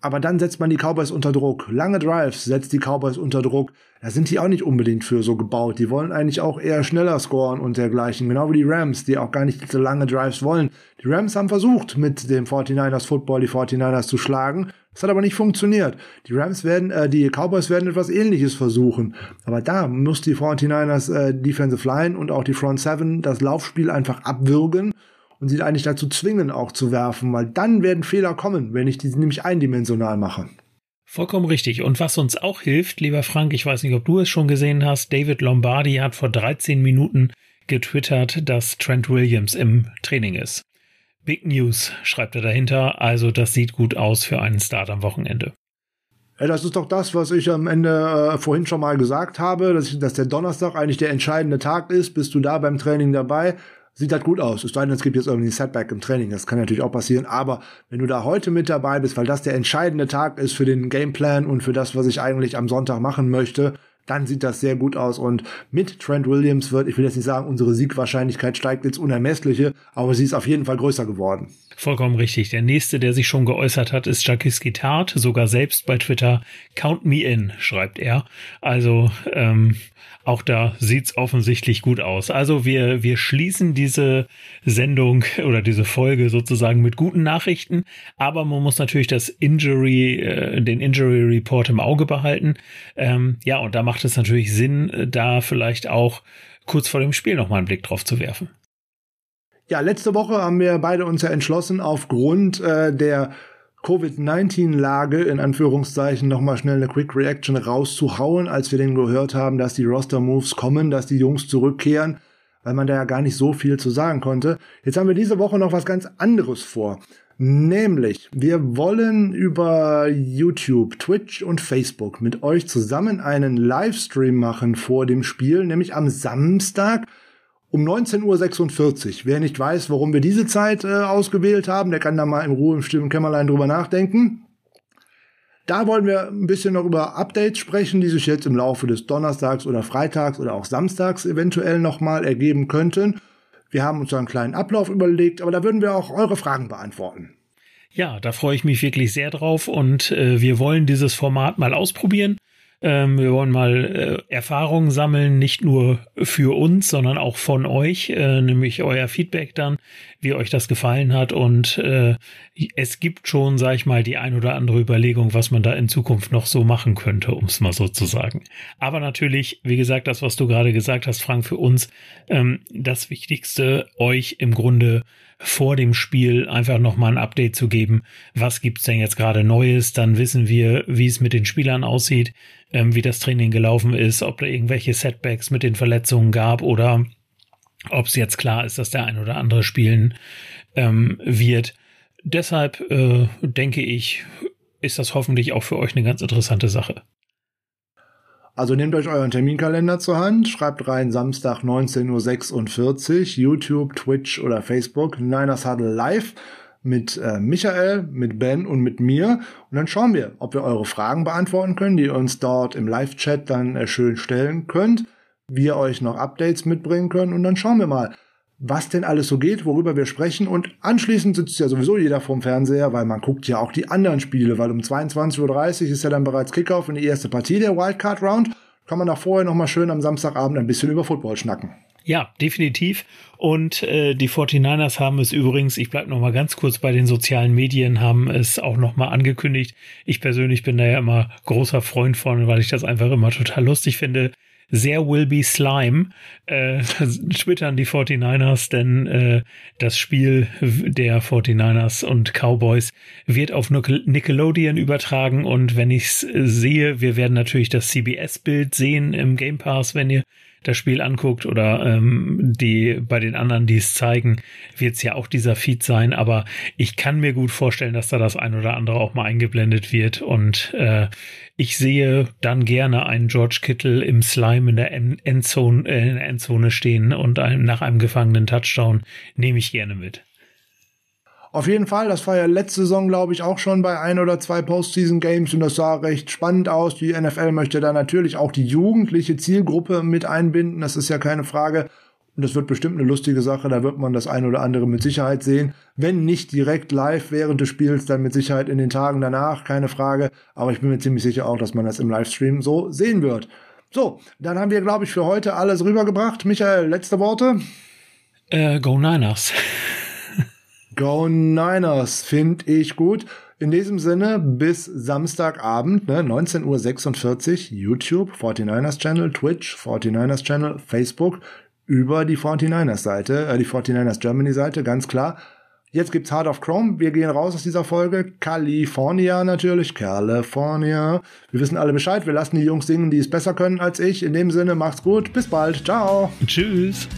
Aber dann setzt man die Cowboys unter Druck. Lange Drives setzt die Cowboys unter Druck. Da sind die auch nicht unbedingt für so gebaut. Die wollen eigentlich auch eher schneller scoren und dergleichen. Genau wie die Rams, die auch gar nicht so lange Drives wollen. Die Rams haben versucht, mit dem 49ers Football die 49ers zu schlagen. Das hat aber nicht funktioniert. Die Rams werden, äh, die Cowboys werden etwas ähnliches versuchen. Aber da muss die 49ers äh, Defensive Line und auch die Front Seven das Laufspiel einfach abwürgen und sie eigentlich dazu zwingen, auch zu werfen, weil dann werden Fehler kommen, wenn ich die nämlich eindimensional mache. Vollkommen richtig. Und was uns auch hilft, lieber Frank, ich weiß nicht, ob du es schon gesehen hast, David Lombardi hat vor 13 Minuten getwittert, dass Trent Williams im Training ist. Big News, schreibt er dahinter, also das sieht gut aus für einen Start am Wochenende. Ja, das ist doch das, was ich am Ende äh, vorhin schon mal gesagt habe, dass, ich, dass der Donnerstag eigentlich der entscheidende Tag ist. Bist du da beim Training dabei? Sieht halt gut aus. Es sei denn, es gibt jetzt irgendwie ein Setback im Training. Das kann natürlich auch passieren. Aber wenn du da heute mit dabei bist, weil das der entscheidende Tag ist für den Gameplan und für das, was ich eigentlich am Sonntag machen möchte, dann sieht das sehr gut aus. Und mit Trent Williams wird, ich will jetzt nicht sagen, unsere Siegwahrscheinlichkeit steigt ins Unermessliche, aber sie ist auf jeden Fall größer geworden. Vollkommen richtig. Der nächste, der sich schon geäußert hat, ist Jacques Guitart, sogar selbst bei Twitter. Count me in, schreibt er. Also ähm, auch da sieht's offensichtlich gut aus. Also wir, wir schließen diese Sendung oder diese Folge sozusagen mit guten Nachrichten, aber man muss natürlich das Injury, äh, den Injury Report im Auge behalten. Ähm, ja, und da macht es natürlich Sinn, da vielleicht auch kurz vor dem Spiel nochmal einen Blick drauf zu werfen. Ja, letzte Woche haben wir beide uns ja entschlossen, aufgrund äh, der Covid-19-Lage in Anführungszeichen nochmal schnell eine Quick Reaction rauszuhauen, als wir den gehört haben, dass die Roster-Moves kommen, dass die Jungs zurückkehren, weil man da ja gar nicht so viel zu sagen konnte. Jetzt haben wir diese Woche noch was ganz anderes vor. Nämlich, wir wollen über YouTube, Twitch und Facebook mit euch zusammen einen Livestream machen vor dem Spiel, nämlich am Samstag um 19.46 Uhr. Wer nicht weiß, warum wir diese Zeit äh, ausgewählt haben, der kann da mal in Ruhe im stillen Kämmerlein drüber nachdenken. Da wollen wir ein bisschen noch über Updates sprechen, die sich jetzt im Laufe des Donnerstags oder Freitags oder auch Samstags eventuell nochmal ergeben könnten. Wir haben uns da einen kleinen Ablauf überlegt, aber da würden wir auch eure Fragen beantworten. Ja, da freue ich mich wirklich sehr drauf und äh, wir wollen dieses Format mal ausprobieren. Ähm, wir wollen mal äh, Erfahrungen sammeln, nicht nur für uns, sondern auch von euch, äh, nämlich euer Feedback dann, wie euch das gefallen hat. Und äh, es gibt schon, sag ich mal, die ein oder andere Überlegung, was man da in Zukunft noch so machen könnte, um es mal so zu sagen. Aber natürlich, wie gesagt, das, was du gerade gesagt hast, Frank, für uns ähm, das Wichtigste, euch im Grunde vor dem Spiel einfach nochmal ein Update zu geben. Was gibt's denn jetzt gerade Neues? Dann wissen wir, wie es mit den Spielern aussieht, ähm, wie das Training gelaufen ist, ob da irgendwelche Setbacks mit den Verletzungen gab oder ob es jetzt klar ist, dass der ein oder andere spielen ähm, wird. Deshalb äh, denke ich, ist das hoffentlich auch für euch eine ganz interessante Sache. Also nehmt euch euren Terminkalender zur Hand, schreibt rein Samstag 19.46 Uhr, YouTube, Twitch oder Facebook, Niners Huddle Live mit äh, Michael, mit Ben und mit mir. Und dann schauen wir, ob wir eure Fragen beantworten können, die ihr uns dort im Live-Chat dann äh, schön stellen könnt. Wir euch noch Updates mitbringen können und dann schauen wir mal, was denn alles so geht, worüber wir sprechen. Und anschließend sitzt ja sowieso jeder vorm Fernseher, weil man guckt ja auch die anderen Spiele, weil um 22.30 Uhr ist ja dann bereits Kickoff in die erste Partie der Wildcard Round. Kann man da vorher noch mal schön am Samstagabend ein bisschen über Football schnacken. Ja, definitiv. Und äh, die 49ers haben es übrigens, ich bleibe noch mal ganz kurz bei den sozialen Medien, haben es auch noch mal angekündigt. Ich persönlich bin da ja immer großer Freund von, weil ich das einfach immer total lustig finde sehr will be Slime äh, twittern die 49ers, denn äh, das Spiel der 49ers und Cowboys wird auf Nickelodeon übertragen und wenn ich es sehe, wir werden natürlich das CBS-Bild sehen im Game Pass, wenn ihr das Spiel anguckt oder ähm, die bei den anderen, die es zeigen, wird es ja auch dieser Feed sein. Aber ich kann mir gut vorstellen, dass da das ein oder andere auch mal eingeblendet wird. Und äh, ich sehe dann gerne einen George Kittle im Slime in der Endzone, äh, in der Endzone stehen und einem, nach einem gefangenen Touchdown nehme ich gerne mit. Auf jeden Fall, das war ja letzte Saison, glaube ich, auch schon bei ein oder zwei Postseason-Games und das sah recht spannend aus. Die NFL möchte da natürlich auch die jugendliche Zielgruppe mit einbinden, das ist ja keine Frage. Und das wird bestimmt eine lustige Sache, da wird man das ein oder andere mit Sicherheit sehen. Wenn nicht direkt live während des Spiels, dann mit Sicherheit in den Tagen danach, keine Frage. Aber ich bin mir ziemlich sicher auch, dass man das im Livestream so sehen wird. So, dann haben wir, glaube ich, für heute alles rübergebracht. Michael, letzte Worte? Äh, go Niners. Go Niners, finde ich gut. In diesem Sinne, bis Samstagabend, ne, 19.46 Uhr, YouTube, 49ers Channel, Twitch, 49ers Channel, Facebook, über die 49ers Seite, äh, die 49ers Germany Seite, ganz klar. Jetzt gibt's Heart of Chrome. Wir gehen raus aus dieser Folge. California natürlich. California. Wir wissen alle Bescheid. Wir lassen die Jungs singen, die es besser können als ich. In dem Sinne, macht's gut. Bis bald. Ciao. Tschüss.